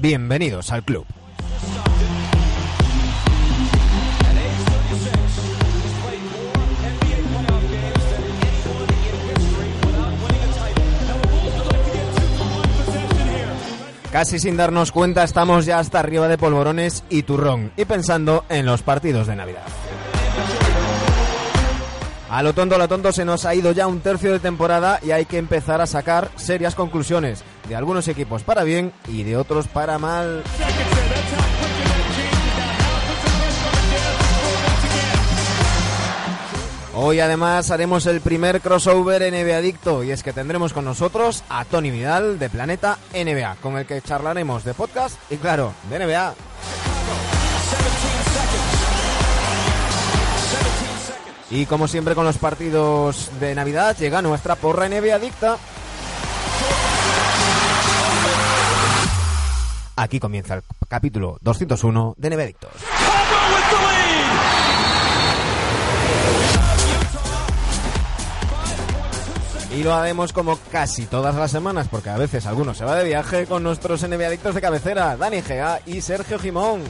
Bienvenidos al club. Casi sin darnos cuenta estamos ya hasta arriba de polvorones y turrón y pensando en los partidos de Navidad. A lo tonto, a lo tonto se nos ha ido ya un tercio de temporada y hay que empezar a sacar serias conclusiones de algunos equipos para bien y de otros para mal. Hoy además haremos el primer crossover NBA Adicto y es que tendremos con nosotros a Tony Vidal de Planeta NBA, con el que charlaremos de podcast y claro, de NBA. Y como siempre con los partidos de Navidad llega nuestra porra NBA Adicta. Aquí comienza el capítulo 201 de NBA Adictos. Y lo haremos como casi todas las semanas, porque a veces alguno se va de viaje con nuestros NBA adictos de cabecera, Dani Gea y Sergio Jimón.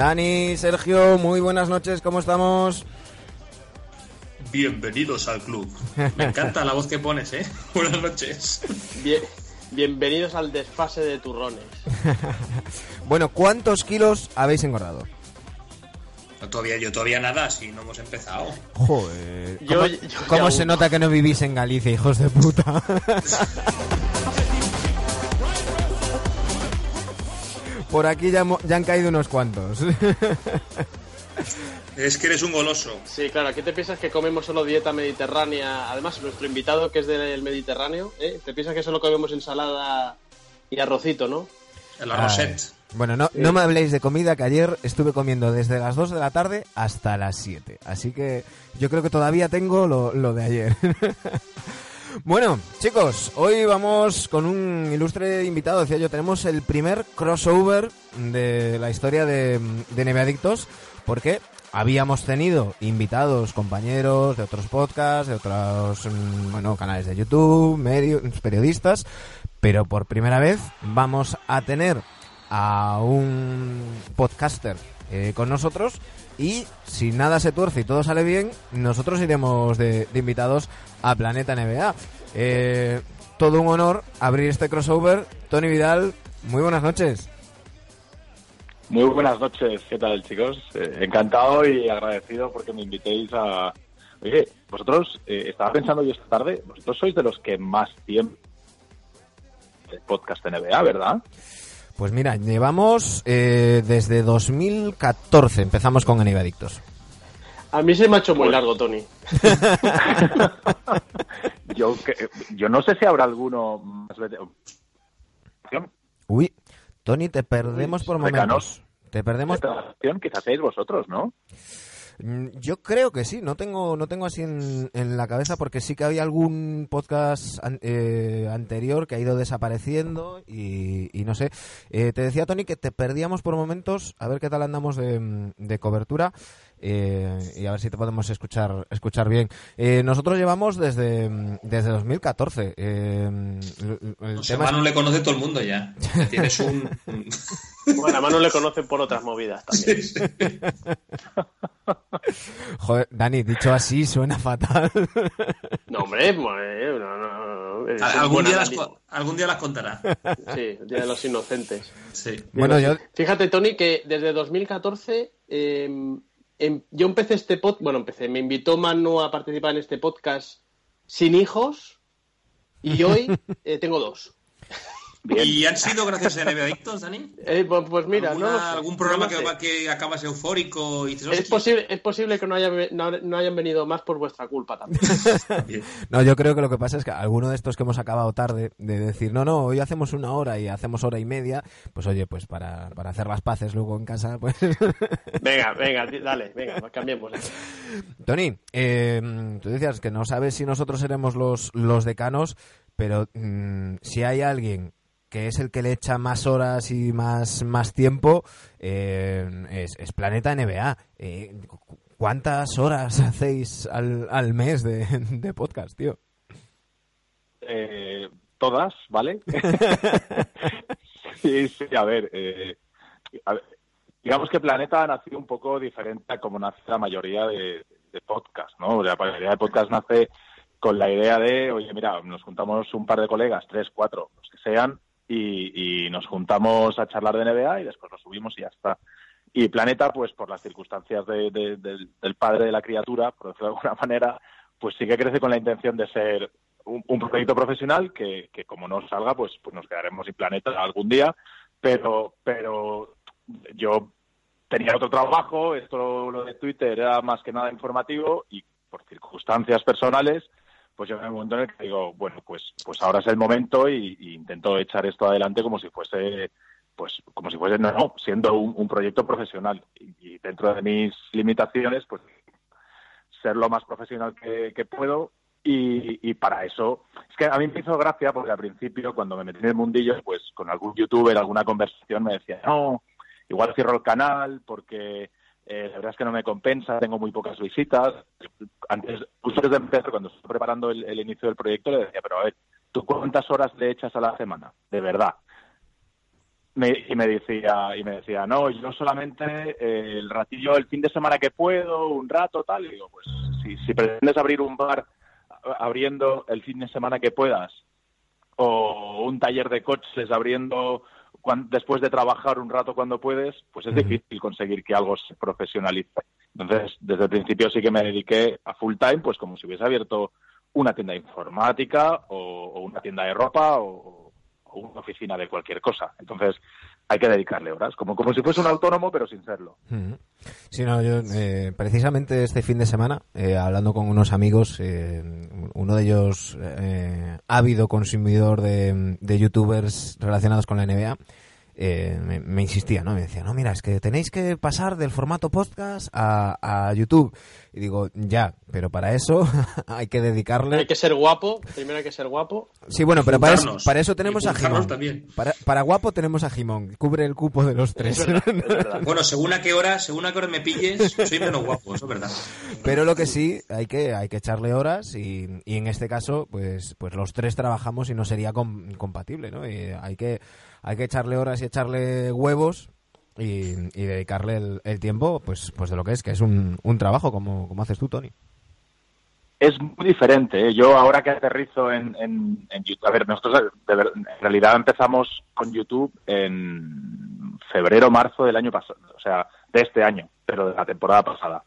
Dani, Sergio, muy buenas noches, ¿cómo estamos? Bienvenidos al club. Me encanta la voz que pones, ¿eh? Buenas noches. Bien, bienvenidos al desfase de turrones. bueno, ¿cuántos kilos habéis engordado? No, todavía, yo todavía nada, si no hemos empezado. Joder. ¿Cómo, yo- cómo se uno. nota que no vivís en Galicia, hijos de puta? Por aquí ya, han caído unos cuantos. Es que eres un goloso. Sí, claro, aquí te piensas que comemos solo dieta mediterránea. Además, nuestro invitado, que es del Mediterráneo, ¿eh? te piensas que solo comemos ensalada y arrocito, ¿no? El arroset. Bueno, no, no me habléis de comida, que ayer estuve comiendo desde las 2 de la tarde hasta las 7. Así que yo creo que todavía tengo lo, lo de ayer. bueno, chicos, hoy vamos con un ilustre invitado. Decía yo, tenemos el primer crossover de la historia de, de NBA Adictos, porque habíamos tenido invitados, compañeros de otros podcasts, de otros mm, bueno, canales de YouTube, medios, periodistas, pero por primera vez vamos a tener a un podcaster eh, con nosotros y si nada se tuerce y todo sale bien, nosotros iremos de, de invitados a Planeta NBA. Eh, todo un honor abrir este crossover. Tony Vidal, muy buenas noches. Muy buenas noches, ¿qué tal chicos? Eh, encantado y agradecido porque me invitéis a... Oye, vosotros, eh, estaba pensando yo esta tarde, vosotros sois de los que más tiempo de podcast NBA, ¿verdad? Pues mira, llevamos eh, desde 2014, empezamos con NBA Adictos. A mí se me ha hecho muy largo, Tony. yo, que- yo no sé si habrá alguno más... Uy, Tony, te perdemos por momentos. Recanos. Te perdemos Quizás seáis vosotros, ¿no? Mm, Yo creo que sí, no tengo, no tengo así en, en la cabeza porque sí que había algún podcast an- eh, anterior que ha ido desapareciendo y, y no sé. Eh, te decía, Tony, que te perdíamos por momentos, a ver qué tal andamos de, de cobertura eh, y a ver si te podemos escuchar, escuchar bien. Eh, nosotros llevamos desde, desde 2014. eh, el- el O sea, tema es- Manu le conoce todo el mundo ya. Tienes un... Bueno, a Manu le conocen por otras movidas también. Joder, Dani, dicho así suena fatal. No, hombre, bueno, no, no, no, algún, día las, algún día las contará. Sí, el Día de los Inocentes. Sí. bueno, yo... Fíjate, Tony, que desde 2014 eh, em- yo empecé este podcast, bueno, empecé, me invitó Manu a participar en este podcast sin hijos y hoy eh, tengo dos. Bien. ¿Y han sido gracias a NBA Adictos, Dani? Eh, pues, pues mira, no ¿Alguna- lo sé, ¿Algún programa sé. que, que acabas eufórico y dices, Es posible, es posible que no, haya, no, no hayan venido más por vuestra culpa también. No, yo creo que lo que pasa es que alguno de estos que hemos acabado tarde, de decir, no, no, hoy hacemos una hora y hacemos hora y media, pues oye, pues para, para hacer las paces luego en casa, pues... Venga, venga, dale, venga, cambiemos. Tony, eh, tú decías que no sabes si nosotros seremos los, los decanos, pero mm, si hay alguien que es el que le echa más horas y más, más tiempo, eh, es, es, Planeta NBA. Eh, ¿Cuántas horas hacéis al, al mes de, de podcast, tío? Eh, todas, ¿vale? sí, sí, a ver, eh, a ver, digamos que Planeta ha nacido un poco diferente a como nace la mayoría de, de podcasts, ¿no? La mayoría de podcasts nace con la idea de, oye, mira, nos juntamos un par de colegas, tres, cuatro, los que sean, y, y nos juntamos a charlar de NBA y después lo subimos y ya está. Y Planeta, pues por las circunstancias de, de, de, del padre de la criatura, por decirlo de alguna manera, pues sí que crece con la intención de ser un, proyecto profesional que, que, como no salga, pues, pues nos quedaremos sin Planeta algún día. Pero, pero yo tenía otro trabajo, esto lo de Twitter era más que nada informativo y por circunstancias personales, pues yo el momento en el que digo, bueno, pues, pues ahora es el momento y, intento echar esto adelante como si fuese pues como si fuese, no, no siendo un, proyecto profesional y, dentro de mis limitaciones, pues ser lo más profesional que, que puedo y, y, para eso, es que a mí me hizo gracia porque al principio cuando me metí en el mundillo, pues con algún youtuber, alguna conversación me decía, no, igual cierro el canal porque eh, la verdad es que no me compensa, tengo muy pocas visitas. Antes, justo desde empezar, cuando estoy preparando el, inicio del proyecto, le decía, pero a ver, ¿tú cuántas horas le echas a la semana? De verdad me, y me decía y me decía no yo solamente eh, el ratillo el fin de semana que puedo un rato tal y digo pues si pretendes abrir un bar abriendo el fin de semana que puedas o un taller de coches abriendo cuando, después de trabajar un rato cuando puedes pues es difícil conseguir que algo se profesionalice. Entonces desde el principio sí que me dediqué a full time pues como si hubiese abierto una tienda informática o, o una tienda de ropa o una oficina de cualquier cosa. Entonces, hay que dedicarle horas, como, como si fuese un autónomo, pero sin serlo. Sí, no, yo eh, precisamente este fin de semana, eh, hablando con unos amigos, eh, uno de ellos eh, ávido consumidor de, de youtubers relacionados con la NBA, eh, me, me, insistía, ¿no? Me decía, no, mira, es que tenéis que pasar del formato podcast a, a YouTube. Y digo, ya, pero para eso hay que dedicarle... Hay que ser guapo, primero hay que ser guapo. Sí, bueno, pero para eso, para eso tenemos a Jimón. Para, para, guapo tenemos a Jimón, cubre el cupo de los tres. Es verdad, es verdad. bueno, según a qué hora, según a qué hora me pilles, soy menos guapo, eso es verdad. Pero lo que sí, hay que, hay que echarle horas y, y en este caso, pues, pues los tres trabajamos y no sería com compatible, ¿no? Y hay que hay que echarle horas y echarle huevos y, dedicarle el, el, tiempo pues pues de lo que es, que es un, un trabajo como, como haces tú, Tony. Es muy diferente. ¿eh? Yo ahora que aterrizo en, en, YouTube, a ver, nosotros en realidad empezamos con YouTube en febrero, marzo del año pasado, o sea, de este año, pero de la temporada pasada.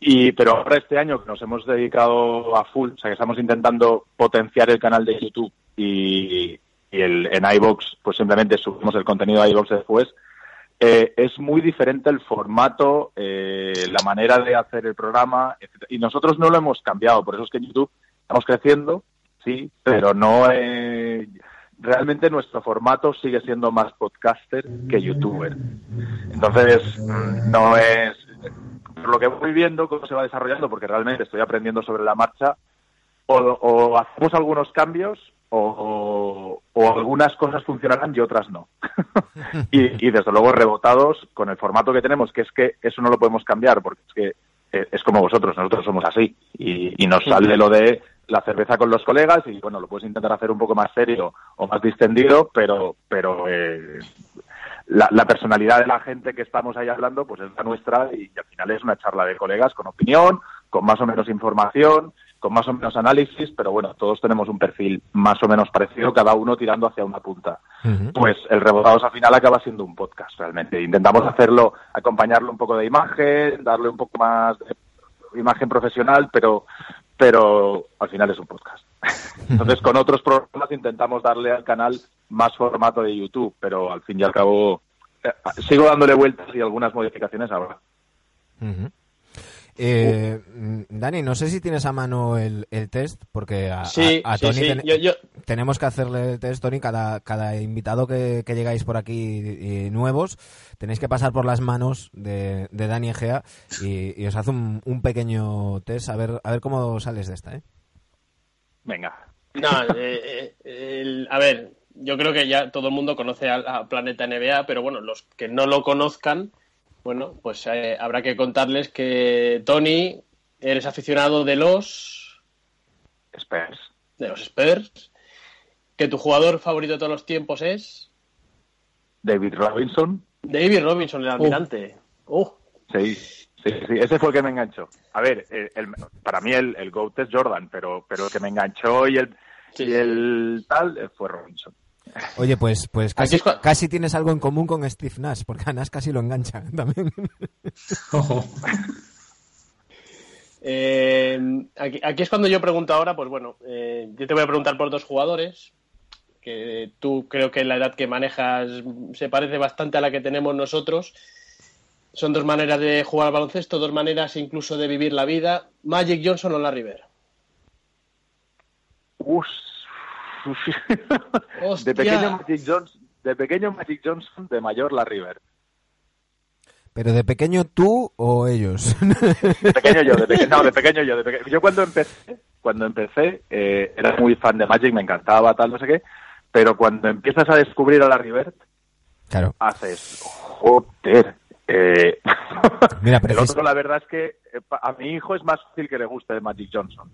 Y, pero ahora este año que nos hemos dedicado a full, o sea, que estamos intentando potenciar el canal de YouTube y, y el, en iBox pues simplemente subimos el contenido a iBox después. Eh, es muy diferente el formato, eh, la manera de hacer el programa, etc. y nosotros no lo hemos cambiado, por eso es que en YouTube estamos creciendo, sí, pero no eh, realmente nuestro formato sigue siendo más podcaster que youtuber. Entonces, no es por lo que voy viendo cómo se va desarrollando, porque realmente estoy aprendiendo sobre la marcha, o, o hacemos algunos cambios o, o, algunas cosas funcionarán y otras no. y, y, desde luego rebotados con el formato que tenemos, que es que eso no lo podemos cambiar, porque es que eh, es como vosotros, nosotros somos así. Y, y nos sale lo de la cerveza con los colegas y bueno, lo puedes intentar hacer un poco más serio o más distendido, pero, pero eh, la, la, personalidad de la gente que estamos ahí hablando pues es la nuestra y, y al final es una charla de colegas con opinión, con más o menos información con más o menos análisis, pero bueno, todos tenemos un perfil más o menos parecido, cada uno tirando hacia una punta. Uh -huh. Pues el Rebotados al final acaba siendo un podcast realmente. Intentamos hacerlo, acompañarlo un poco de imagen, darle un poco más de imagen profesional, pero, pero al final es un podcast. Entonces con otros programas intentamos darle al canal más formato de YouTube, pero al fin y al cabo eh, sigo dándole vueltas y algunas modificaciones ahora. Uh -huh. Eh, Dani, no sé si tienes a mano el, el test, porque a, sí, a, a Tony sí, sí. ten, yo, yo... tenemos que hacerle el test, Tony, cada, cada invitado que, que llegáis por aquí y, nuevos, tenéis que pasar por las manos de, de Dani Egea y, y, os hace un, un, pequeño test, a ver, a ver cómo sales de esta, ¿eh? Venga. No, eh, eh, el, a ver, yo creo que ya todo el mundo conoce a, Planeta NBA, pero bueno, los que no lo conozcan, bueno, pues eh, habrá que contarles que Tony, eres aficionado de los Spurs. De los Spurs. Que tu jugador favorito de todos los tiempos es David Robinson. David Robinson, el almirante. Uh. Sí, sí, sí, ese fue el que me enganchó. A ver, para mí el, el GOAT es Jordan, pero, pero el que me enganchó y el, y el tal fue Robinson. Oye, pues, pues casi, casi, tienes algo en común con Steve Nash, porque a Nash casi lo engancha también. Eh, aquí, aquí, es cuando yo pregunto ahora, pues bueno, eh, yo te voy a preguntar por dos jugadores, que tú creo que la edad que manejas se parece bastante a la que tenemos nosotros. Son dos maneras de jugar al baloncesto, dos maneras incluso de vivir la vida. Magic Johnson o la River. de pequeño Magic Johnson, de pequeño Magic Johnson, de mayor la River. ¿Pero de pequeño tú o ellos? De pequeño yo, de pequeño, no, de pequeño yo. yo cuando empecé, cuando empecé, eh, era muy fan de Magic, me encantaba, tal, no sé qué, pero cuando empiezas a descubrir a la River, claro. haces, joder, eh, Mira, el otro, la verdad es que eh, a mi hijo es más fácil que le guste de Magic Johnson.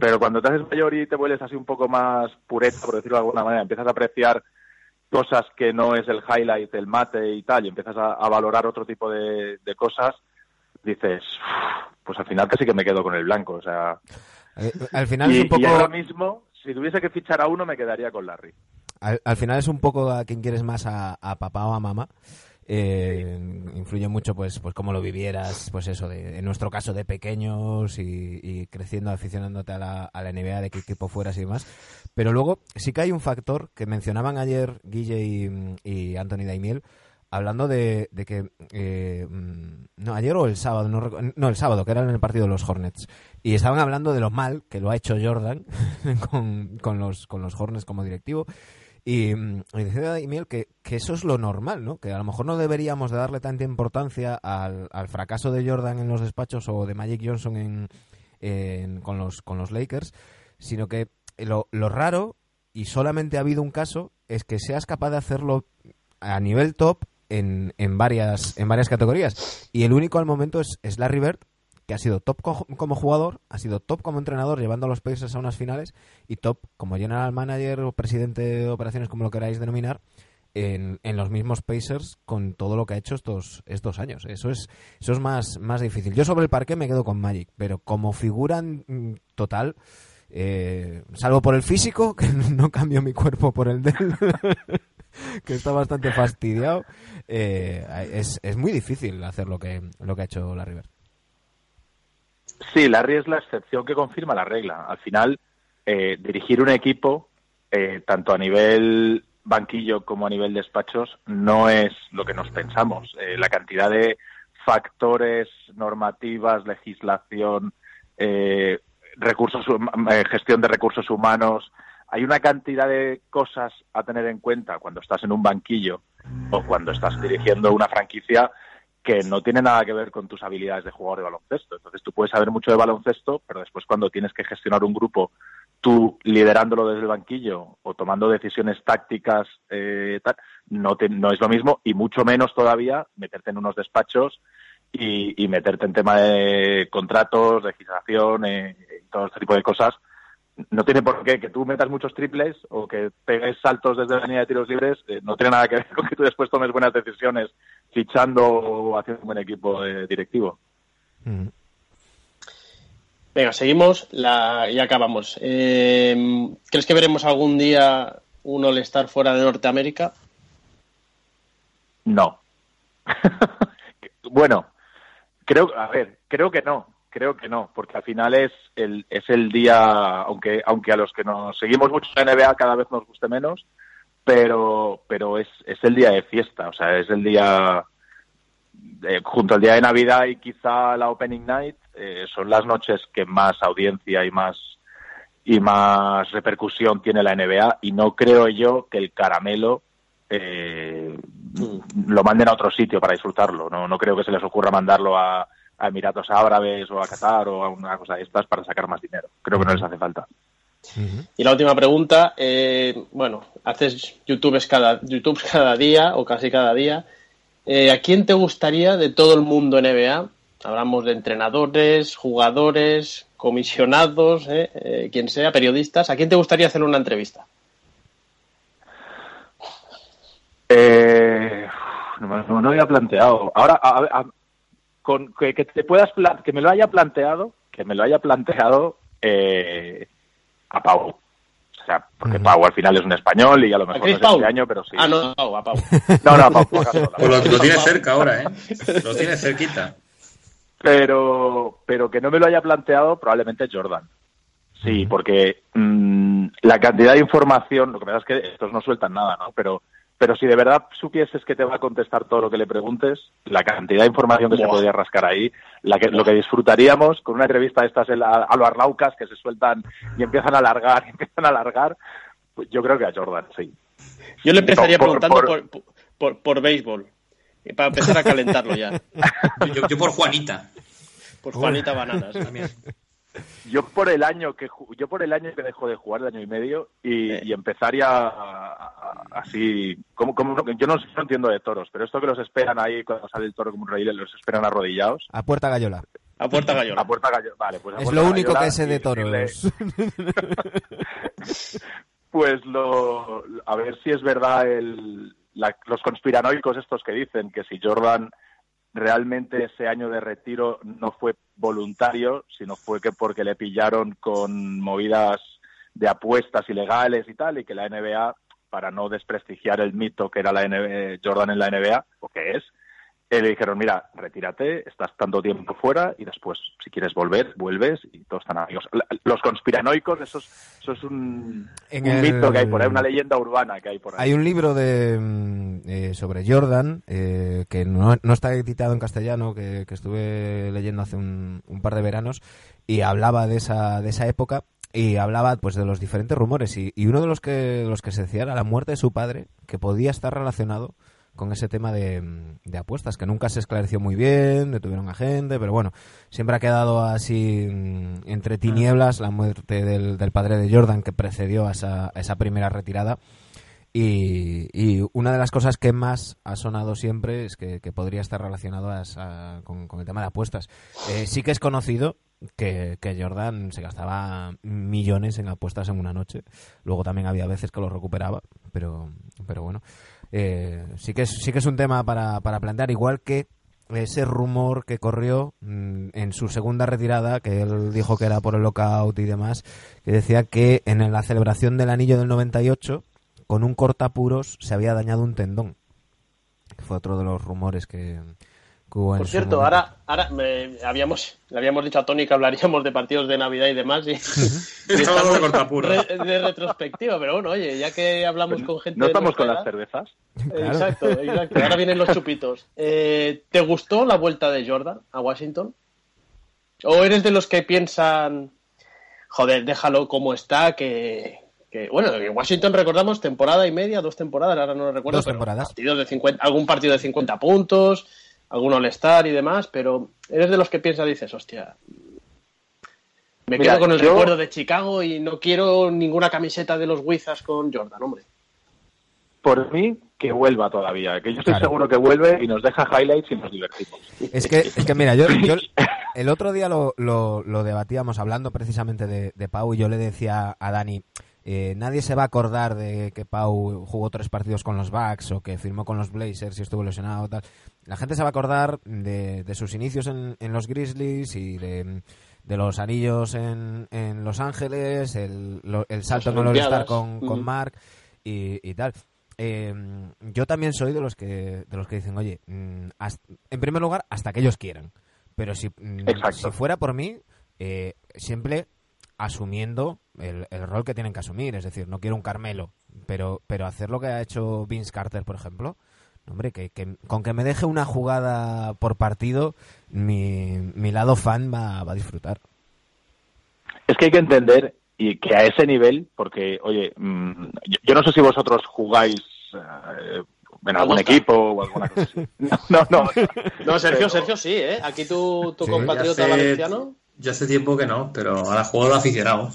Pero cuando te haces mayor y te vuelves así un poco más pureta, por decirlo de alguna manera, empiezas a apreciar cosas que no es el highlight, el mate y tal, y empiezas a, valorar otro tipo de, cosas, dices, pues al final casi que me quedo con el blanco. O sea, eh, al final es un poco... y ahora mismo, si tuviese que fichar a uno, me quedaría con Larry. Al, final es un poco a quien quieres más, a, a papá o a mamá eh, influye mucho pues pues cómo lo vivieras pues eso de, en nuestro caso de pequeños y, creciendo aficionándote a la, a la NBA de qué equipo fueras y demás. Pero luego sí que hay un factor que mencionaban ayer Guille y, Anthony Daimiel hablando de, de que eh, no ayer o el sábado no, no, el sábado que era en el partido de los Hornets y estaban hablando de lo mal que lo ha hecho Jordan con, con los con los Hornets como directivo y, y decía Emil que, que, eso es lo normal, ¿no? Que a lo mejor no deberíamos de darle tanta importancia al, al fracaso de Jordan en los despachos o de Magic Johnson en, con, los, con los Lakers, sino que lo, lo raro, y solamente ha habido un caso, es que seas capaz de hacerlo a nivel top en, en, varias, en varias categorías. Y el único al momento es, es Larry Bird, que ha sido top como jugador, ha sido top como entrenador, llevando a los Pacers a unas finales, y top como general manager o presidente de operaciones, como lo queráis denominar, en, en, los mismos Pacers con todo lo que ha hecho estos, estos años. Eso es, eso es más, más difícil. Yo sobre el parque me quedo con Magic, pero como figura total, eh, salvo por el físico, que no cambio mi cuerpo por el de que está bastante fastidiado, eh, es, es muy difícil hacer lo que, lo que ha hecho la River. Sí, Larry es la excepción que confirma la regla. Al final, eh, dirigir un equipo, eh, tanto a nivel banquillo como a nivel despachos, no es lo que nos pensamos. Eh, la cantidad de factores, normativas, legislación, recursos, gestión de recursos humanos, hay una cantidad de cosas a tener en cuenta cuando estás en un banquillo o cuando estás dirigiendo una franquicia que no tiene nada que ver con tus habilidades de jugador de baloncesto. Entonces tú puedes saber mucho de baloncesto, pero después cuando tienes que gestionar un grupo, tú liderándolo desde el banquillo o tomando decisiones tácticas, eh, no, no es lo mismo y mucho menos todavía meterte en unos despachos y, meterte en tema de contratos, legislación eh, y todo este tipo de cosas no tiene por qué que tú metas muchos triples o que pegues saltos desde la línea de tiros libres, eh, no tiene nada que ver con que tú después tomes buenas decisiones fichando o haciendo un buen equipo eh, directivo. Mm. Venga, seguimos la... y acabamos. Eh, ¿Crees que veremos algún día un All-Star fuera de Norteamérica? No. bueno, creo, a ver, creo que no creo que no, porque al final es el, es el día, aunque, aunque a los que nos seguimos mucho en NBA cada vez nos guste menos, pero, pero es, es el día de fiesta, o sea, es el día, eh, junto al día de Navidad y quizá la Opening Night, eh, son las noches que más audiencia y más y más repercusión tiene la NBA y no creo yo que el caramelo eh, lo manden a otro sitio para disfrutarlo. No, no creo que se les ocurra mandarlo a, a Emiratos Árabes o a Qatar o a una cosa de estas para sacar más dinero. Creo que no les hace falta. Y la última pregunta, eh, bueno, haces YouTube cada, YouTube cada día o casi cada día. Eh, ¿A quién te gustaría de todo el mundo NBA? Hablamos de entrenadores, jugadores, comisionados, eh, eh, quien sea, periodistas. ¿A quién te gustaría hacer una entrevista? Eh, no, no, había planteado. Ahora, a- a- con que, que te puedas que me lo haya planteado, que me lo haya planteado eh, a Pau. O sea, porque. Pau al final es un español y a lo ¿A mejor no es Paul? este año, pero sí. Ah, no, Pau, a Pau. No, no, a Pau, Pues lo, lo tiene cerca ahora, ¿eh? Lo tiene cerquita. pero pero que no me lo haya planteado probablemente Jordan. Sí, porque mm, la cantidad de información, lo que pasa es que estos no sueltan nada, ¿no? Pero pero si de verdad supieses que te va a contestar todo lo que le preguntes, la cantidad de información que se podría rascar ahí, la que, lo que disfrutaríamos con una entrevista de estas en la- a los Arlaucas que se sueltan y empiezan a alargar, y empiezan a alargar, pues yo creo que a Jordan, sí. Yo le empezaría Por- por- preguntando por, por, por béisbol. Y Para empezar a calentarlo ya. Yo, yo por Juanita. Por Juanita Bananas. También. Yo por el año que ju- yo por el año que dejo de jugar, el año y medio, y, Eh. y empezaría a- a- así, como, como yo no, no entiendo de toros, pero esto que los esperan ahí cuando sale el toro como un rey, los esperan arrodillados. A puerta gallola. A puerta gallola. A puerta gallo, vale, pues a Es lo único gallola que sé de decirle, toros. Pues lo, a ver si es verdad el, la- los conspiranoicos estos que dicen que si Jordan realmente ese año de retiro no fue voluntario, sino fue que porque le pillaron con movidas de apuestas ilegales y tal, y que la NBA, para no desprestigiar el mito que era la NBA, Jordan en la NBA, o que es, eh, le dijeron, mira, retírate, estás tanto tiempo fuera y después, si quieres volver, vuelves y todos están amigos. Los conspiranoicos, eso es, eso es un, un el- mito que hay por ahí, una leyenda urbana que hay por ahí. Hay un libro de mm, eh, sobre Jordan eh, que no, no está editado en castellano, que, que estuve leyendo hace un, un par de veranos y hablaba de esa, de esa época y hablaba pues de los diferentes rumores y, y uno de los que de los que se decía era la muerte de su padre, que podía estar relacionado con ese tema de, de apuestas, que nunca se esclareció muy bien, detuvieron a gente, pero bueno, siempre ha quedado así mm, entre tinieblas la muerte del, del padre de Jordan que precedió a esa, a esa primera retirada. Y, y una de las cosas que más ha sonado siempre es que, que podría estar relacionado a esa- con, con el tema de apuestas. Eh, sí que es conocido que, que Jordan se gastaba millones en apuestas en una noche. Luego también había veces que lo recuperaba, pero, pero bueno. Eh, sí, que es, sí que es un tema para, para plantear, igual que ese rumor que corrió mm, en su segunda retirada, que él dijo que era por el lockout y demás, que decía que en la celebración del anillo del 98, con un cortapuros se había dañado un tendón. Que fue otro de los rumores que, Por cierto, ahora, ahora me- habíamos, le habíamos dicho a Tony que hablaríamos de partidos de Navidad y demás. Y, y Estamos de de retrospectiva, pero bueno, oye, ya que hablamos con gente. ¿No de estamos con las cervezas? Claro. Exacto, exacto. Ahora vienen los chupitos. Eh, ¿Te gustó la vuelta de Jordan a Washington? ¿O eres de los que piensan, joder, déjalo como está, que, que- bueno, en Washington recordamos temporada y media, dos temporadas, ahora no lo recuerdo. Dos pero temporadas. partidos de 50, algún partido de 50 puntos, algún All-Star y demás, pero eres de los que piensa, dices, hostia, me Mira, quedo con el yo- recuerdo de Chicago y no quiero ninguna camiseta de los Wizards con Jordan, hombre. Por mí, que vuelva todavía, que yo estoy Claro. seguro que vuelve y nos deja highlights y nos divertimos. Es que, es que mira, yo, yo el otro día lo, lo, lo debatíamos hablando precisamente de, de Pau y yo le decía a Dani, eh, nadie se va a acordar de que Pau jugó tres partidos con los Bucks o que firmó con los Blazers y estuvo lesionado tal. La gente se va a acordar de, de sus inicios en, en los Grizzlies y de, de los anillos en, en Los Ángeles, el, lo- el salto en el con, con. Mark y, y tal. Eh, yo también soy de los que de los que dicen, oye, mm, hasta- en primer lugar, hasta que ellos quieran. Pero si, mm, si fuera por mí, eh, siempre asumiendo el, el rol que tienen que asumir. Es decir, no quiero un Carmelo, pero, pero hacer lo que ha hecho Vince Carter, por ejemplo. Hombre, que, que- con que me deje una jugada por partido, mi, mi lado fan va, va a disfrutar. Es que hay que entender y que a ese nivel, porque, oye, mm, yo, yo no sé si vosotros jugáis eh, en algún equipo o alguna cosa así. No, no. No, Sergio, Pero- Sergio sí, ¿eh? Aquí tu, tu Sí. compatriota Ya hace- valenciano. Yo hace tiempo que no, pero ahora juego de aficionado.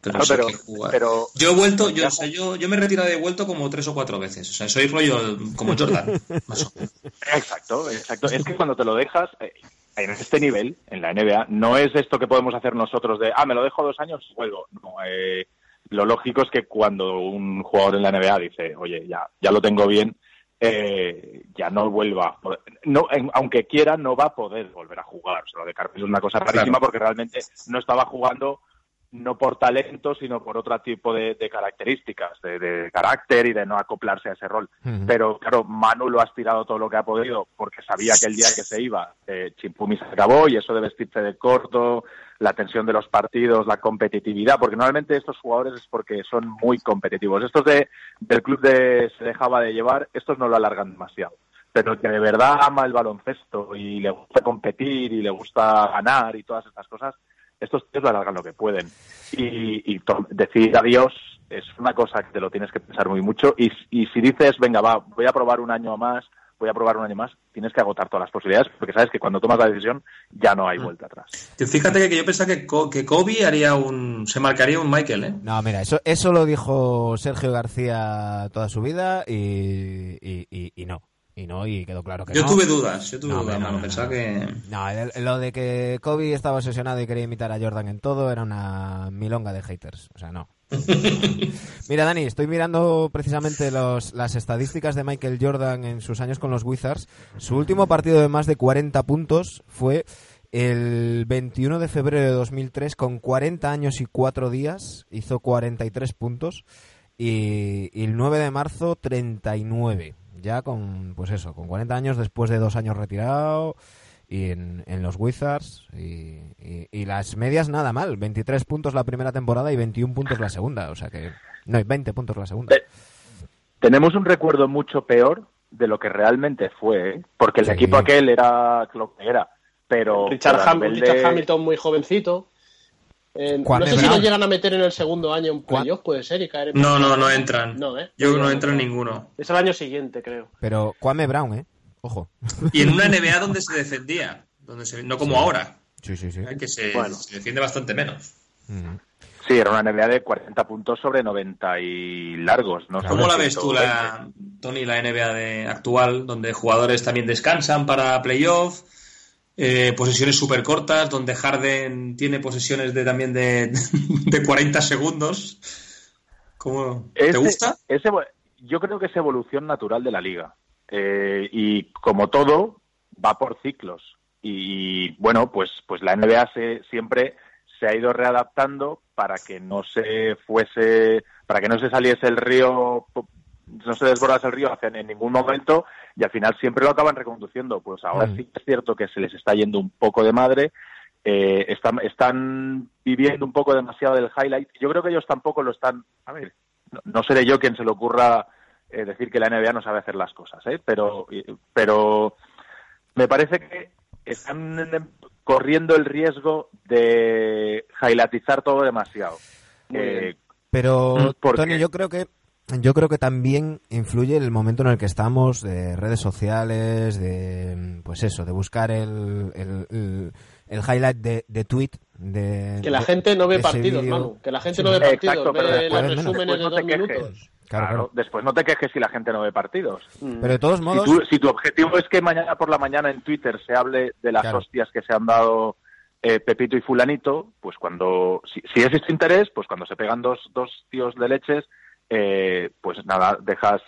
Pero, No, sí pero- que jugar. pero- yo he vuelto, yo, o sea, yo, yo me he retirado de vuelto como tres o cuatro veces. O sea, soy rollo como Jordan. más o menos. Exacto, exacto. Es que cuando te lo dejas, eh, en este nivel, en la NBA, no es esto que podemos hacer nosotros de, ah, me lo dejo dos años, vuelvo. No, eh, lo lógico es que cuando un jugador en la NBA dice, oye, ya, ya lo tengo bien, eh, ya no vuelva. No, en- aunque quiera, no va a poder volver a jugar. O sea, lo de Carmelo es una cosa rarísima porque realmente no estaba jugando no por talento, sino por otro tipo de, de características, de, de carácter y de no acoplarse a ese rol. Pero claro, Manu lo ha estirado todo lo que ha podido porque sabía que el día que se iba, eh, Chimpumi se acabó y eso de vestirse de corto, la tensión de los partidos, la competitividad, porque normalmente estos jugadores es porque son muy competitivos. Estos de, del club de se dejaba de llevar, estos no lo alargan demasiado. Pero el que de verdad ama el baloncesto y le gusta competir y le gusta ganar y todas estas cosas, estos tíos lo alargan lo que pueden. Y, decir adiós es una cosa que te lo tienes que pensar muy mucho. Y, y si dices, venga, va, voy a probar un año más, voy a probar un año más, tienes que agotar todas las posibilidades porque sabes que cuando tomas la decisión ya no hay vuelta atrás. Fíjate que yo pensaba que, que Kobe haría un, se marcaría un Michael, ¿eh? No, mira, eso, eso lo dijo Sergio García toda su vida y, y, y- y no. Y no, y quedó claro que Yo no. tuve dudas, yo tuve No, dudas, no, no, Pensaba que. No, lo de que Kobe estaba obsesionado y quería imitar a Jordan en todo era una milonga de haters. O sea, no. Mira, Dani, estoy mirando precisamente los, las estadísticas de Michael Jordan en sus años con los Wizards. Su último partido de más de 40 puntos fue el 21 de febrero de 2003 con 40 años y 4 días. Hizo 43 puntos. Y, y el 9 de marzo 39. Ya con, pues eso, con 40 años después de dos años retirado y en, en los Wizards y, y- y las medias nada mal, 23 puntos la primera temporada y 21 puntos la segunda, o sea que no, 20 puntos la segunda. Eh, Tenemos un recuerdo mucho peor de lo que realmente fue, ¿eh? porque el Sí. equipo aquel era lo que era. Pero, Richard, Ham- de- Hamilton muy jovencito. Eh, no sé si lo llegan a meter en el segundo año en playoff, puede ser, y caer en No, no, no entran. No, ¿eh? Yo no entran ninguno. Es el año siguiente, creo. Pero Kwame Brown, ¿eh? Ojo. Y en una NBA donde se defendía, donde se, no como Sí. ahora, Sí, sí, sí. que se, Bueno. se defiende bastante menos. Mm. Sí, era una NBA de 40 puntos sobre 90 y largos. ¿Cómo la ves tú, 120. la, Tony, la NBA de actual, donde jugadores también descansan para playoff, eh, posesiones súper cortas, donde Harden tiene posesiones de también de, de 40 segundos? ¿Cómo, ¿Te Ese- gusta? ese- yo creo que es evolución natural de la liga. Eh, y como todo, va por ciclos. Y bueno, pues, pues la NBA se, siempre se ha ido readaptando para que no se fuese, para que no se saliese el río, no se desbordase el río hacia en ningún momento y al final siempre lo acaban reconduciendo. Pues ahora Mm. sí es cierto que se les está yendo un poco de madre, eh, están, están viviendo un poco demasiado del highlight. Yo creo que ellos tampoco lo están. A ver, no, no seré yo quien se le ocurra eh, decir que la NBA no sabe hacer las cosas, ¿eh? pero, pero me parece que están corriendo el riesgo de highlightizar todo demasiado. Eh. Pero, porque- Tony, yo creo que yo creo que también influye el momento en el que estamos de redes sociales, de pues eso, de buscar el, el, el- el highlight de, de tweet, de Que la de- gente no ve partidos. Manu. Que la gente Sí, no ve Exacto, partidos, pero ve después- los resúmenes de no dos te quejes. minutos. Claro, después no te quejes si la gente no ve partidos. Mm. Pero de todos Si modos, tú- si tu objetivo es que mañana por la mañana en Twitter se hable de las Claro. hostias que se han dado eh, Pepito y Fulanito, pues cuando, si, si es este interés, pues cuando se pegan dos, dos tíos de leches, eh, pues nada, dejas,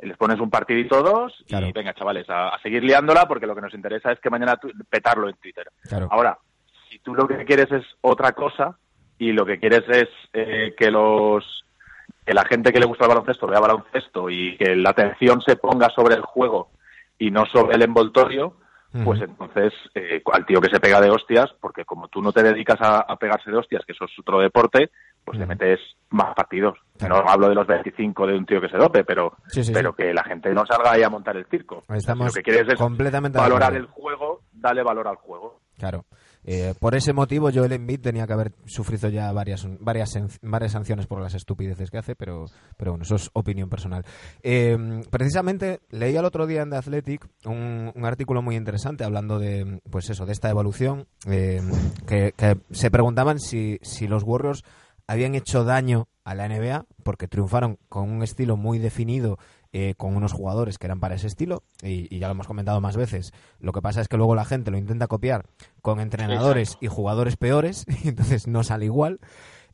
les pones un partidito dos y Claro. venga, chavales, a, a seguir liándola porque lo que nos interesa es que mañana tu- petarlo en Twitter. claro. Ahora, si tú lo que quieres es otra cosa y lo que quieres es eh, que los que la gente que le gusta el baloncesto vea baloncesto y que la atención se ponga sobre el juego y no sobre el envoltorio, pues entonces eh, al tío que se pega de hostias, porque como tú no te dedicas a, a pegarse de hostias, que eso es otro deporte, pues le Ujú. metes más partidos. Claro. No hablo de los 25 de un tío que se dope, pero, Sí, sí, pero sí. que la gente no salga ahí a montar el circo. Estamos lo que quieres es completamente valorar el juego, dale valor al juego. Claro. Eh, por ese motivo, Joel Embiid tenía que haber sufrido ya varias, varias, varias sanciones por las estupideces que hace, pero, pero bueno, eso es opinión personal. Eh, precisamente leí el otro día en The Athletic un, un artículo muy interesante hablando de, pues eso, de esta evolución, eh, que, que se preguntaban si, si los Warriors habían hecho daño a la NBA porque triunfaron con un estilo muy definido eh, con unos jugadores que eran para ese estilo, y, ya lo hemos comentado más veces. Lo que pasa es que luego la gente lo intenta copiar con entrenadores y jugadores peores, y entonces no sale igual.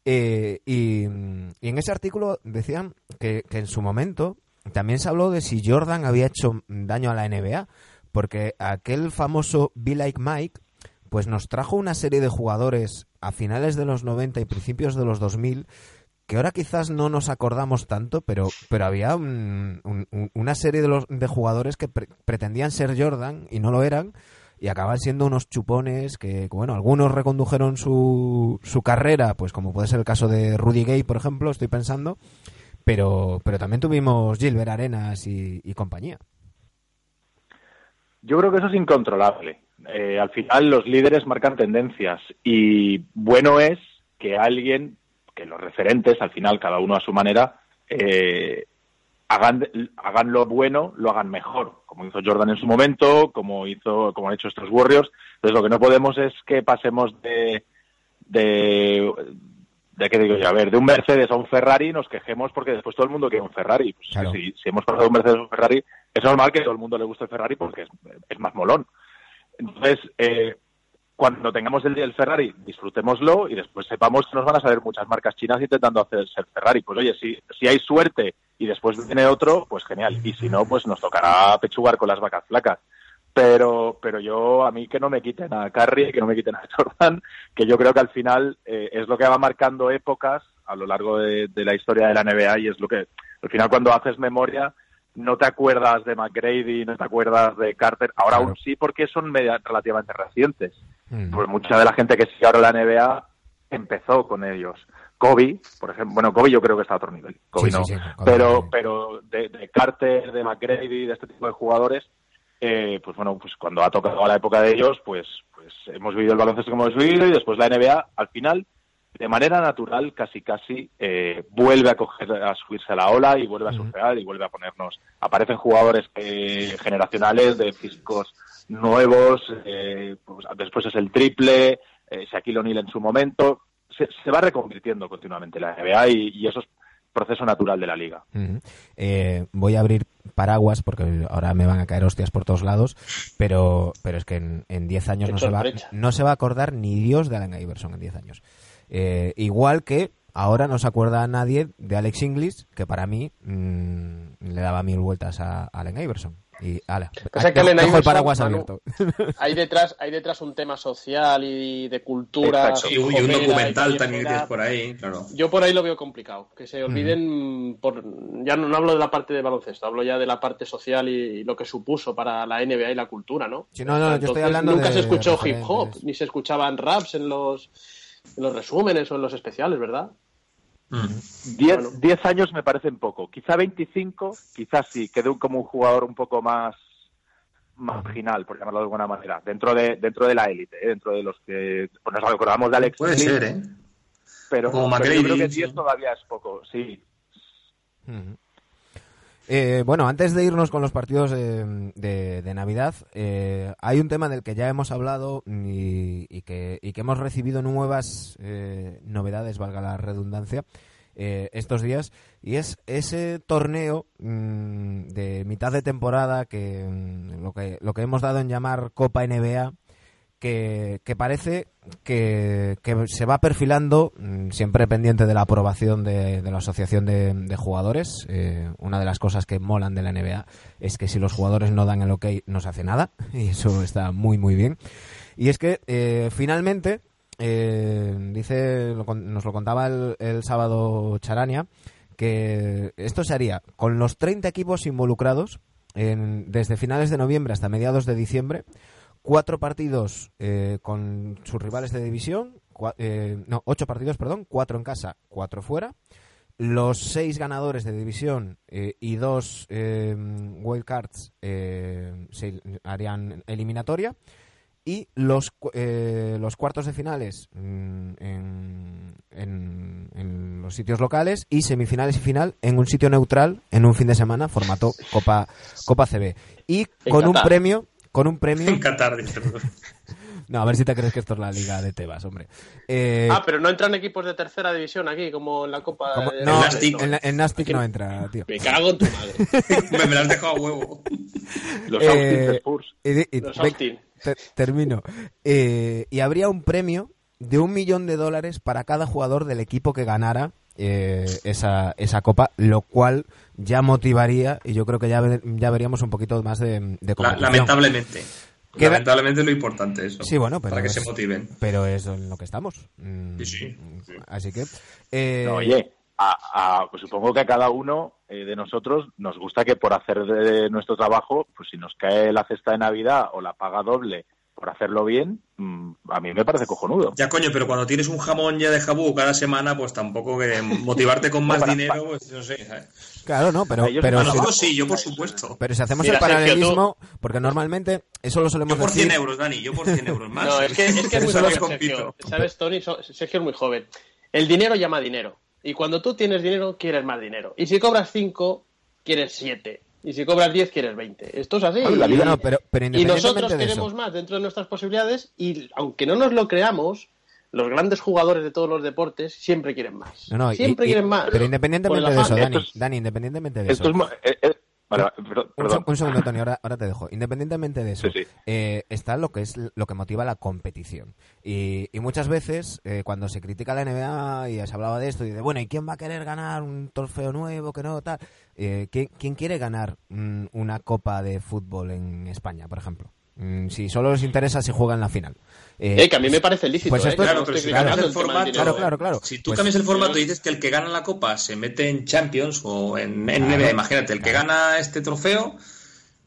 Eh, y, en ese artículo decían que, en su momento también se habló de si Jordan había hecho daño a la NBA, porque aquel famoso Be Like Mike, pues nos trajo una serie de jugadores a finales de los 90 y principios de los 2000 que ahora quizás no nos acordamos tanto, pero, pero había una serie de, los, de jugadores que pretendían ser Jordan y no lo eran, y acaban siendo unos chupones que, bueno, algunos recondujeron su, su carrera, pues como puede ser el caso de Rudy Gay, por ejemplo, estoy pensando, pero, pero también tuvimos Gilbert Arenas y, compañía. Yo creo que eso es incontrolable. Eh, al final los líderes marcan tendencias y bueno es que alguien que los referentes, al final, cada uno a su manera, eh, hagan, hagan lo bueno, lo hagan mejor, como hizo Jordan en su momento, como hizo, como han hecho estos Warriors. Entonces lo que no podemos es que pasemos de, de, de qué digo yo, a ver, de un Mercedes a un Ferrari y nos quejemos porque después todo el mundo quiere un Ferrari. Pues si, si, hemos pasado de un Mercedes a un Ferrari, es normal que todo el mundo le guste el Ferrari porque es, es más molón. Entonces, eh, cuando tengamos el día del Ferrari, disfrutémoslo y después sepamos que nos van a salir muchas marcas chinas intentando hacer ser Ferrari. Pues oye, si, si hay suerte y después viene otro, pues genial. Y si no, pues nos tocará pechugar con las vacas flacas. Pero, pero yo, a mí que no me quiten a Carrie, que no me quiten a Jordan, que yo creo que al final eh, es lo que va marcando épocas a lo largo de, de la historia de la NBA y es lo que, al final cuando haces memoria, no te acuerdas de McGrady, no te acuerdas de Carter, ahora aún sí porque son relativamente recientes. Mm. Pues mucha de la gente que sigue ahora la NBA empezó con ellos. Kobe, por ejemplo, bueno, Kobe yo creo que está a otro nivel, Kobe no, pero, pero de, Carter, de McGrady, de este tipo de jugadores, eh, pues bueno, pues cuando ha tocado la época de ellos, pues, pues hemos vivido el baloncesto como hemos vivido y después la NBA, al final, de manera natural, casi casi, eh, vuelve a coger, a subirse a la ola y vuelve a surfear y vuelve a ponernos. Aparecen jugadores eh, generacionales de físicos nuevos, eh, pues después es el triple, eh, Shaquille O'Neal en su momento, se, va reconvirtiendo continuamente la NBA y, eso es proceso natural de la liga. Eh, voy a abrir paraguas porque ahora me van a caer hostias por todos lados, pero, pero es que en 10 años no se, va, no se va a acordar ni Dios de Allen Iverson en 10 años. Igual que ahora no se acuerda a nadie de Alex Inglis, que para mí mm, le daba mil vueltas a Allen Iverson. Y ala, el paraguas abierto. Hay detrás, hay detrás un tema social y de cultura. Y, un documental también tienes por ahí, claro. Yo por ahí lo veo complicado. Que se olviden, por, ya no, hablo de la parte de baloncesto, hablo ya de la parte social y, lo que supuso para la NBA y la cultura, ¿no? no, no, yo estoy hablando Nunca se escuchó hip hop, ni se escuchaban raps en los, en los resúmenes o en los especiales, ¿verdad? Diez, años me parecen poco. Quizá 25, quizás sí, quedó como un jugador un poco más marginal, por llamarlo de alguna manera, dentro de dentro de la élite, ¿eh? dentro de los que pues nos acordamos de Alex. Puede ser, ¿eh? Pero, yo creo que 10 todavía es poco, sí. Eh, bueno, antes de irnos con los partidos de, Navidad, eh, hay un tema del que ya hemos hablado y, que, hemos recibido nuevas eh, novedades, valga la redundancia, estos días, y es ese torneo mm, de mitad de temporada que, mm, lo que lo que hemos dado en llamar Copa NBA, que, parece que, se va perfilando, mm, siempre pendiente de la aprobación de, la Asociación de, Jugadores. Eh, una de las cosas que molan de la NBA es que si los jugadores no dan el ok, no se hace nada, y eso está muy, muy bien. Y es que eh, finalmente, eh, dice, nos lo contaba el, el sábado Charania, que esto se haría con los 30 equipos involucrados en, desde finales de noviembre hasta mediados de diciembre cuatro partidos eh, con sus rivales de división, eh, no, ocho partidos, perdón, cuatro en casa, cuatro fuera. Los seis ganadores de división eh, y dos wildcards se harían eliminatoria. Y los, los cuartos de finales mm, en, en, los sitios locales y semifinales y final en un sitio neutral en un fin de semana, formato Copa, Copa CB. Y con un premio con un premio. En Qatar, No, a ver si te crees que esto es la liga de Tebas, hombre. Eh, Ah, pero no entran equipos de tercera división aquí, como en la Copa como- de... no, el Nastic. en, la- en Nastic no entra, tío. Me cago en tu madre. Me, me lo has dejado a huevo. Los Eh, Austin Spurs. Y y- Los ve- Austin. te- termino. Eh, y habría un premio de un millón de dólares para cada jugador del equipo que ganara eh, esa, esa copa, lo cual ya motivaría y yo creo que ya, ve- ya veríamos un poquito más de, de lamentablemente. Queda- Lamentablemente es lo importante eso. Sí, bueno, pero Para que es- se motiven. Pero es en lo que estamos. Mm, Sí, sí, sí. Así que... eh, No, oye, a- a- pues supongo que a cada uno eh, de nosotros nos gusta que por hacer de nuestro trabajo, pues si nos cae la cesta de Navidad o la paga doble por hacerlo bien, mm, a mí me parece cojonudo. Ya coño, pero cuando tienes un jamón ya de jabú cada semana, pues tampoco que motivarte con más Para- dinero, pues no sé. ¿sabes? Claro, no, pero... Ellos- pero a si- nosotros sí, yo por supuesto. Pero si hacemos Mira, el Sergio, paralelismo, porque normalmente eso lo solemos Yo por decir... 100 euros, Dani, yo por 100 euros más. No, es que es, que es muy joven. Sergio. ¿Sabes, Tony? Sergio es muy joven. El dinero llama dinero. Y cuando tú tienes dinero, quieres más dinero. Y si cobras 5, quieres 7. Y si cobras 10, quieres 20. Esto es así. La vida No, pero, pero y nosotros de queremos eso... más dentro de nuestras posibilidades y aunque no nos lo creamos, los grandes jugadores de todos los deportes siempre quieren más. No, no, y- siempre y- quieren más. Pero independientemente de eso. Dani, es- Dani, independientemente de Esto eso... es, mo- perdón, Un, segundo, Tony, ahora, ahora te dejo. Independientemente de eso, Sí, sí. eh, está lo que es lo que motiva la competición. Y, y muchas veces, eh, cuando se critica la NBA y se hablaba de esto, y de, bueno, ¿y quién va a querer ganar un trofeo nuevo, que no, tal? Eh, ¿quién, quién quiere ganar mm, una copa de fútbol en España, por ejemplo? Mm, si solo les interesa si juegan la final. Eh, Eh, que a mí me parece lícito. pues eh, esto- Claro, no pero si claro, el formato, dinero, Claro, claro, claro. Si tú Pues- cambias el formato y dices que el que gana la copa se mete en Champions o en NBA, imagínate, el que gana este trofeo,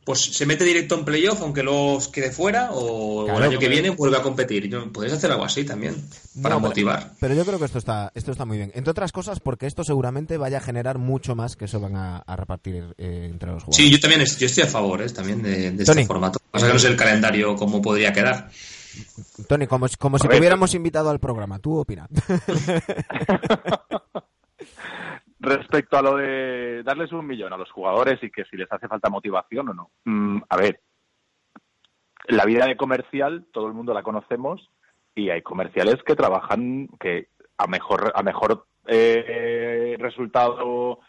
pues se mete directo en playoff, aunque los quede fuera, o, o Claro, el año que viene vuelve a competir. Yo- Podéis hacer algo así también, para No, pero- motivar. Pero yo creo que esto está, esto está muy bien. Entre otras cosas, porque esto seguramente vaya a generar mucho más que eso van a, a repartir eh, entre los jugadores. Sí, yo también yo estoy a favor ¿eh? también de, de Tony. este formato. Pasa que no sé el calendario cómo podría quedar. Tony, como, como si te hubiéramos invitado al programa, ¿tú opinas? Respecto a lo de darles un millón a los jugadores y que si les hace falta motivación o no. Mm, a ver, la vida de comercial todo el mundo la conocemos y hay comerciales que trabajan que a mejor a mejor eh, resultado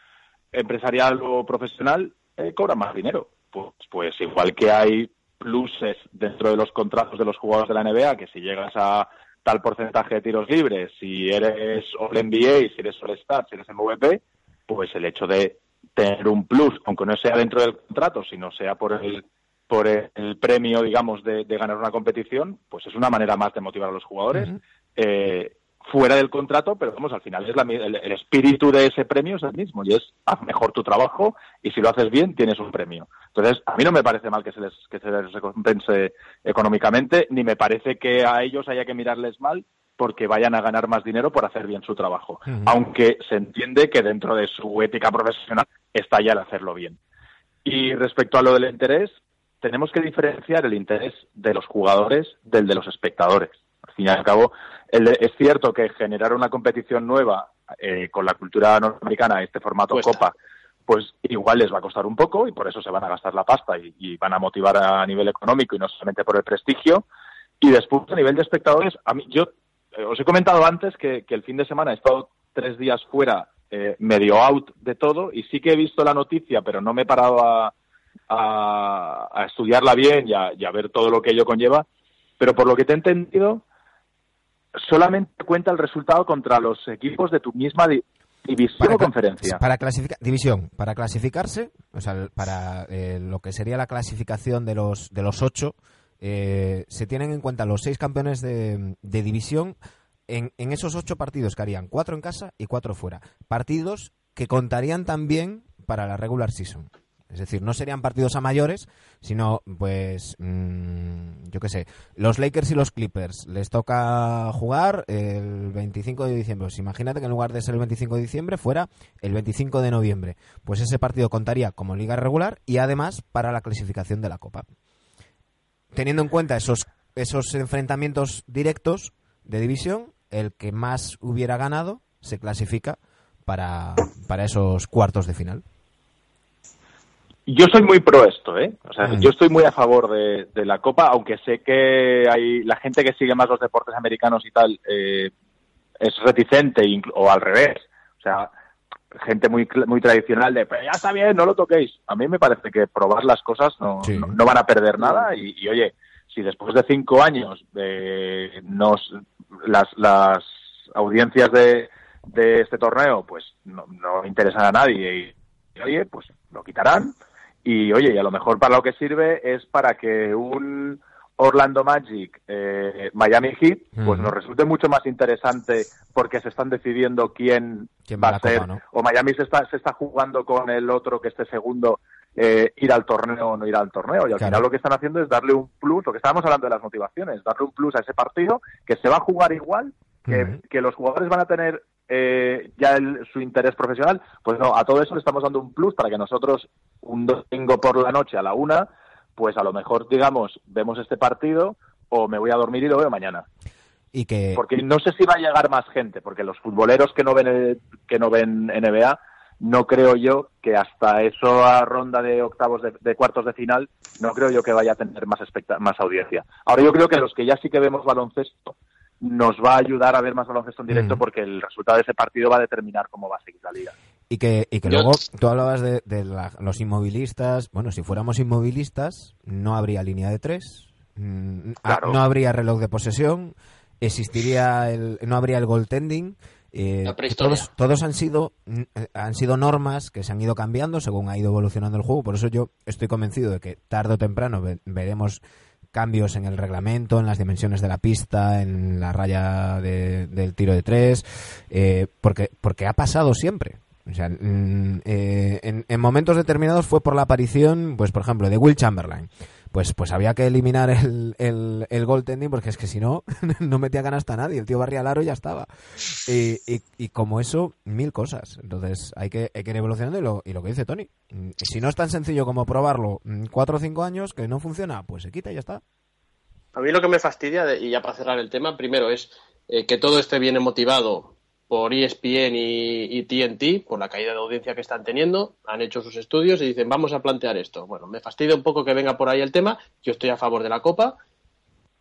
empresarial o profesional eh, cobran más dinero. Pues, pues igual que hay pluses dentro de los contratos de los jugadores de la NBA, que si llegas a tal porcentaje de tiros libres, si eres All NBA, si eres All Star, si eres MVP, pues el hecho de tener un plus, aunque no sea dentro del contrato, sino sea por el por el, premio, digamos, de, de ganar una competición, pues es una manera más de motivar a los jugadores. Eh, fuera del contrato, pero vamos, al final es la el, el espíritu de ese premio es el mismo y es haz mejor tu trabajo y si lo haces bien tienes un premio. Entonces, a mí no me parece mal que se les, que se les recompense económicamente, ni me parece que a ellos haya que mirarles mal porque vayan a ganar más dinero por hacer bien su trabajo. Aunque se entiende que dentro de su ética profesional está ya el hacerlo bien. Y respecto a lo del interés, tenemos que diferenciar el interés de los jugadores del de los espectadores. Fin y al cabo, el es cierto que generar una competición nueva eh, con la cultura norteamericana, este formato Cuesta. Copa, pues igual les va a costar un poco y por eso se van a gastar la pasta y, y van a motivar a nivel económico y no solamente por el prestigio. Y después, a nivel de espectadores, a mí, yo eh, os he comentado antes que, que el fin de semana he estado tres días fuera, eh, medio out de todo, y sí que he visto la noticia, pero no me he parado a, a- a estudiarla bien y a, y a ver todo lo que ello conlleva. Pero por lo que te he entendido, solamente cuenta el resultado contra los equipos de tu misma di- división o cla- conferencia. Para clasificar, división, para clasificarse, o sea, para eh, lo que sería la clasificación de los de los ocho, eh, se tienen en cuenta los seis campeones de, de división en, en esos ocho partidos que harían cuatro en casa y cuatro fuera. Partidos que contarían también para la regular season. Es decir, no serían partidos a mayores, sino, pues, mm, yo qué sé, los Lakers y los Clippers les toca jugar el 25 de diciembre. Pues imagínate que en lugar de ser el 25 de diciembre fuera el 25 de noviembre. Pues ese partido contaría como liga regular y además para la clasificación de la Copa. Teniendo en cuenta esos, esos enfrentamientos directos de división, el que más hubiera ganado se clasifica para, para esos cuartos de final. Yo soy muy pro esto, ¿eh? O sea, Mm. yo estoy muy a favor de, de la Copa, aunque sé que hay la gente que sigue más los deportes americanos y tal eh, es reticente o al revés. O sea, gente muy muy tradicional de, "Pero ya está bien, no lo toquéis. A mí me parece que probar las cosas no, Sí. no, no van a perder nada y, y, oye, si después de cinco años eh, nos las, las audiencias de, de este torneo pues no, no interesan a nadie y, oye, pues lo quitarán y oye, y a lo mejor para lo que sirve es para que un Orlando Magic, eh, Miami Heat, pues nos resulte mucho más interesante porque se están decidiendo quién, ¿Quién va a ser, Copa, no? o Miami se está, se está jugando con el otro que esté segundo, eh, ir al torneo o no ir al torneo. Y al Claro. final lo que están haciendo es darle un plus, lo que estábamos hablando de las motivaciones, darle un plus a ese partido que se va a jugar igual, que los jugadores van a tener eh, ya el- su interés profesional. Pues no, a todo eso le estamos dando un plus para que nosotros un domingo por la noche a la una, pues a lo mejor, digamos, vemos este partido o me voy a dormir y lo veo mañana. Y que, Porque no sé si va a llegar más gente, porque los futboleros que no ven el- que no ven NBA, no creo yo que hasta eso a ronda de octavos de, de cuartos de final, no creo yo que vaya a tener más más audiencia. Ahora yo creo que los que ya sí que vemos baloncesto nos va a ayudar a ver más baloncesto en directo Mm. porque el resultado de ese partido va a determinar cómo va a seguir la liga. y que, y que Yo- luego tú hablabas de, de la- los inmovilistas. Bueno, si fuéramos inmovilistas, no habría línea de tres, mm, ah, no habría reloj de posesión, existiría el, no habría el goaltending. eh, todos, todos han sido mm, eh, han sido normas que se han ido cambiando según ha ido evolucionando el juego. Por eso yo estoy convencido de que tarde o temprano ve- veremos cambios en el reglamento, en las dimensiones de la pista, en la raya de- del tiro de tres, eh, porque, porque ha pasado siempre. O sea, mm, eh, en, en momentos determinados fue por la aparición, pues por ejemplo, de Will Chamberlain. Pues, pues había que eliminar el, el, el goaltending porque es que si no, no metía ganas a nadie. El tío barría ya estaba. Y, y, y como eso, mil cosas. Entonces hay que, hay que ir evolucionando y lo, y lo que dice Tony. mm, Si no es tan sencillo como probarlo mm, cuatro o cinco años, que no funciona, pues se quita y ya está. A mí lo que me fastidia, y ya para cerrar el tema, primero es eh, que todo esté viene motivado por ESPN y, TNT, por la caída de audiencia que están teniendo, han hecho sus estudios y dicen, vamos a plantear esto. Bueno, me fastidia un poco que venga por ahí el tema, yo estoy a favor de la Copa,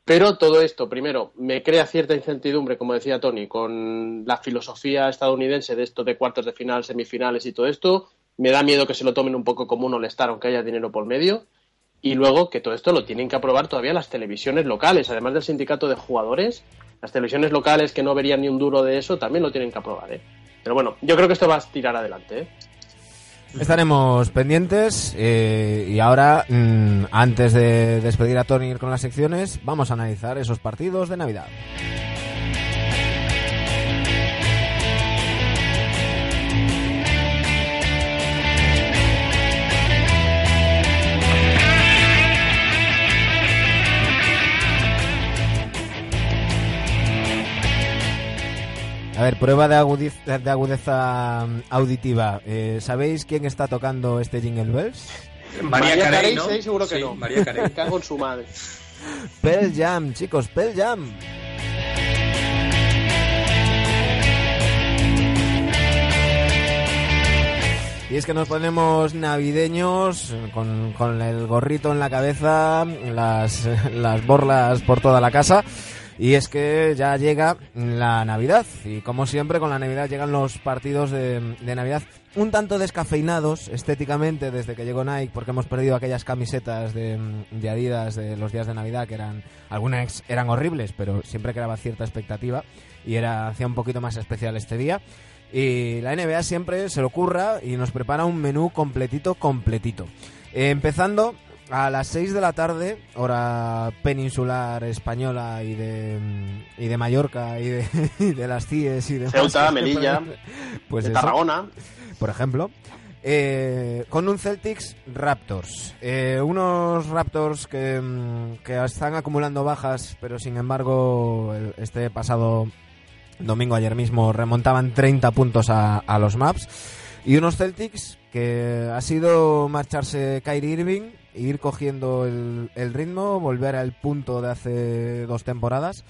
pero todo esto, primero, me crea cierta incertidumbre, como decía Tony, con la filosofía estadounidense de esto de cuartos de final, semifinales y todo esto. Me da miedo que se lo tomen un poco como un molestar, aunque haya dinero por medio. Y luego que todo esto lo tienen que aprobar todavía las televisiones locales, además del sindicato de jugadores. Las televisiones locales que no verían ni un duro de eso también lo tienen que aprobar. ¿eh? Pero bueno, yo creo que esto va a tirar adelante. ¿eh? Estaremos pendientes eh, y ahora, mm, antes de despedir a Tony con las secciones, vamos a analizar esos partidos de Navidad. A ver, prueba de, agudiz- de agudeza mm, auditiva. Eh, ¿Sabéis quién está tocando este Jingle Bells? María, Carey, ¿no? sí, seguro que Sí, no. María Carey. Me cago en su madre. Pearl Jam, chicos, Pearl Jam. Y es que nos ponemos navideños con, con el gorrito en la cabeza, las, las borlas por toda la casa. Y es que ya llega la Navidad. Y como siempre, con la Navidad llegan los partidos de, de Navidad un tanto descafeinados estéticamente desde que llegó Nike, porque hemos perdido aquellas camisetas de, de Adidas de los días de Navidad que eran, algunas eran horribles, pero siempre creaba cierta expectativa y era hacía un poquito más especial este día. Y la NBA siempre se lo ocurra y nos prepara un menú completito, completito. Eh, empezando a las 6 de la tarde, hora peninsular española y de, y de Mallorca y de, y de las CIES y de Ceuta, Melilla, pues de eso, Tarragona. por ejemplo. Eh, con un Celtics Raptors. Eh, unos Raptors que, mm, que están acumulando bajas, pero sin embargo, este pasado domingo, ayer mismo, remontaban 30 puntos a, a los Maps. Y unos Celtics que ha sido marcharse Kyrie Irving, ir cogiendo el, el ritmo, volver al punto de hace dos temporadas.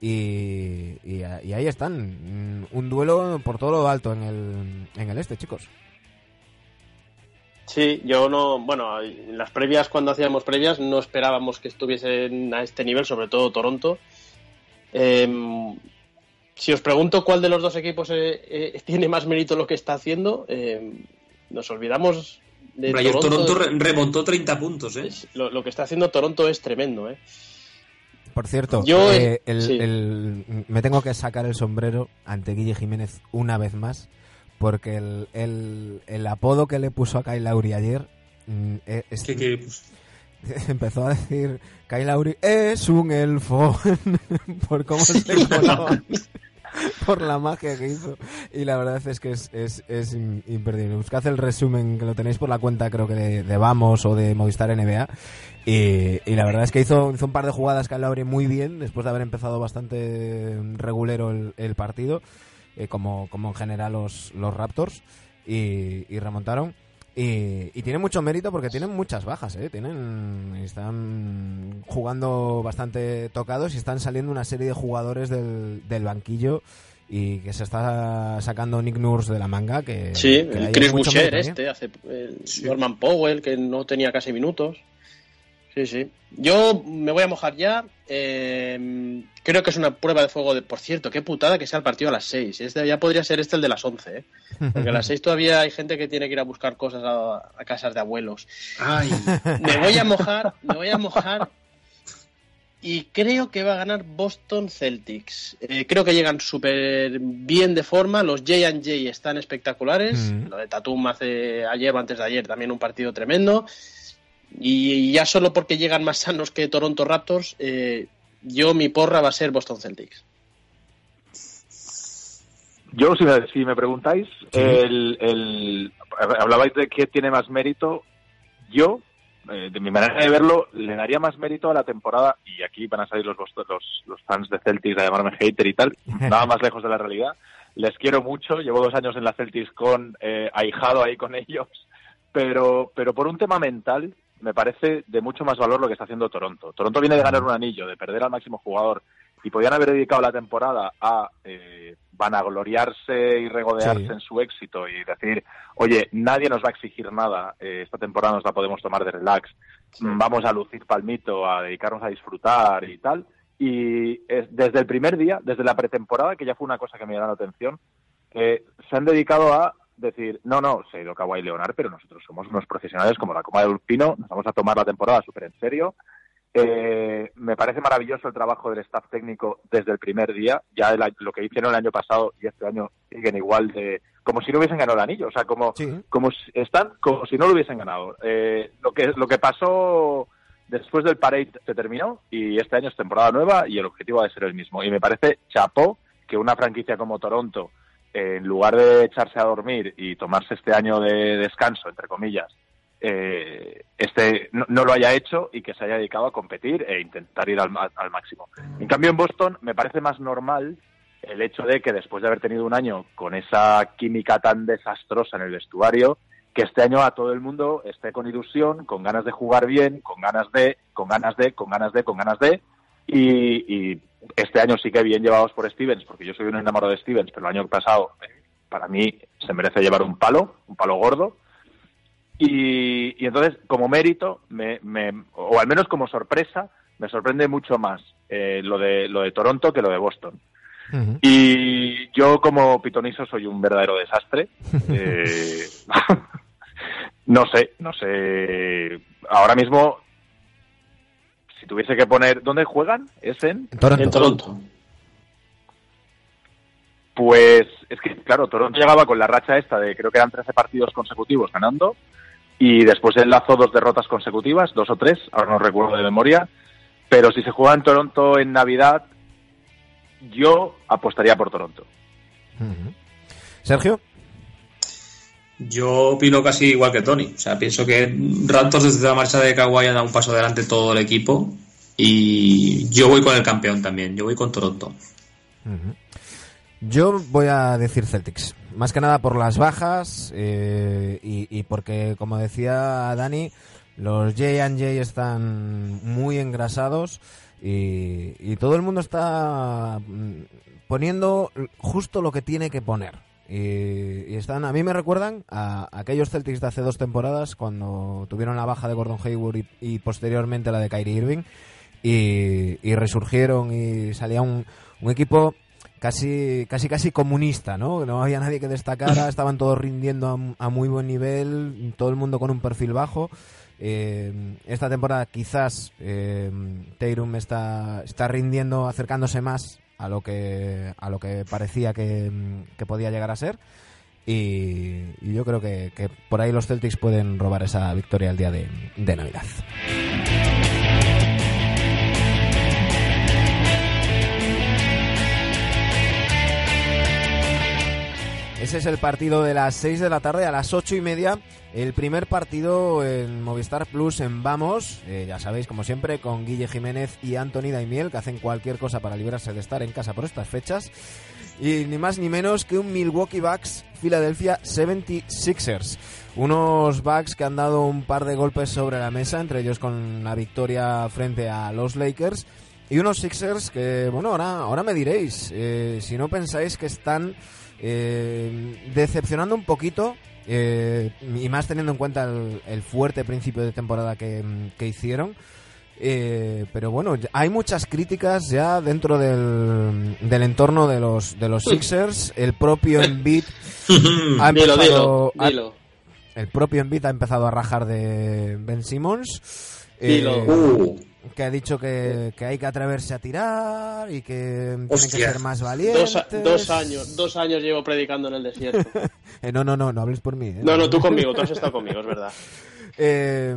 Y, ahí están. Un duelo por todo lo alto en el, en el este, chicos. Sí, yo no, bueno, en las previas, cuando hacíamos previas, no esperábamos que estuviesen a este nivel, sobre todo Toronto. Em, si os pregunto cuál de los dos equipos eh, eh, tiene más mérito lo que está haciendo, em, nos olvidamos de Toronto. Toronto. remontó 30 puntos, ¿eh? Lo, lo, que está haciendo Toronto es tremendo, ¿eh? Por cierto, Yo, eh, el, sí. el, me tengo que sacar el sombrero ante Guille Jiménez una vez más porque el, el, el, apodo que le puso a Kyle Lauri ayer mm, es, ¿Qué, qué, pues? empezó a decir Kyle Lauri es un elfo por cómo se colaba por la magia que hizo. Y la verdad es que es, es, es imperdible. Buscad el resumen que lo tenéis por la cuenta creo que de, Vamos o de Movistar NBA y, y, la verdad es que hizo, hizo un par de jugadas Kyle Lauri muy bien después de haber empezado bastante regulero el, partido eh, como, como en general los, los Raptors, y remontaron. Y, y, tiene mucho mérito porque tienen muchas bajas, ¿eh? Tienen, están jugando bastante tocados y están saliendo una serie de jugadores del, del banquillo y que se está sacando Nick Nurse de la manga. Que, sí, que Chris Boucher este, hace, sí. Norman Powell, que no tenía casi minutos. Sí, sí. Yo me voy a mojar ya. Eh, creo que es una prueba de fuego de, por cierto, qué putada que sea el partido a las 6. Este ya podría ser este el de las 11, ¿eh? Porque a las 6 todavía hay gente que tiene que ir a buscar cosas a, a casas de abuelos. Ay. Me voy a mojar, me voy a mojar. Y creo que va a ganar Boston Celtics. Eh, creo que llegan súper bien de forma. Los J&J están espectaculares. Mm. Lo de Tatum hace ayer o antes de ayer también un partido tremendo. Y ya solo porque llegan más sanos que Toronto Raptors, eh, yo mi porra va a ser Boston Celtics. Yo, si me, si me preguntáis, ¿Sí? el, el, hablabais de qué tiene más mérito. Yo, eh, de mi manera de verlo, le daría más mérito a la temporada, y aquí van a salir los, los, los fans de Celtics a llamarme hater y tal, nada más lejos de la realidad. Les quiero mucho, llevo dos años en la Celtics con eh, ahijado ahí con ellos, pero, pero por un tema mental, me parece de mucho más valor lo que está haciendo Toronto. Toronto viene de ganar un anillo, de perder al máximo jugador, y podían haber dedicado la temporada a eh, vanagloriarse y regodearse sí. en su éxito y decir, oye, nadie nos va a exigir nada, eh, esta temporada nos la podemos tomar de relax, sí. vamos a lucir palmito, a dedicarnos a disfrutar y tal. Y es, desde el primer día, desde la pretemporada, que ya fue una cosa que me llamó la atención, eh, se han dedicado a decir, no, no, se ha ido Kawhi Leonard, pero nosotros somos unos profesionales como la Coma de Ulpino, nos vamos a tomar la temporada súper en serio. Eh, me parece maravilloso el trabajo del staff técnico desde el primer día, ya el, lo que hicieron el año pasado y este año siguen igual de como si no hubiesen ganado el anillo, o sea, como, sí. como si, están como si no lo hubiesen ganado. Eh, lo que lo que pasó después del parade se terminó y este año es temporada nueva y el objetivo ha de ser el mismo. Y me parece chapó que una franquicia como Toronto en lugar de echarse a dormir y tomarse este año de descanso, entre comillas, eh, este no, no, lo haya hecho y que se haya dedicado a competir e intentar ir al, al, máximo. En cambio, en Boston me parece más normal el hecho de que después de haber tenido un año con esa química tan desastrosa en el vestuario, que este año a todo el mundo esté con ilusión, con ganas de jugar bien, con ganas de, con ganas de, con ganas de, con ganas de, y, y este año sí que bien llevados por Stevens, porque yo soy un enamorado de Stevens, pero el año pasado para mí se merece llevar un palo, un palo gordo. Y, y entonces, como mérito, me, me, o al menos como sorpresa, me sorprende mucho más eh, lo, de, lo de Toronto que lo de Boston. Uh -huh. Y yo como pitonizo soy un verdadero desastre. eh, no sé, no sé. Ahora mismo tuviese que poner dónde juegan es en Toronto. En Toronto. Pues es que claro, Toronto llegaba con la racha esta de creo que eran 13 partidos consecutivos ganando y después enlazó dos derrotas consecutivas, dos o tres, ahora no recuerdo de memoria, pero si se juega en Toronto en Navidad yo apostaría por Toronto. Uh -huh. Sergio yo opino casi igual que Tony. O sea, pienso que Raptors desde la marcha de Kawhi han dado un paso adelante todo el equipo. Y yo voy con el campeón también. Yo voy con Toronto. Yo voy a decir Celtics. Más que nada por las bajas eh, y, porque, como decía Dani, los J&J están muy engrasados y, y todo el mundo está poniendo justo lo que tiene que poner Y, están, a mí me recuerdan a, aquellos Celtics de hace dos temporadas cuando tuvieron la baja de Gordon Hayward y, posteriormente la de Kyrie Irving y, resurgieron y salía un, un equipo casi casi casi comunista, ¿no? No había nadie que destacara, estaban todos rindiendo a, muy buen nivel, todo el mundo con un perfil bajo. Eh, esta temporada quizás eh, está, está rindiendo, acercándose más a lo que a lo que parecía que, podía llegar a ser. Y, yo creo que, por ahí los Celtics pueden robar esa victoria el día de, de Navidad. Ese es el partido de las 6 de la tarde a las 8 y media. El primer partido en Movistar Plus en Vamos, eh, ya sabéis, como siempre, con Guille Jiménez y Anthony Daimiel, que hacen cualquier cosa para librarse de estar en casa por estas fechas. Y ni más ni menos que un Milwaukee Bucks Philadelphia 76ers. Unos Bucks que han dado un par de golpes sobre la mesa, entre ellos con la victoria frente a los Lakers. Y unos Sixers que, bueno, ahora, ahora me diréis, eh, si no pensáis que están eh, decepcionando un poquito, eh, y más teniendo en cuenta el, fuerte principio de temporada que, hicieron. Eh, pero bueno, hay muchas críticas ya dentro del, del entorno de los de los Sixers. El propio Embiid ha empezado el propio Embiid ha empezado a rajar de Ben Simmons. Eh, uh que ha dicho que, hay que atreverse a tirar y que tienen que ser más valientes. Dos, años, dos años llevo predicando en el desierto. Eh, no, no, no, no hables por mí. ¿eh? No, no, tú conmigo, tú has estado conmigo, es verdad. Eh,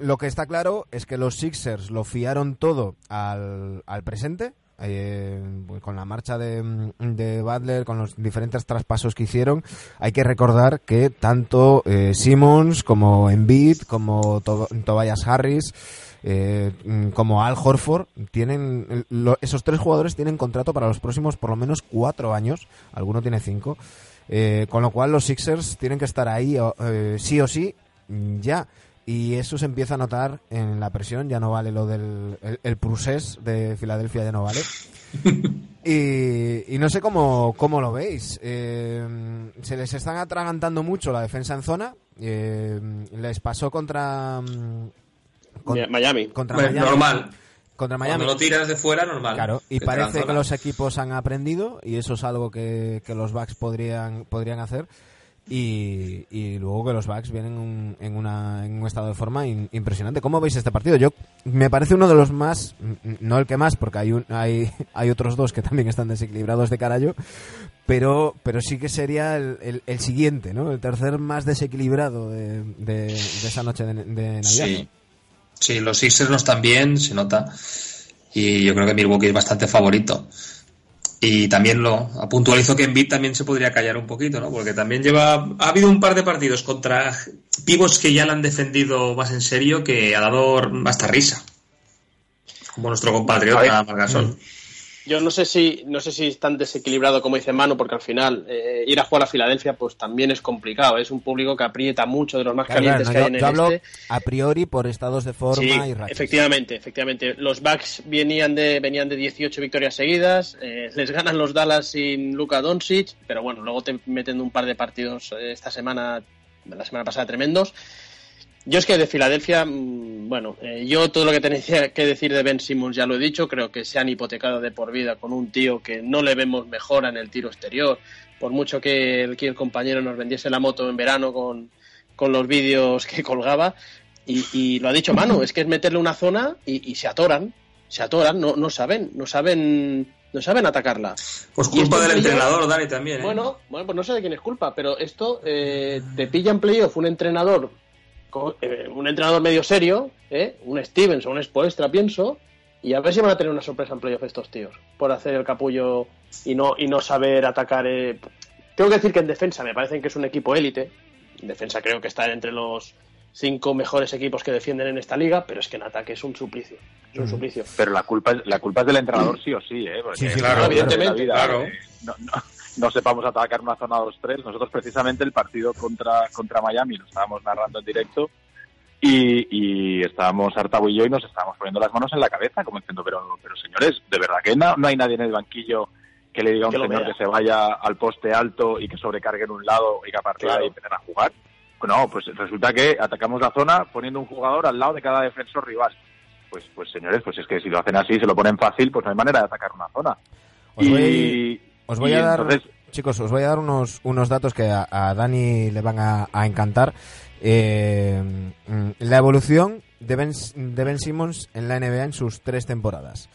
lo que está claro es que los Sixers lo fiaron todo al, presente, pues con la marcha de, de, Butler, con los diferentes traspasos que hicieron, hay que recordar que tanto Simmons como Embiid, como Tobias Harris, eh, mm, como Al Horford, tienen esos tres jugadores tienen contrato para los próximos por lo menos cuatro años, alguno tiene cinco, eh, con lo cual los Sixers tienen que estar ahí eh, sí o sí ya. Y eso se empieza a notar en la presión, ya no vale lo del el, de Filadelfia, ya no vale. Y, no sé cómo, cómo lo veis. se les están atragantando mucho la defensa en zona. les pasó contra, Miami. Contra Miami. Normal. Contra Miami. Cuando lo tiras de fuera, normal. Claro, y parece que los equipos han aprendido y eso es algo que, los Bucks podrían, podrían hacer. Y, luego que los Bucks vienen en, una, en un estado de forma impresionante. ¿Cómo veis este partido? Yo me parece uno de los más, no el que más, porque hay, un, hay, hay otros dos que también están desequilibrados de carajo, pero, pero sí que sería el, el, siguiente, ¿no? El tercer más desequilibrado de, de, esa noche de, de Navidad. Sí, los Sixers no están bien, se nota. Y yo creo que Milwaukee es bastante favorito. Y también lo puntualizo que en Embiid también se podría callar un poquito, ¿no? Porque también lleva. Ha habido un par de partidos contra pivos que ya le han defendido más en serio que ha dado hasta risa. Como nuestro compatriota Margasol. Yo no sé si no sé si es tan desequilibrado como dice Mano, porque al final eh, ir a jugar a Filadelfia pues también es complicado. Es un público que aprieta mucho de los más calientes que hay en el hablo este. a priori por estados de forma y. Efectivamente, efectivamente. Los Bucks venían de venían de 18 victorias seguidas, eh, les ganan los Dallas sin Luka Doncic, pero bueno, luego te meten un par de partidos eh, esta semana, la semana pasada tremendos. Yo es que de Filadelfia, mm, bueno, eh, yo todo lo que tenía que decir de Ben Simmons ya lo he dicho, creo que se han hipotecado de por vida con un tío que no le vemos mejora en el tiro exterior, por mucho que el, que el compañero nos vendiese la moto en verano con, los vídeos que colgaba, y, lo ha dicho Manu, es que es meterle una zona y, se atoran, se atoran, no, no saben, no saben no saben atacarla. Pues culpa del entrenador, Dani, también. ¿eh? Bueno, bueno, pues no sé de quién es culpa, pero esto eh, te pilla en playoff un entrenador un entrenador medio serio, ¿eh? un Stevens o un Spoestra, pienso, y a ver si van a tener una sorpresa en playoff estos tíos, por hacer el capullo y no, y no saber atacar. Eh. Tengo que decir que en defensa me parecen que es un equipo élite. En defensa creo que está entre los cinco mejores equipos que defienden en esta liga, pero es que en ataque es un suplicio. Es un suplicio. Pero la culpa, la culpa es del entrenador sí o sí, ¿eh? sí, claro, evidentemente. claro. no, no sepamos atacar una zona 2-3. Nosotros precisamente el partido contra, contra Miami lo estábamos narrando en directo y, y estábamos Artabo y yo y nos estábamos poniendo las manos en la cabeza como diciendo, pero, pero señores, ¿de verdad que no, no hay nadie en el banquillo que le diga a un señor vea. que se vaya al poste alto y que sobrecargue en un lado y que a partir de Claro. ahí empiecen a jugar. No, pues resulta que atacamos la zona poniendo un jugador al lado de cada defensor rival. Pues, pues señores, pues es que si lo hacen así, se lo ponen fácil, pues no hay manera de atacar una zona. Os voy, os voy y a dar, entonces- chicos, os voy a dar unos, unos datos que a, a Dani le van a, a encantar. Eh, la evolución de Ben, de Ben Simmons en la NBA en sus tres temporadas.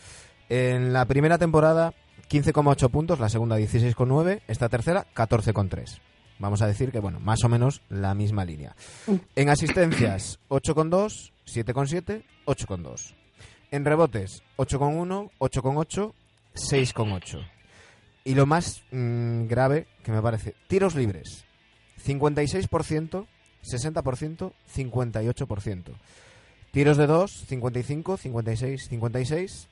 En la primera temporada, 15,8 puntos, la segunda 16,9, esta tercera 14,3. Vamos a decir que, bueno, más o menos la misma línea. En asistencias, 8,2, 7,7, 8,2. En rebotes, 8,1, 8,8, 6,8. Y lo más mm, grave que me parece, tiros libres, 56%, 60%, 58%. Tiros de 2, 55, 56, 56.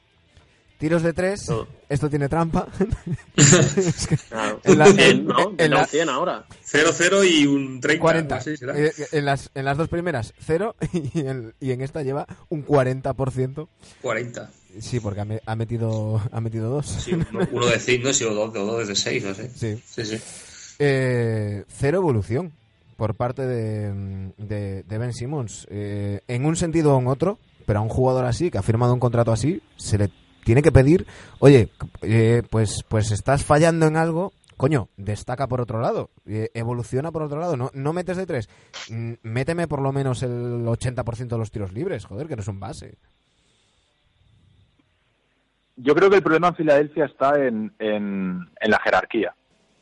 Tiros de 3, No. esto tiene trampa. Claro. En la- 100, ¿no? en la- un 100 ahora. 0-0 y un 30. 40. así será. En, las, en las dos primeras, 0. Y en, y en esta lleva un 40%. 40. Sí, porque ha, me- ha metido ha metido dos. Sí, uno, uno de 5, sí, o dos, o dos de 6, no sé. Sí. Sí, sí. Eh, cero evolución por parte de, de, de Ben Simmons. Eh, en un sentido o en otro, pero a un jugador así, que ha firmado un contrato así, se le tiene que pedir, oye, eh, pues, pues estás fallando en algo, coño, destaca por otro lado, eh, evoluciona por otro lado, no, no metes de tres, Mm, méteme por lo menos el 80% de los tiros libres, joder, que no es un base. Yo creo que el problema en Filadelfia está en, en, en la jerarquía.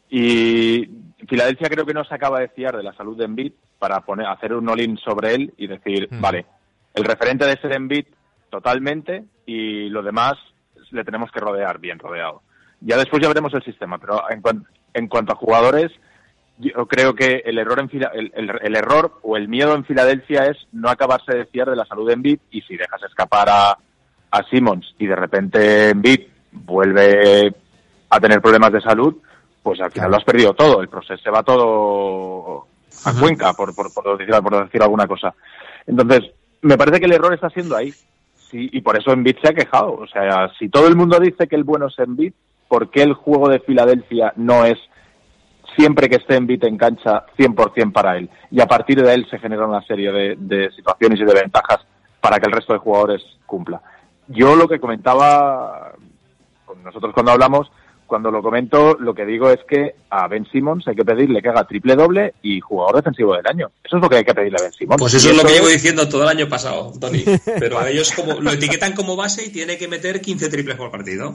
Y Filadelfia creo que no se acaba de fiar de la salud de Embiid para poner, hacer un all-in sobre él y decir, Hmm. vale, el referente de ser Embiid totalmente y lo demás le tenemos que rodear bien rodeado. Ya después ya veremos el sistema, pero en, cuan- en cuanto a jugadores, yo creo que el error, en Fila- el, el- el error o el miedo en Filadelfia es no acabarse de fiar de la salud de Embiid y si dejas escapar a, a Simmons y de repente Embiid vuelve a tener problemas de salud, pues al final lo has perdido todo. El proceso se va todo a Cuenca, por, por, por, decir, por decir alguna cosa. Entonces, me parece que el error está siendo ahí. Sí, y por eso Embiid se ha quejado. O sea, si todo el mundo dice que el bueno es Embiid, ¿por qué el juego de Filadelfia no es siempre que esté Embiid en cancha 100% para él? Y a partir de él se genera una serie de, de situaciones y de ventajas para que el resto de jugadores cumpla. Yo lo que comentaba con nosotros cuando hablamos, cuando lo comento, lo que digo es que a Ben Simmons hay que pedirle que haga triple doble y jugador defensivo del año. Eso es lo que hay que pedirle a Ben Simmons. Pues Y eso es lo que es- llevo diciendo todo el año pasado, Tony. Pero a ellos como lo etiquetan como base y tiene que meter 15 triples por partido.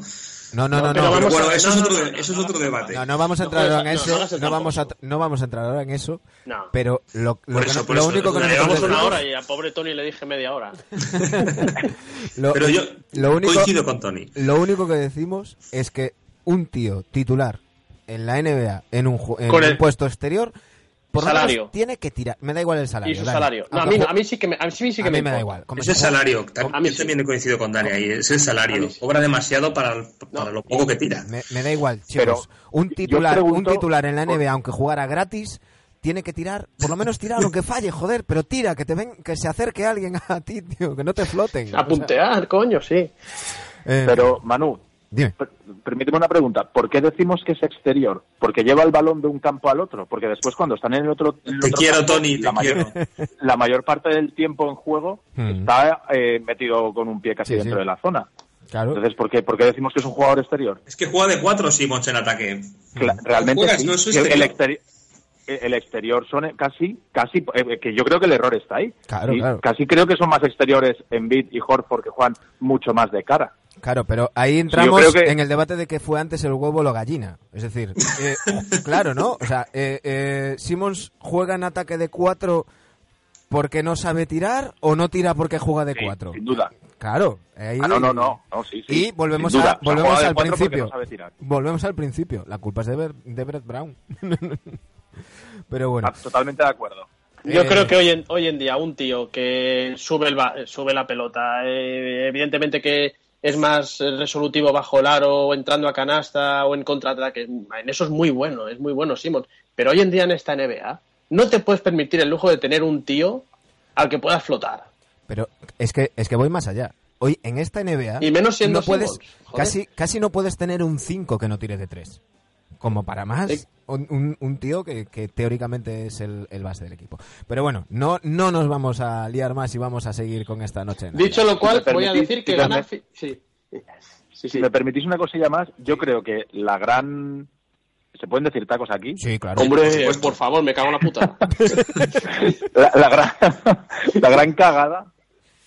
No, no, no, no. Pero vamos bueno, a- eso no, es otro, no, de- no, eso es no, otro no, debate. No, no vamos a entrar ahora en eso, no vamos a, no vamos a entrar ahora en eso, No. pero lo, lo que lo eso, único que le nosotros Llevamos una hora y al pobre Tony le dije media hora. lo- Pero yo lo único, coincido con Tony. lo único que decimos es que un tío titular en la NBA en un, en Con un el- puesto exterior por lo menos Salario. tiene que tirar. Me da igual el salario. Y su Dani. salario. No, a, mí, ju- a mí sí que me, a mí sí que a me mí me da igual. Como Es que el juegue- salario. A mí Yo sí. también he coincido con Dani ahí. Es el A salario. sí. Cobra demasiado para, para No. lo poco que tira. Me, me da igual, Pero chicos. un yo titular, pregunto- un titular en la NBA, aunque jugara gratis, tiene que tirar, por lo menos tirar aunque falle, joder, pero tira, que te ven, que se acerque alguien a ti, tío, que no te floten. A puntear, coño, sí. Eh, Pero, Manu, dime. per- permíteme una pregunta. ¿Por qué decimos que es exterior? ¿Porque lleva el balón de un campo al otro? Porque después cuando están en el otro... en el Te otro quiero, campo, Tony, te la mayor, quiero. la mayor parte del tiempo en juego Hmm. está eh, metido con un pie casi Sí, dentro sí. de la zona. Claro. Entonces, ¿por qué, por qué decimos que es un jugador exterior? Es que juega de cuatro Simons en ataque. Cla- Realmente juegas, sí. no es su Que el, exterior. exteri- el exterior son eh, casi, casi, eh, que yo creo que el error está ahí. Claro, Y claro. Casi creo que son más exteriores en Bid y Horford que juegan mucho más de cara. Claro, pero ahí entramos que- en el debate de que fue antes el huevo o la gallina. Es decir, eh, claro, ¿no? O sea, eh, eh, Simmons juega en ataque de cuatro porque no sabe tirar o no tira porque juega de Sí, cuatro. Sin duda. Claro. ahí- Ah, no, no, no, no, sí, sí. Y volvemos, a, O sea, volvemos al principio. no sabe tirar. Volvemos al principio. La culpa es de, Ber- de Brett Brown. pero bueno. Ah, Totalmente de acuerdo. Yo Eh, creo que hoy en, hoy en día un tío que sube, el ba- sube la pelota, eh, evidentemente que es más eh, resolutivo bajo el aro o entrando a canasta o en contraataque, en eso es muy bueno, es muy bueno Simon. Pero hoy en día en esta NBA no te puedes permitir el lujo de tener un tío al que puedas flotar. Pero es que, es que voy más allá. hoy en esta NBA Y menos siendo no puedes, casi, casi no puedes tener un 5 que no tire de 3. Como para más, un, tío que, que teóricamente es el, el base del equipo. Pero bueno, no, no nos vamos a liar más y vamos a seguir con esta noche. Dicho lo cual, voy a decir que si gana... me- fi- Sí. Sí, Si me permitís una cosilla más, yo creo que la gran... ¿Se pueden decir tacos aquí? Sí, claro. Hombre, por supuesto. por favor, me cago en la puta. la, la gran, la gran cagada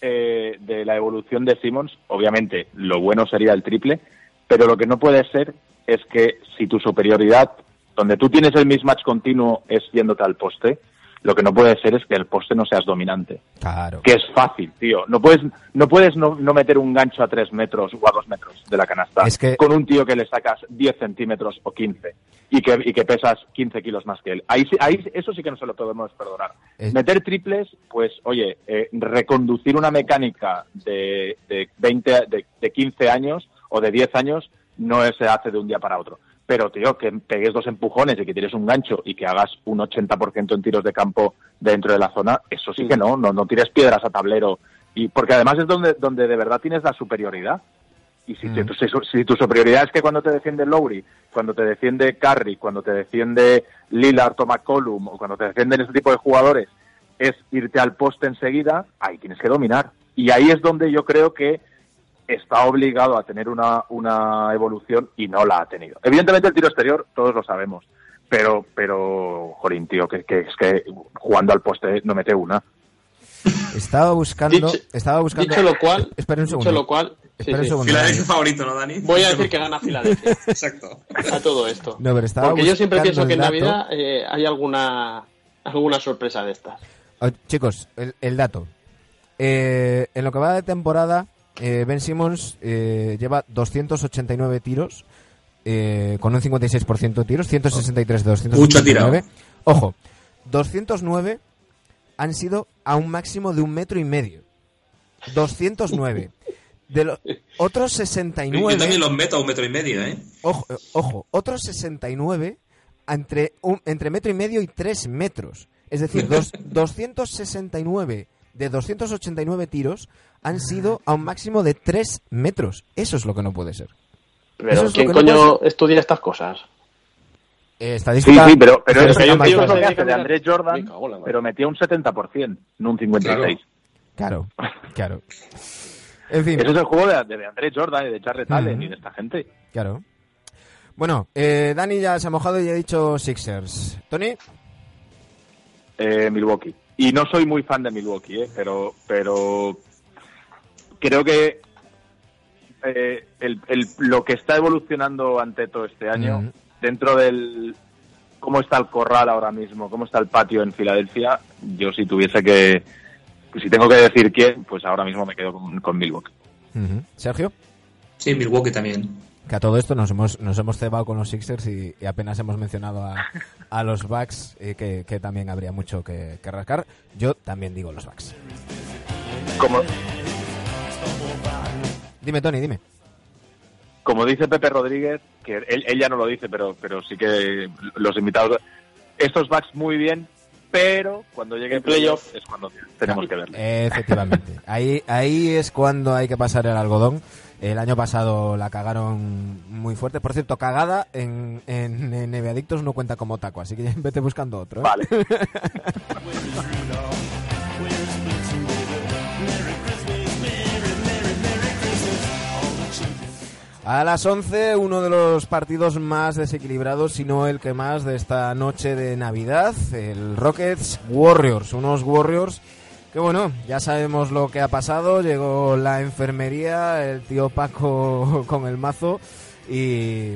eh, de la evolución de Simmons, obviamente lo bueno sería el triple, pero lo que no puede ser es que si tu superioridad, donde tú tienes el mismatch continuo, es yéndote al poste, lo que no puede ser es que el poste no seas dominante. Claro. Que es fácil, tío. No puedes no, puedes no, no meter un gancho a tres metros o a dos metros de la canasta Es que- con un tío que le sacas 10 centímetros o 15 y que, y que pesas 15 kilos más que él. Ahí, ahí eso sí que no se lo podemos perdonar. Es- Meter triples, pues, oye, eh, reconducir una mecánica de, de, 20, de, de 15 años o de 10 años no se hace de un día para otro. Pero, tío, que pegues dos empujones y que tires un gancho y que hagas un 80% en tiros de campo dentro de la zona, eso sí que no, no, no tires piedras a tablero. y Porque además es donde, donde de verdad tienes la superioridad. Y si, Mm. tu- si, si tu superioridad es que cuando te defiende Lowry, cuando te defiende Curry, cuando te defiende Lillard o McCollum, o cuando te defienden ese tipo de jugadores, es irte al poste enseguida, ahí tienes que dominar. Y ahí es donde yo creo que está obligado a tener una, una evolución y no la ha tenido. Evidentemente el tiro exterior, todos lo sabemos. Pero, pero, jorín, tío, que, que es que jugando al poste no mete una. Estaba buscando. Dicho- estaba buscando. Dicho lo cual, Espera un dicho segundo. lo cual, sí, Espera un sí. segundo. Filadelfia favorito, ¿no, Dani? voy a decir que gana Filadelfia Exacto. a todo esto. No, pero estaba Porque yo siempre pienso que en. Navidad eh, hay alguna alguna sorpresa de estas. Oh, chicos, el, el dato. Eh, en lo que va de temporada, eh, Ben Simmons eh, lleva 289 tiros, eh, con un 56% de tiros, 163 de 289. Mucho tirado. Ojo, 209 han sido a un máximo de un metro y medio. 209. De los otros Yo 69. también los meto a un metro y medio, ¿eh? Ojo, eh, ojo, otros 69 entre, un, entre metro y medio y 3 metros. Es decir, dos, 269 de 289 tiros han sido a un máximo de 3 metros. Eso es lo que no puede ser. Eso Pero es lo ¿quién no coño puede estudia estas cosas? Eh, Sí, estadística. sí, pero, pero pero es que hay un tío que hace de Andrés Jordan, Me pero metía un 70%, no un 56%. Claro, claro. En fin, Eso es el juego de, de Andrés Jordan y de Charles Allen Ujú. y de esta gente. claro. Bueno, eh, Dani ya se ha mojado y ha dicho Sixers. Tony, Eh, Milwaukee. Y no soy muy fan de Milwaukee, ¿eh? pero, pero creo que eh, el, el- lo que está evolucionando ante todo este año, Mm. dentro del cómo está el corral ahora mismo, cómo está el patio en Filadelfia, yo si tuviese que, si tengo que decir quién, pues ahora mismo me quedo con, con Milwaukee. Sergio. Sí, Milwaukee también. Que a todo esto nos hemos, nos hemos cebado con los Sixers y, y apenas hemos mencionado a, a los Bucks, eh, que, que también habría mucho que, que rascar. Yo también digo los Bucks. Como, Dime, Tony, dime. como dice Pepe Rodríguez, que él, él ya no lo dice, pero, pero sí que los invitados, estos backs muy bien, pero cuando llegue El playoff. es cuando tenemos que verlo. Efectivamente. Ahí, ahí es cuando hay que pasar el algodón. El año pasado la cagaron muy fuerte. Por cierto, cagada en, en, en no cuenta como taco, así que ya vete buscando otro. ¿eh? Vale. A las 11, uno de los partidos más desequilibrados, si no el que más, de esta noche de Navidad, el Rockets Warriors, unos Warriors que bueno, ya sabemos lo que ha pasado, llegó la enfermería, el tío Paco con el mazo y,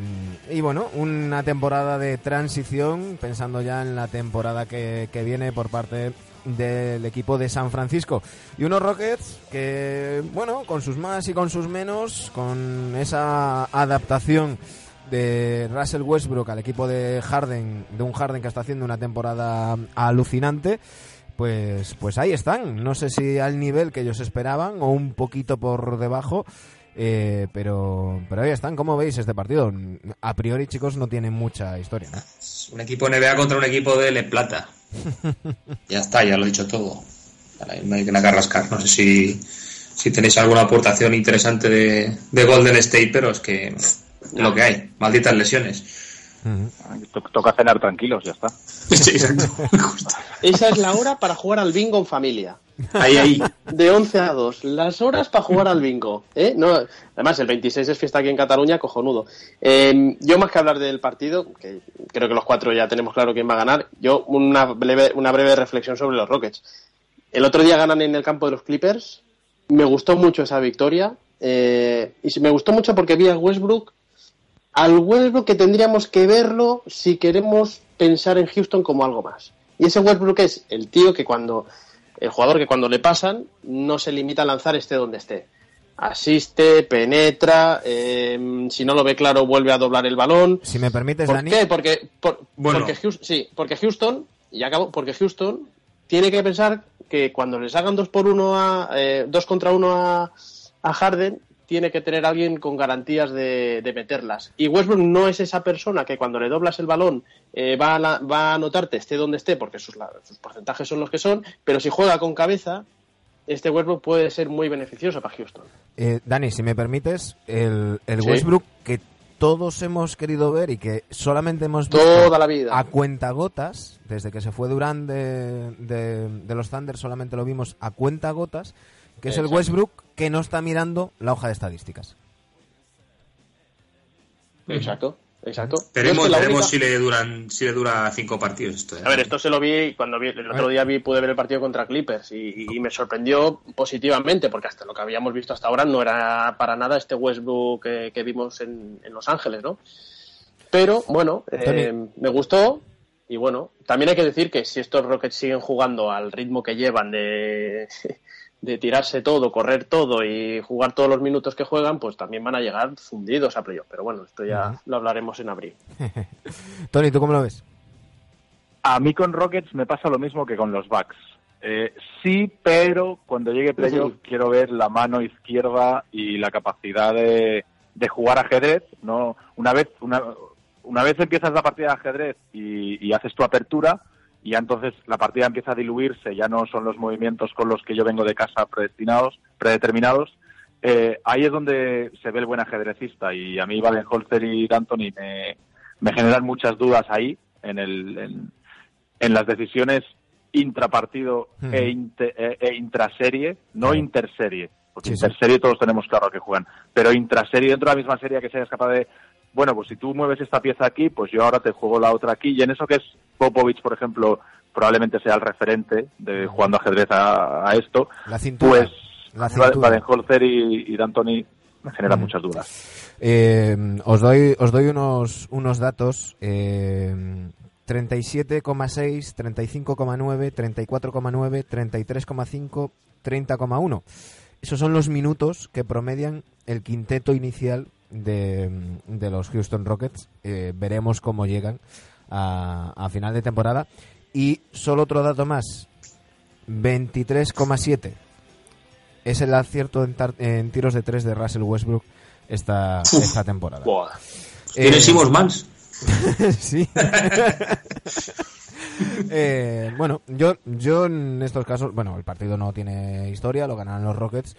y bueno, una temporada de transición, pensando ya en la temporada que, que viene por parte del equipo de San Francisco. Y unos Rockets que, bueno, con sus más y con sus menos, con esa adaptación de Russell Westbrook al equipo de Harden, de un Harden que está haciendo una temporada alucinante, pues, pues ahí están. No sé si al nivel que ellos esperaban o un poquito por debajo. Eh, pero, pero ahí están, ¿cómo veis este partido? A priori, chicos, no tiene mucha historia. ¿no? Un equipo NBA contra un equipo de Le Plata. ya está, ya lo he dicho todo. No hay nada que rascar. No sé si si tenéis alguna aportación interesante de, de Golden State, pero es que lo que hay, malditas lesiones. Toca cenar tranquilos, ya está. Sí. Esa es la hora para jugar al bingo en familia. Ahí, ahí. De 11 a 2. Las horas para jugar al bingo. ¿eh? No, además, el 26 es fiesta aquí en Cataluña, cojonudo. Eh, yo, más que hablar del partido, que creo que los cuatro ya tenemos claro quién va a ganar, yo una breve, una breve reflexión sobre los Rockets. El otro día ganan en el campo de los Clippers. Me gustó mucho esa victoria. Eh, y me gustó mucho porque vi a Westbrook al Westbrook que tendríamos que verlo si queremos pensar en Houston como algo más. Y ese Westbrook es el tío que cuando, el jugador que cuando le pasan no se limita a lanzar esté donde esté. Asiste, penetra, eh, si no lo ve claro vuelve a doblar el balón. Si me permites, ¿Por Dani. qué? Porque, por- Bueno. porque, Houston, sí, porque Houston, y acabo, porque Houston tiene que pensar que cuando les hagan dos por uno a, eh, dos contra uno a, a Harden, tiene que tener alguien con garantías de, de meterlas. Y Westbrook no es esa persona que cuando le doblas el balón eh, va, a la- va a anotarte esté donde esté, porque sus, la- sus porcentajes son los que son, pero si juega con cabeza, este Westbrook puede ser muy beneficioso para Houston. Eh, Dani, si me permites, el, el Sí. Westbrook que todos hemos querido ver y que solamente hemos visto Toda la vida. a cuentagotas, desde que se fue Durán de, de- de los Thunder solamente lo vimos a cuentagotas, que es el. Westbrook que no está mirando la hoja de estadísticas. Exacto, exacto. Veremos, si le duran, si le dura cinco partidos esto. ¿eh? A ver, esto se lo vi cuando vi, el otro día vi, pude ver el partido contra Clippers y, y me sorprendió positivamente porque hasta lo que habíamos visto hasta ahora no era para nada este Westbrook que, que vimos en, en Los Ángeles, ¿no? Pero bueno, eh, me gustó y bueno, también hay que decir que si estos Rockets siguen jugando al ritmo que llevan de, de tirarse todo, correr todo y jugar todos los minutos que juegan, pues también van a llegar fundidos a playoff. Pero bueno, esto ya lo hablaremos en abril. Tony, ¿tú cómo lo ves? A mí con Rockets me pasa lo mismo que con los Bucks. Eh, sí, pero cuando llegue playoff quiero ver la mano izquierda y la capacidad de, de jugar ajedrez. No, una vez una, una vez empiezas la partida de ajedrez y, y haces tu apertura, y ya entonces la partida empieza a diluirse, ya no son los movimientos con los que yo vengo de casa predestinados, predeterminados. eh, ahí es donde se ve el buen ajedrecista y a mí Holzer y D'Antoni me, me generan muchas dudas ahí en el en, en las decisiones intrapartido Ujú. e, inte- e- e intraserie, no Claro. interserie, porque Sí, sí. interserie todos tenemos claro que juegan, pero intraserie dentro de la misma serie que seas capaz de, bueno, pues si tú mueves esta pieza aquí, pues yo ahora te juego la otra aquí, y en eso que es Popovich, por ejemplo, probablemente sea el referente de jugando ajedrez a, a esto, La cintura. pues La cintura. Baden-Holzer y, y D'Antoni me generan muchas dudas. Eh, os doy, os doy unos, unos datos. Eh, 37,6, 35,9, 34,9, 33,5, 30,1. Esos son los minutos que promedian el quinteto inicial de, de los Houston Rockets. Eh, veremos cómo llegan a, a final de temporada. Y solo otro dato más. 23,7 es el acierto en, tar- en tiros de tres de Russell Westbrook esta, esta temporada. Buah. ¿Tiene Eh, Simons Mans? sí. Eh, bueno, yo, yo en estos casos, bueno, el partido no tiene historia, lo ganarán los Rockets,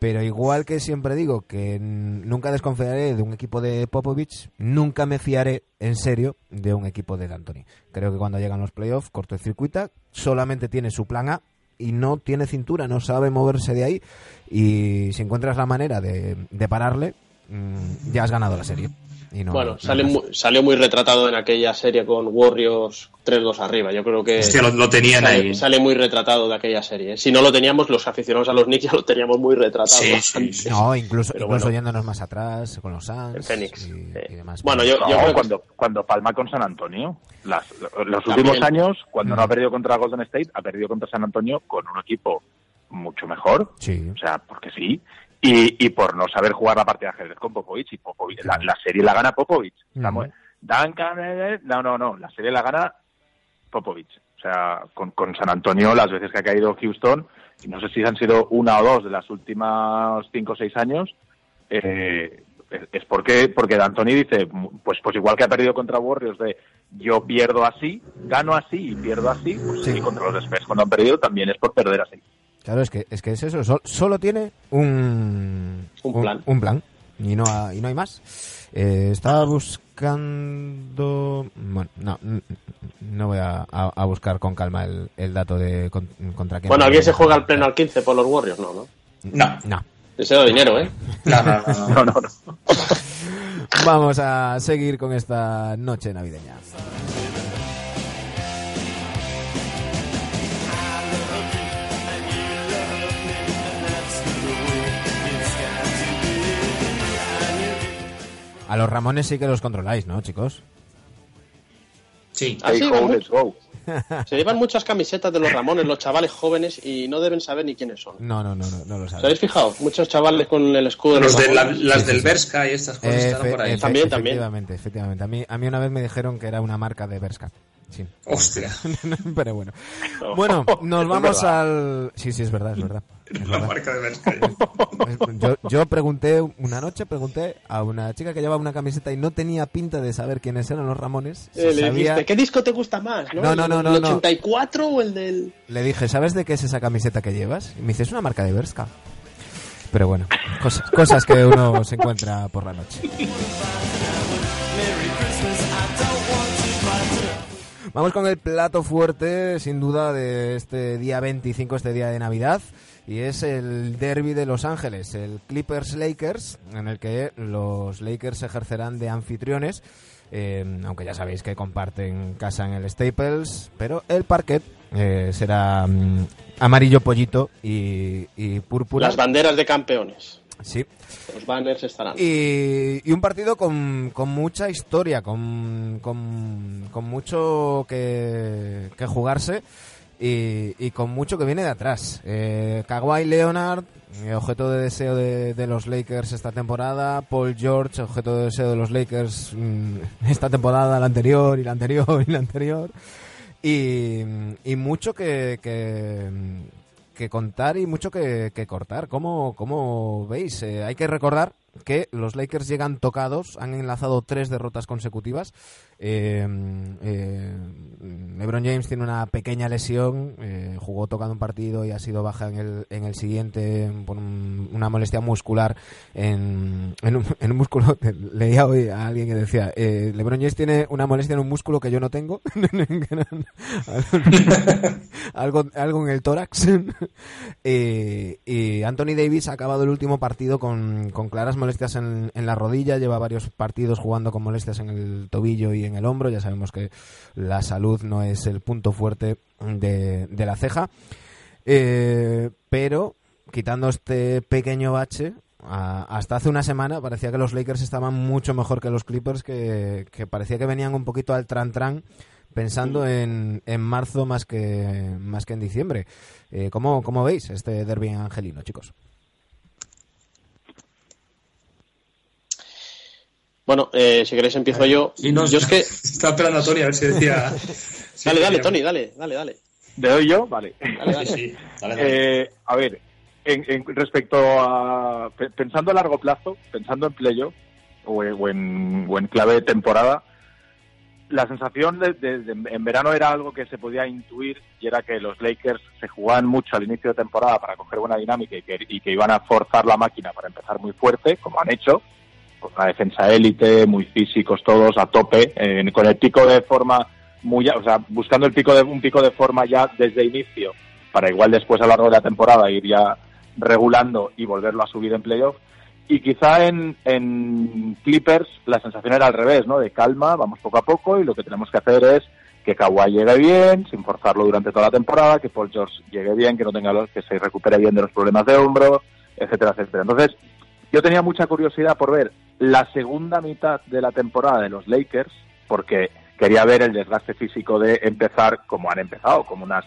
pero igual que siempre digo que nunca desconfiaré de un equipo de Popovich, nunca me fiaré en serio de un equipo de D'Antoni. Creo que cuando llegan los playoffs, cortocircuita, solamente tiene su plan A y no tiene cintura, no sabe moverse de ahí y si encuentras la manera de, de pararle, mm, ya has ganado la serie. Y no- bueno, no sale muy- salió muy retratado en aquella serie con Warriors 3-2 arriba. Yo creo que Hostia, lo, lo tenían sale, ahí. sale muy retratado de aquella serie. Si no lo teníamos, los aficionados a los Knicks ya lo teníamos muy retratado. Sí, sí. No, incluso, Pero incluso bueno. yéndonos más atrás con los Suns En Phoenix, y, sí. y demás. Bueno, yo- No, creo que- cuando, cuando palma con San Antonio. Las- los También. últimos años, cuando no Mm. ha perdido contra Golden State, ha perdido contra San Antonio con un equipo mucho mejor. Sí. O sea, porque sí. Y, y por no saber jugar la partida de ajedrez con Popovich. Y Popovich la, la serie la gana Popovich. Estamos-. Duncan, eh, eh, no, no, no. La serie la gana Popovich. O sea, con, con San Antonio, las veces que ha caído Houston, y no sé si han sido una o dos de las últimas cinco o seis años, eh, es- es porque porque D'Antoni dice pues pues igual que ha perdido contra Warriors de yo pierdo así gano así y pierdo así pues Sí. sí, contra los Spurs cuando han perdido también es por perder así Claro, es que es, que es eso, sol- solo tiene un, Un plan. Un, plan. Y no, ha- y no hay más. Eh, estaba buscando... Bueno, no, no voy a, a- a buscar con calma el, el dato de con- contra quién... Bueno, ¿alguien se juega al pleno al 15 por los Warriors? No, no. No, No. Deseo dinero, ¿eh? no, no, no. No, no, no. Vamos a seguir con esta noche navideña. A los Ramones sí que los controláis, ¿no, chicos? Sí. Ah, sí, Hey, van ho, let's go. Se llevan muchas camisetas de los Ramones, los chavales jóvenes, y no deben saber ni quiénes son. No, no, no, no, no lo ¿Os sabéis. habéis fijado? Muchos chavales con el escudo de los, de la- las Sí, del sí, sí. Berska y estas cosas están por ahí. efe- También, también. Efectivamente, efectivamente. A mí, a mí una vez me dijeron que era una marca de Berska. Sí. Hostia, Pero bueno. No. Bueno, nos vamos al... Sí, sí, es verdad, es verdad. Es la verdad. marca de Berska. Yo, yo pregunté, una noche pregunté a una chica que llevaba una camiseta y no tenía pinta de saber quiénes eran los Ramones. Si Eh, le sabía- dijiste, ¿qué disco te gusta más? ¿no? No, no, no, no, ¿El no. 84 o el del...? Le dije, ¿sabes de qué es esa camiseta que llevas? Y me dice, es una marca de Berska. Pero bueno, cosas, cosas que uno se encuentra por la noche. Vamos con el plato fuerte, sin duda, de este día 25, este día de Navidad. Y es el derby de Los Ángeles, el Clippers-Lakers, en el que los Lakers ejercerán de anfitriones. eh, aunque ya sabéis que comparten casa en el Staples, pero el parquet eh, será mm, amarillo pollito y, y púrpura. Las banderas de campeones. Sí. Los banners estarán. Y, y un partido con, con mucha historia, con, con, con mucho que, que jugarse y, y con mucho que viene de atrás. Eh, Kawhi Leonard, eh, objeto de deseo de, de los Lakers esta temporada. Paul George, objeto de deseo de los Lakers mm, esta temporada, la anterior y la anterior y la anterior. Y, y mucho que, que, que contar y mucho que, cortar. ¿Cómo, cómo veis? Eh, hay que recordar que los Lakers llegan tocados, han enlazado tres derrotas consecutivas. Eh, eh, LeBron James tiene una pequeña lesión, eh, jugó tocando un partido y ha sido baja en el, en el siguiente por un- una molestia muscular en, en, un, en un músculo. Leía hoy a alguien que decía, eh, LeBron James tiene una molestia en un músculo que yo no tengo. algo, algo en el tórax. Eh, y Anthony Davis ha acabado el último partido con, con claras molestias en, en la rodilla, lleva varios partidos jugando con molestias en el tobillo y en el hombro, ya sabemos que la salud no es el punto fuerte de, de la ceja, Eh, pero quitando este pequeño bache, a- hasta hace una semana parecía que los Lakers estaban mucho mejor que los Clippers, que, que parecía que venían un poquito al tran-tran pensando en, en marzo más que más que en diciembre. Eh, ¿cómo, ¿Cómo veis este derby angelino, chicos? Bueno, eh, si queréis empiezo yo. Y no, yo es que... Estaba esperando a Tony a ver si decía. si Dale, dale, Tony, dale, dale, dale. ¿Le doy yo? Vale. Dale, Sí, dale. sí. Dale, dale. Eh, a ver, en, en- respecto a. pe- Pensando a largo plazo, pensando en playoff o, en- o en, o en clave de temporada, la sensación de, de- de- en verano era algo que se podía intuir y era que los Lakers se jugaban mucho al inicio de temporada para coger buena dinámica y que, y que iban a forzar la máquina para empezar muy fuerte, como han hecho, con una defensa élite, muy físicos todos, a tope, con el pico de forma muy, o sea, buscando el pico de un pico de forma ya desde inicio para igual después a lo largo de la temporada ir ya regulando y volverlo a subir en playoff. Y quizá en, en Clippers la sensación era al revés, ¿no? De calma, vamos poco a poco y lo que tenemos que hacer es que Kawhi llegue bien, sin forzarlo durante toda la temporada, que Paul George llegue bien, que no tenga los, que se recupere bien de los problemas de hombro, etcétera, etcétera. Entonces, yo tenía mucha curiosidad por ver la segunda mitad de la temporada de los Lakers, porque quería ver el desgaste físico de empezar como han empezado, como unas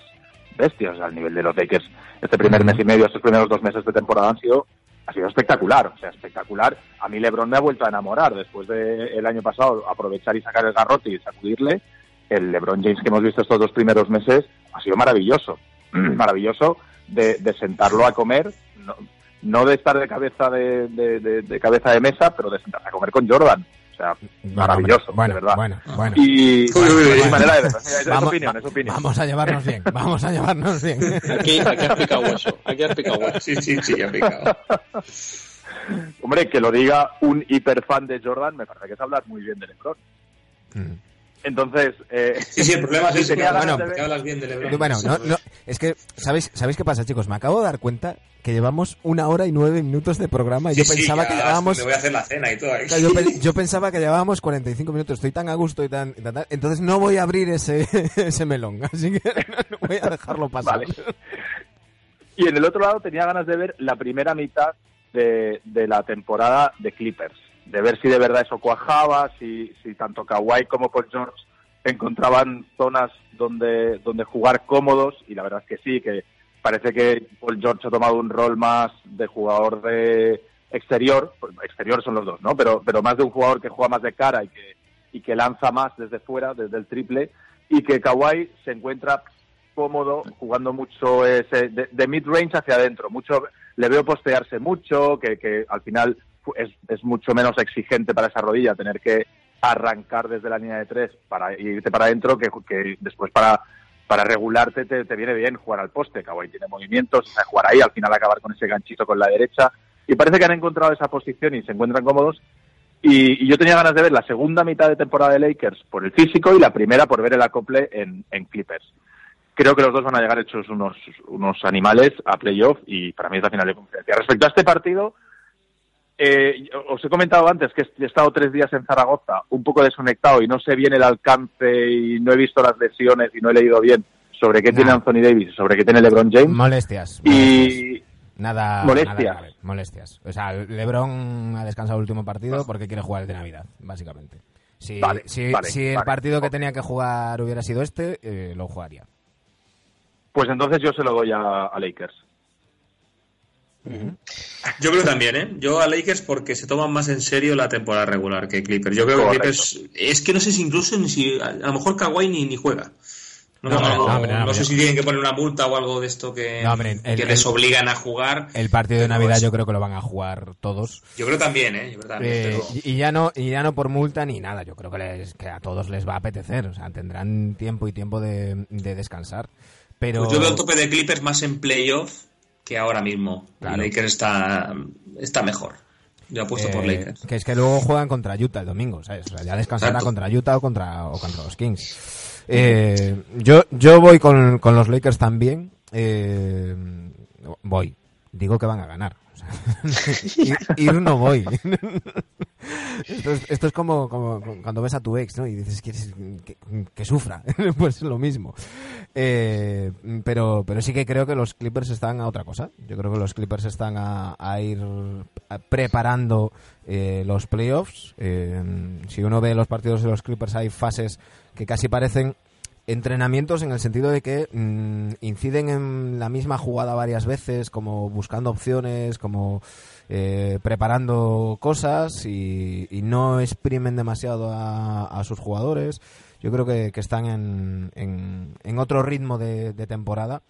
bestias al nivel de los Lakers. Este primer mes y medio, estos primeros dos meses de temporada han sido ha sido espectacular, o sea, espectacular. A mí LeBron me ha vuelto a enamorar después de el año pasado aprovechar y sacar el garrote y sacudirle. El LeBron James que hemos visto estos dos primeros meses ha sido maravilloso, maravilloso de, de sentarlo a comer, no, no de estar de cabeza de, de- de- de cabeza de mesa, pero de sentarse a comer con Jordan. O sea, maravilloso, bueno, de verdad. Bueno, bueno. Y Vamos- opinión, es opinión. Vamos a llevarnos bien, vamos a llevarnos bien. Aquí, aquí has picado hueso. Aquí has picado hueso. Sí, sí, sí, ya picado. Hombre, que lo diga un hiperfan de Jordan, me parece que es hablar muy bien de LeBron. Mm. Entonces, eh, Sí, sí, el problema es ese, que, ganas bueno, de ver- que hablas bien de LeBron. Bueno, no, no, es que, ¿sabéis, ¿sabéis qué pasa, chicos? Me acabo de dar cuenta que llevamos una hora y nueve minutos de programa y Sí, yo pensaba que llevábamos... Me voy a hacer la cena y todo ahí. Yo, pe- yo pensaba que llevábamos 45 minutos, estoy tan a gusto y tan, y tan- tan- entonces no voy a abrir ese, ese melón, así que voy a dejarlo pasar. Vale. Y en el otro lado tenía ganas de ver la primera mitad de, de la temporada de Clippers, de ver si de verdad eso cuajaba, si, si tanto Kawhi como Paul George encontraban zonas donde, donde jugar cómodos, y la verdad es que sí, que parece que Paul George ha tomado un rol más de jugador de exterior, exterior son los dos, ¿no? Pero, pero más de un jugador que juega más de cara y que, y que lanza más desde fuera, desde el triple, y que Kawhi se encuentra cómodo jugando mucho ese, de, de mid-range hacia adentro. Mucho, le veo postearse mucho, que, que al final es, es mucho menos exigente para esa rodilla tener que arrancar desde la línea de tres para irte para adentro que, que después para para regularte te, te viene bien jugar al poste. Kawhi tiene movimientos, sabe jugar ahí, al final acabar con ese ganchito con la derecha. Y parece que han encontrado esa posición y se encuentran cómodos. Y, y yo tenía ganas de ver la segunda mitad de temporada de Lakers por el físico y la primera por ver el acople en, en Clippers. Creo que los dos van a llegar hechos unos, unos animales a playoff y para mí es la final de conferencia. Respecto a este partido, eh, os he comentado antes que he estado tres días en Zaragoza, un poco desconectado y no sé bien el alcance y no he visto las lesiones y no he leído bien sobre qué tiene Anthony Davis y sobre qué tiene LeBron James. Molestias. molestias. Y Nada, Molestias. nada molestias. O sea, LeBron ha descansado el último partido porque quiere jugar el de Navidad, básicamente. Si, Vale, si, vale, si el vale. partido que tenía que jugar hubiera sido este, eh, lo jugaría. pues entonces yo se lo doy a, a Lakers. Yo creo también, ¿eh? Yo a Lakers porque se toman más en serio la temporada regular que Clippers. Yo creo Correcto. que Clippers. Es que no sé si incluso ni si. A lo mejor Kawhi ni, ni juega. No, No, no, no, no, hombre, no, no hombre. sé si tienen que poner una multa o algo de esto que, No, hombre, el- que les obligan a jugar. El partido de Navidad es- yo creo que lo van a jugar todos. Yo creo también, ¿eh? Yo creo también. Eh, pero- y, y ya no y ya no por multa ni nada. Yo creo que, les- que a todos les va a apetecer. O sea, tendrán tiempo y tiempo de, de descansar. Pero Pues yo veo el tope de Clippers más en playoff que ahora mismo. Claro. Lakers está, está mejor. Yo apuesto por Eh, Lakers. Que es que luego juegan contra Utah el domingo, ¿sabes? O sea, ya descansará Exacto. contra Utah o contra, o contra los Kings. Eh, yo, yo voy con, con los Lakers también. Eh, voy. Digo que van a ganar. Ir, no voy. esto, es, como, cuando ves a tu ex, ¿no? Y dices ¿quieres que, sufra. pues es lo mismo. Eh, pero, pero sí que creo que los Clippers están a otra cosa. Yo creo que los Clippers están a, ir preparando eh, los playoffs. Eh, si uno ve los partidos de los Clippers hay fases que casi parecen entrenamientos en el sentido de que mm, inciden en la misma jugada varias veces, como buscando opciones, como eh, preparando cosas y, no exprimen demasiado a, sus jugadores. Yo creo que, están en, en, otro ritmo de, temporada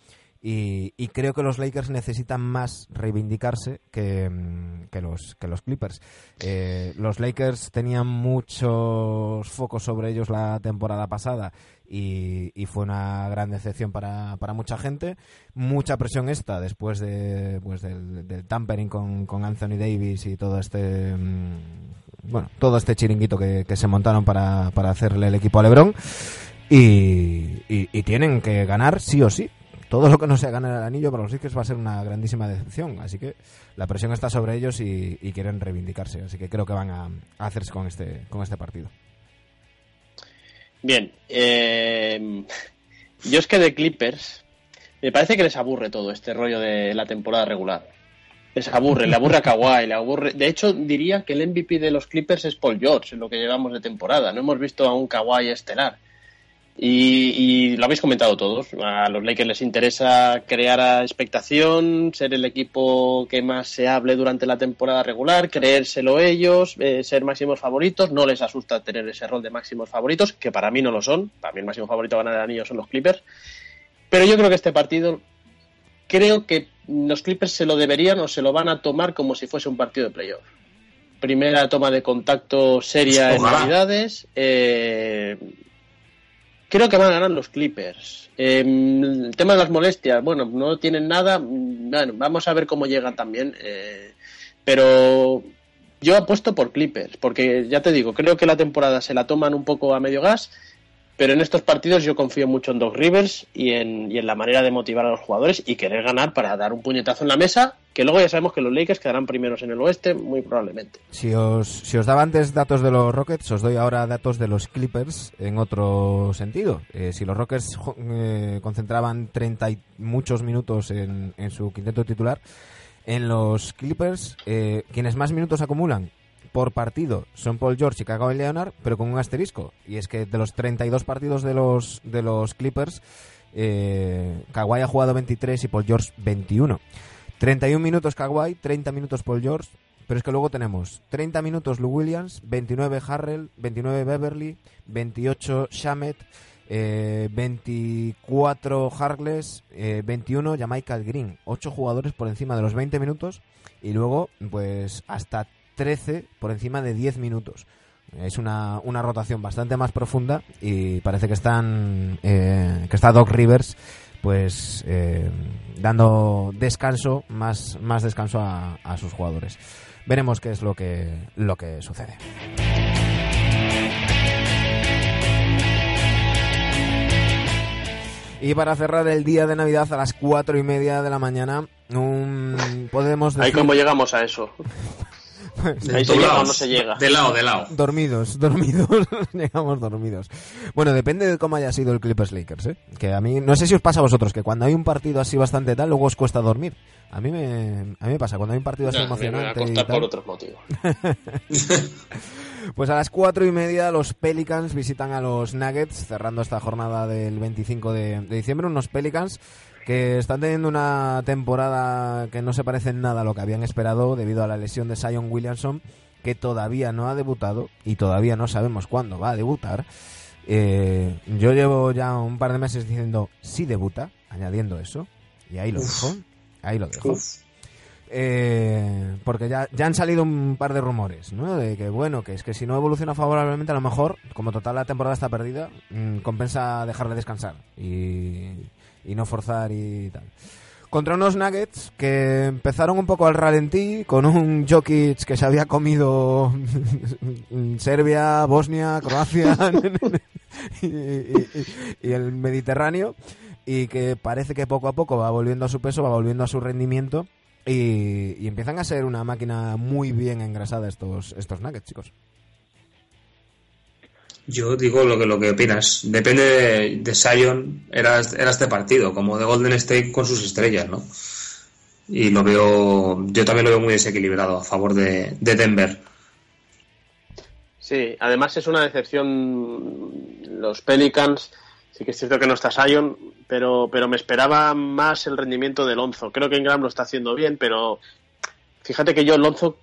y, creo que los Lakers necesitan más reivindicarse que, mm, los Clippers. Eh, los Lakers tenían muchos focos sobre ellos la temporada pasada y, y fue una gran decepción para, para mucha gente. Mucha presión esta después de, pues del, tampering con, con Anthony Davis y todo este mm, bueno todo este chiringuito que, que se montaron para, para hacerle el equipo a LeBron y, y- tienen que ganar sí o sí. Todo lo que no sea ganar el anillo para los Lakers va a ser una grandísima decepción. Así que la presión está sobre ellos y, y quieren reivindicarse. Así que creo que van a, a hacerse con este, con este partido. Bien, eh, yo es que de Clippers me parece que les aburre todo este rollo de la temporada regular. Les aburre, le aburre a Kawhi, le aburre. De hecho, diría que el MVP de los Clippers es Paul George en lo que llevamos de temporada. No hemos visto a un Kawhi estelar. Y, y lo habéis comentado todos. A los Lakers les interesa crear a expectación, ser el equipo que más se hable durante la temporada regular, creérselo ellos, eh, ser máximos favoritos. No les asusta tener ese rol de máximos favoritos, que para mí no lo son. Para mí el máximo favorito a ganar el anillo son los Clippers. Pero yo creo que este partido, creo que los Clippers se lo deberían o se lo van a tomar como si fuese un partido de playoff. primera toma de contacto seria en Ojalá. Navidades. Eh, creo que van a ganar los Clippers. Eh, el tema de las molestias, bueno, no tienen nada. Bueno, vamos a ver cómo llegan también. eh, pero yo apuesto por Clippers, porque ya te digo, creo que la temporada se la toman un poco a medio gas. Pero en estos partidos yo confío mucho en Doc Rivers y en, y en la manera de motivar a los jugadores y querer ganar para dar un puñetazo en la mesa, que luego ya sabemos que los Lakers quedarán primeros en el oeste, muy probablemente. Si os, si os daba antes datos de los Rockets, os doy ahora datos de los Clippers en otro sentido. Eh, si los Rockets eh, concentraban 30 y muchos minutos en, en su quinteto titular, en los Clippers, eh, quienes más minutos acumulan por partido son Paul George y Kawhi Leonard, pero con un asterisco. Y es que de los 32 partidos de los, de los Clippers, eh, Kawhi ha jugado 23 y Paul George 21. 31 minutos Kawhi, 30 minutos Paul George, pero es que luego tenemos 30 minutos Lou Williams, 29 Harrell, 29 Beverly, 28 Shamet, eh, 24 Harkless, eh, 21 Jamaica Green. 8 jugadores por encima de los 20 minutos y luego pues hasta 13 por encima de 10 minutos. Es una, una rotación bastante más profunda y parece que están eh, que está Doc Rivers pues eh, dando descanso más, más descanso a, a sus jugadores. Veremos qué es lo que lo que sucede. Y para cerrar el día de Navidad a las cuatro y media de la mañana, un, podemos Ahí decir cómo llegamos a eso. Ahí se llega o no se llega. De lado, de lado. dormidos, dormidos, llegamos dormidos. Bueno, depende de cómo haya sido el Clippers Lakers, ¿eh? Que a mí, no sé si os pasa a vosotros, que cuando hay un partido así bastante tal, luego os cuesta dormir. A mí me, a mí me pasa, cuando hay un partido así Nah, me voy a emocionante y acostar tal, por otros motivos. Pues a las cuatro y media los Pelicans visitan a los Nuggets, cerrando esta jornada del 25 de, de diciembre. Unos Pelicans que están teniendo una temporada que no se parece en nada a lo que habían esperado debido a la lesión de Zion Williamson, que todavía no ha debutado y todavía no sabemos cuándo va a debutar. Eh, yo llevo ya un par de meses diciendo sí debuta, añadiendo eso, y ahí lo dejo. Ahí lo dejo. Eh, porque ya, ya han salido un par de rumores, ¿no? De que, bueno, que es que si no evoluciona favorablemente, a lo mejor, como total la temporada está perdida, mm, compensa dejarle descansar y, y no forzar y tal. Contra unos Nuggets que empezaron un poco al ralentí, con un Jokic que se había comido Serbia, Bosnia, Croacia y, el Mediterráneo, y que parece que poco a poco va volviendo a su peso, va volviendo a su rendimiento. Y, y empiezan a ser una máquina muy bien engrasada estos, estos nuggets, chicos. Yo digo lo que, lo que opinas. Depende de, de Sion, era, era este partido, como de Golden State con sus estrellas, ¿no? Y lo veo, yo también lo veo muy desequilibrado a favor de, de Denver. Sí, además es una decepción los Pelicans. Sí que es cierto que no está Sion, pero, pero me esperaba más el rendimiento de Lonzo. Creo que Ingram lo está haciendo bien, pero fíjate que yo Lonzo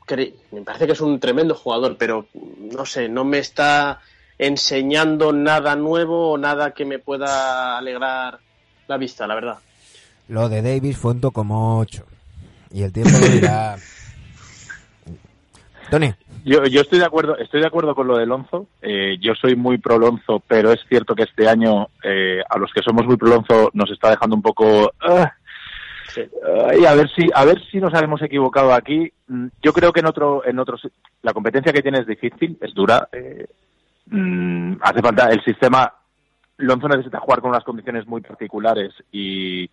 me parece que es un tremendo jugador, pero no sé, no me está enseñando nada nuevo o nada que me pueda alegrar la vista, la verdad. Lo de Davis fue un como 8. Y el tiempo dirá. Tony, Yo, yo estoy de acuerdo, estoy de acuerdo con lo de Lonzo. Eh, yo soy muy pro Lonzo, pero es cierto que este año eh, a los que somos muy pro Lonzo nos está dejando un poco. Sí. ah, y a ver si, a ver si nos hemos equivocado aquí. Mm, Yo creo que en otro, en otros, la competencia que tiene es difícil, es dura. eh, mm, hace falta el sistema. Lonzo necesita jugar con unas condiciones muy particulares y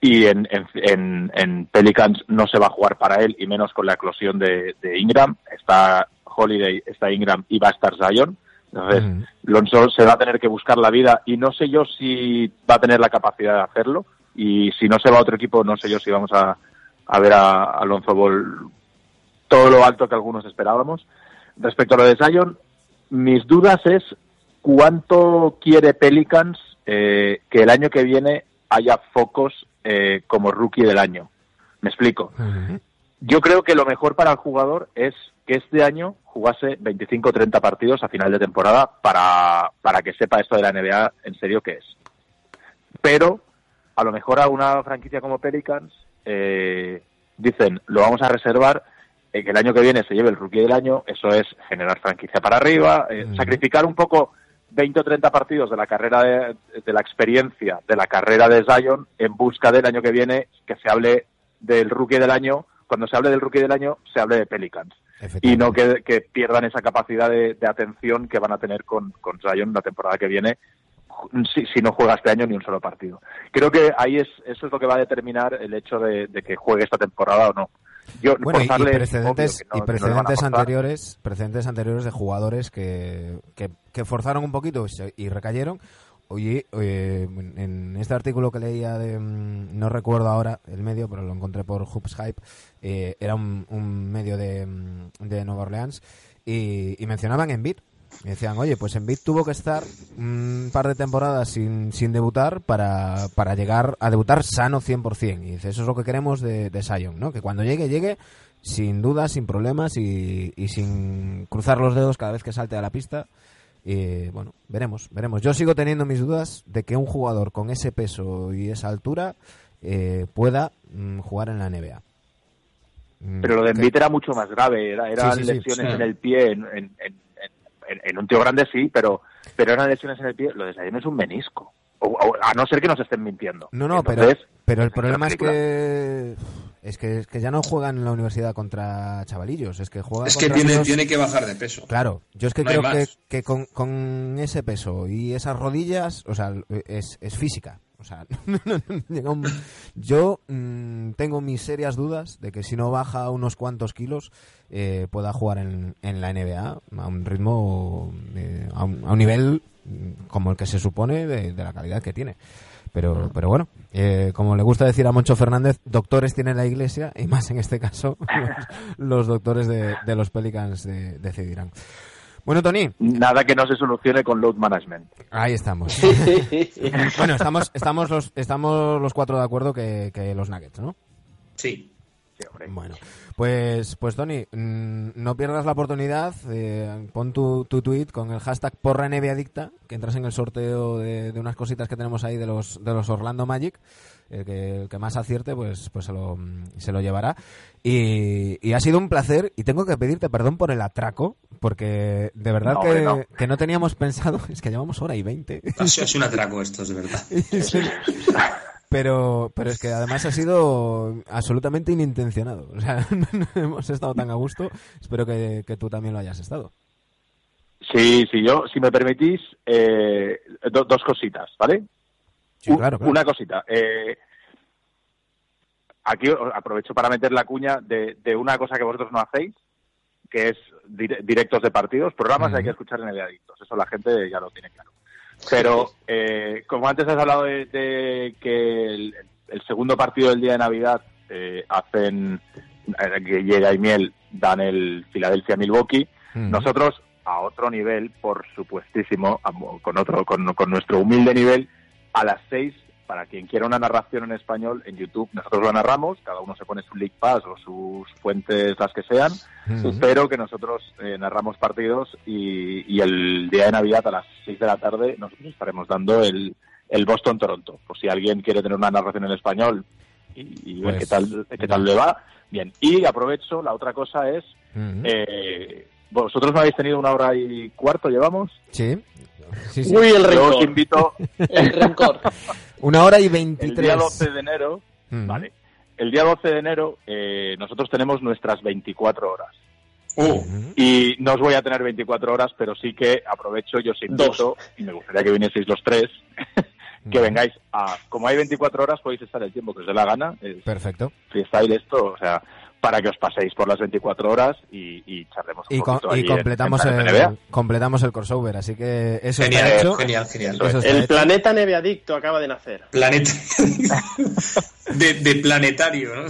y en, en, en, en Pelicans no se va a jugar para él y menos con la eclosión de, de Ingram. Está Holiday, está Ingram y va a estar Zion. Entonces. Lonzo se va a tener que buscar la vida y no sé yo si va a tener la capacidad de hacerlo. Y si no se va a otro equipo, no sé yo si vamos a, a ver a Alonso Ball todo lo alto que algunos esperábamos. Respecto a lo de Zion, mis dudas es cuánto quiere Pelicans eh, que el año que viene haya focos eh, como rookie del año. Me explico. Yo creo que lo mejor para el jugador es que este año jugase 25 o 30 partidos a final de temporada para, para que sepa esto de la NBA en serio qué es. Pero a lo mejor a una franquicia como Pelicans eh, dicen lo vamos a reservar eh, que el año que viene se lleve el rookie del año, eso es generar franquicia para arriba, eh, Mm. sacrificar un poco 20 o 30 partidos de la carrera de, de la experiencia de la carrera de Zion en busca del año que viene que se hable del rookie del año. Cuando se hable del rookie del año, se hable de Pelicans. Y no que, que pierdan esa capacidad de, de atención que van a tener con, con Zion la temporada que viene si, si no juega este año ni un solo partido. Creo que ahí es eso es lo que va a determinar el hecho de, de que juegue esta temporada o no. Yo, Bueno, y, precedentes, no- y no precedentes anteriores, precedentes anteriores de jugadores que, que, que forzaron un poquito y recayeron. Oye, eh, en este artículo que leía de, mm, no recuerdo ahora el medio, pero lo encontré por Hoops Hype, eh, era un, un medio de, mm, de Nueva Orleans y, y mencionaban Embiid. Y decían, oye, pues Embiid tuvo que estar un par de temporadas sin, sin debutar para, para llegar a debutar sano 100%. Y dice, eso es lo que queremos de, de Zion, ¿no? Que cuando llegue, llegue sin dudas, sin problemas y, y sin cruzar los dedos cada vez que salte a la pista. Y bueno, veremos, veremos. Yo sigo teniendo mis dudas de que un jugador con ese peso y esa altura eh, pueda mm, jugar en la NBA. Mm, Pero lo de que- Embiid era mucho más grave, era, eran Sí, sí, sí, lesiones sí. en el pie, en, en- en- en- en un tío grande sí, pero, pero eran lesiones en el pie, lo de Zion es un menisco. O- o- a no ser que nos estén mintiendo. No, no, pero, Entonces, pero el es problema es que, es que es que ya no juegan en la universidad contra chavalillos, es que juegan Es que tiene, tiene que bajar de peso. Claro, yo es que No creo que con, con ese peso y esas rodillas, o sea, es, es física. O sea, yo mm, tengo mis serias dudas de que si no baja unos cuantos kilos eh, pueda jugar en, en la NBA a un ritmo, eh, a, un, a un nivel mm, como el que se supone de, de la calidad que tiene. Pero, pero bueno, eh, como le gusta decir a Moncho Fernández, doctores tiene la iglesia y más en este caso los, los doctores de, de los Pelicans de- decidirán. Bueno, Tony, Nada que no se solucione con load management. ahí estamos. bueno, estamos, estamos, los, estamos los cuatro de acuerdo que, que los Nuggets, ¿no? Sí. Sí, hombre. Bueno, pues, pues Tony, mm, no pierdas la oportunidad, eh, pon tu, tu tweet con el hashtag porra NBA adicta, que entras en el sorteo de, de unas cositas que tenemos ahí de los, de los Orlando Magic. El que, el que más acierte, pues, pues se, lo, mm, se lo llevará. Y, y ha sido un placer. Y tengo que pedirte perdón por el atraco, porque de verdad No, que, no. que no teníamos pensado. Es que llevamos hora y veinte. Sido un atraco esto, es de verdad. Pero, pero es que además ha sido absolutamente inintencionado. O sea, no hemos estado tan a gusto. Espero que, que tú también lo hayas estado. Sí, sí, yo, si me permitís, eh, do- dos cositas, ¿vale? Sí, Un- claro, claro. Una cosita. eh, aquí aprovecho para meter la cuña de, de una cosa que vosotros no hacéis, que es dire- directos de partidos, programas hay que escuchar en el Adictos. Eso la gente ya lo tiene claro. Pero, eh, como antes has hablado de, de que el, el segundo partido del día de Navidad eh, hacen eh, que llega y miel dan el Philadelphia Milwaukee, nosotros a otro nivel, por supuestísimo, con otro, con, con nuestro humilde nivel, a las seis, para quien quiera una narración en español, en YouTube nosotros lo narramos, cada uno se pone su League Pass o sus fuentes, las que sean, pero que nosotros eh, narramos partidos y, y el día de Navidad a las 6 de la tarde nosotros estaremos dando el, el Boston-Toronto. Por si alguien quiere tener una narración en español y, y ver Pues, qué tal, qué tal le va, bien. Y aprovecho, la otra cosa es, eh, vosotros no habéis tenido una hora y cuarto, llevamos. Sí. Sí, sí. Uy, el Yo os rencor. invito El rencor. Una hora y el veintitrés. día 12 de enero, Ujú. vale, el día 12 de enero eh, nosotros tenemos nuestras 24 horas. Uh. Y no os voy a tener 24 horas, pero sí que aprovecho y os invito, y me gustaría que vinieseis los tres, que vengáis a... Como hay 24 horas, podéis estar el tiempo que os dé la gana, es Perfecto. freestyle esto, o sea, para que os paséis por las 24 horas y, y charlemos un Y, poquito y ahí en- completamos, en el, completamos el crossover, así que eso está genial, hecho. genial, genial. Eso está El hecho. planeta neveadicto acaba de nacer. Planeta. de, de planetario, ¿no?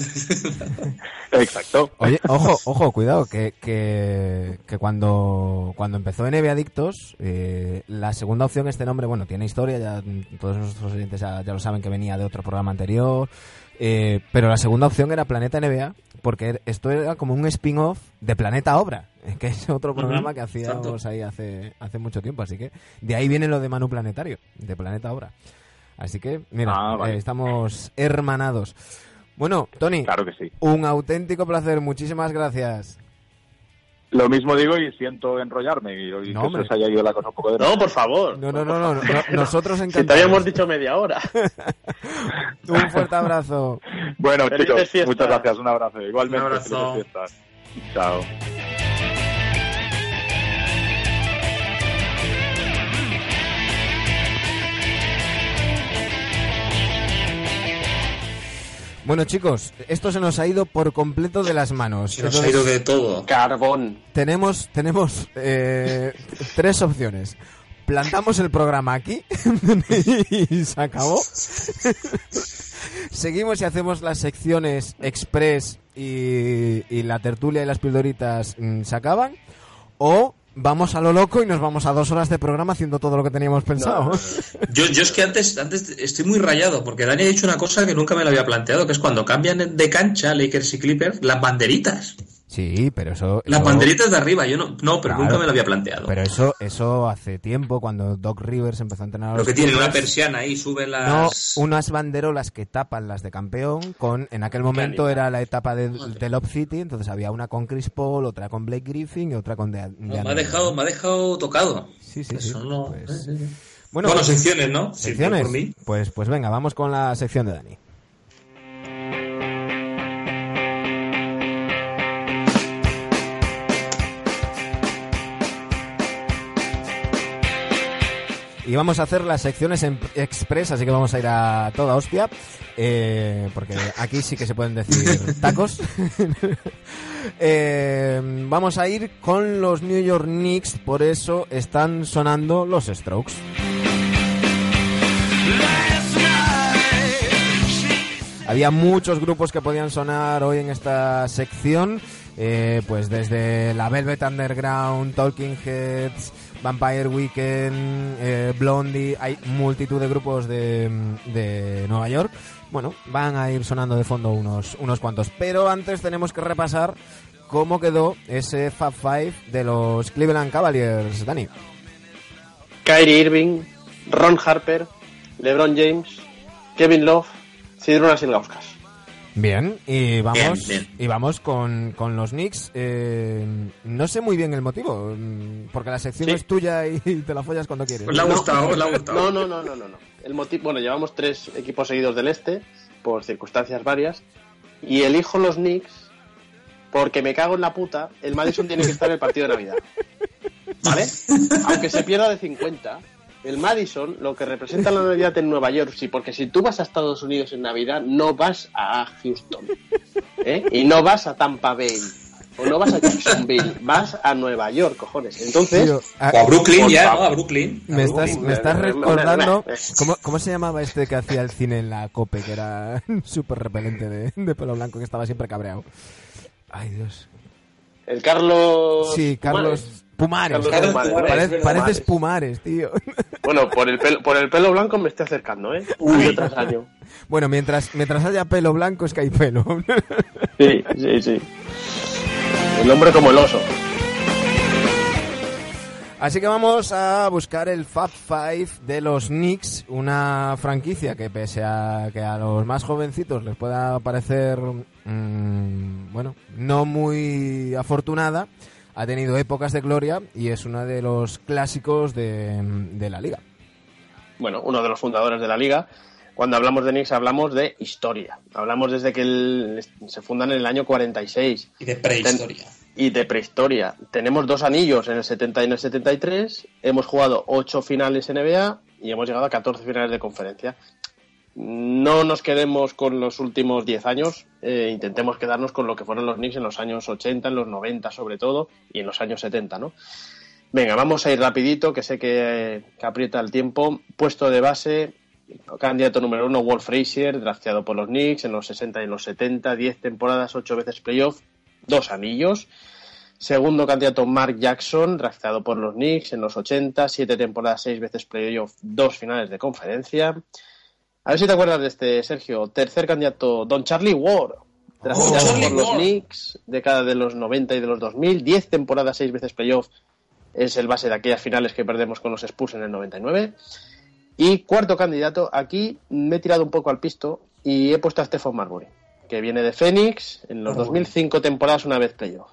Exacto. Oye, ojo, ojo, cuidado, que, que, que cuando, cuando empezó NBA Adictos, eh, la segunda opción, este nombre, bueno, tiene historia, ya todos nuestros oyentes ya, ya lo saben que venía de otro programa anterior, eh, pero la segunda opción era Planeta NBA, porque esto era como un spin-off de Planeta Obra, que es otro programa que hacíamos exacto. ahí hace, hace mucho tiempo, así que de ahí viene lo de Manu Planetario, de Planeta Obra. Así que, mira, Ah, vale. eh, estamos hermanados. Bueno, Tony, Claro que sí. un auténtico placer. Muchísimas gracias. Lo mismo digo y siento enrollarme y, y No, que hombre. se os haya ido la cosa un poco de No, por favor. No, no, no, no, no, nosotros Si te encantados. habíamos dicho media hora. Un fuerte abrazo. Bueno, Felices chicos, fiestas. muchas gracias. Un abrazo. Igualmente, Un abrazo. Chao. Bueno, chicos, esto se nos ha ido por completo de las manos. Se nos ha ido de todo. Carbón. tenemos tenemos eh, tres opciones. Plantamos el programa aquí y se acabó. Seguimos y hacemos las secciones express y, y la tertulia y las pildoritas mm, se acaban. O vamos a lo loco y nos vamos a dos horas de programa haciendo todo lo que teníamos pensado. Yo, yo es que antes, antes estoy muy rayado, porque Dani ha dicho una cosa que nunca me lo había planteado, que es cuando cambian de cancha Lakers y Clippers, las banderitas. Sí, pero eso... Las eso- banderitas de arriba, yo no, no pero Claro. nunca me lo había planteado. Pero eso, eso hace tiempo, cuando Doc Rivers empezó a entrenar a Lo que tienen una persiana ahí, suben No, las... unas banderolas que tapan las de campeón con, en aquel momento era la etapa de, de Lob City, entonces había una con Chris Paul, otra con Blake Griffin y otra con De, No, me, ha dejado, me ha dejado tocado. Sí, sí, Eso sí, no- pues- eh, eh. Bueno, Bueno, secciones, ¿no? Sí, secciones. por mí. Pues, pues venga, vamos con la sección de Dani. Y vamos a hacer las secciones en express, así que vamos a ir a toda hostia. eh, porque aquí sí que se pueden decir tacos. Eh, vamos a ir con los New York Knicks, por eso están sonando los Strokes. Había muchos grupos que podían sonar hoy en esta sección, eh, pues desde la Velvet Underground, Talking Heads, Vampire Weekend, eh, Blondie, hay multitud de grupos de, de Nueva York. Bueno, van a ir sonando de fondo unos, unos cuantos, pero antes tenemos que repasar cómo quedó ese Fab Five de los Cleveland Cavaliers, Dani. Kyrie Irving, Ron Harper, LeBron James, Kevin Love, Cidrunas Ilgauskas. Bien, y vamos, Bien, bien. Y vamos con, con los Knicks. Eh, no sé muy bien el motivo, porque la sección Sí. es tuya y te la follas cuando quieres. Pues le ha gustado, le ha gustado. No, no, no, no, no. no. El motivo, bueno, llevamos tres equipos seguidos del este por circunstancias varias y elijo los Knicks porque me cago en la puta. El Madison tiene que estar en el partido de Navidad, ¿vale? Aunque se pierda de 50. El Madison, lo que representa la Navidad en Nueva York, sí, porque si tú vas a Estados Unidos en Navidad, no vas a Houston, ¿eh? Y no vas a Tampa Bay, o no vas a Jacksonville, vas a Nueva York, cojones. Entonces, Tío, ah, O a Brooklyn ya. ¿no? A Brooklyn. me, estás, Brooklyn, me estás recordando. ¿cómo, ¿Cómo se llamaba este que hacía el cine en la COPE, que era súper repelente de, de pelo blanco, que estaba siempre cabreado? Ay, Dios. el Carlos... Sí, Carlos Pumares. Carlos Pumares, Pumares, Parece- pareces Pumares, tío. Bueno, por el pelo, por el pelo blanco me estoy acercando, ¿eh? Año tras año. Bueno, mientras, mientras haya pelo blanco es que hay pelo. Sí, sí, sí. El hombre como el oso. Así que vamos a buscar el Fab Five de los Knicks, una franquicia que pese a que a los más jovencitos les pueda parecer, mm, bueno, no muy afortunada, ha tenido épocas de gloria y es uno de los clásicos de, de la liga. Bueno, uno de los fundadores de la liga. Cuando hablamos de Knicks hablamos de historia. Hablamos desde que el- se fundan en el año 46 Y de prehistoria. y de prehistoria. Tenemos dos anillos en el 70 y en el 73. Hemos jugado ocho finales NBA y hemos llegado a 14 finales de conferencia. No nos quedemos con los últimos 10 años, eh, intentemos quedarnos con lo que fueron los Knicks en los años 80, en los 90 sobre todo, y en los años 70, ¿no? Venga, vamos a ir rapidito, que sé que, aprieta el tiempo. Puesto de base, candidato número uno, Wolf Frazier, drafteado por los Knicks en los 60 y en los 70, 10 temporadas, 8 veces playoff, dos anillos. Segundo candidato, Mark Jackson, drafteado por los Knicks en los 80, 7 temporadas, 6 veces playoff, dos finales de conferencia. A ver si te acuerdas de este, Sergio. Tercer candidato, Don Charlie Ward, drafteado Charlie por los Ward. Knicks, década de los 90 y de los 2000, 10 temporadas, 6 veces playoff, es el base de aquellas finales que perdemos con los Spurs en el 99. Y cuarto candidato, aquí me he tirado un poco al pisto y he puesto a Stephen Marbury. que viene de Phoenix, en los Oh. 2005 temporadas una vez playoff.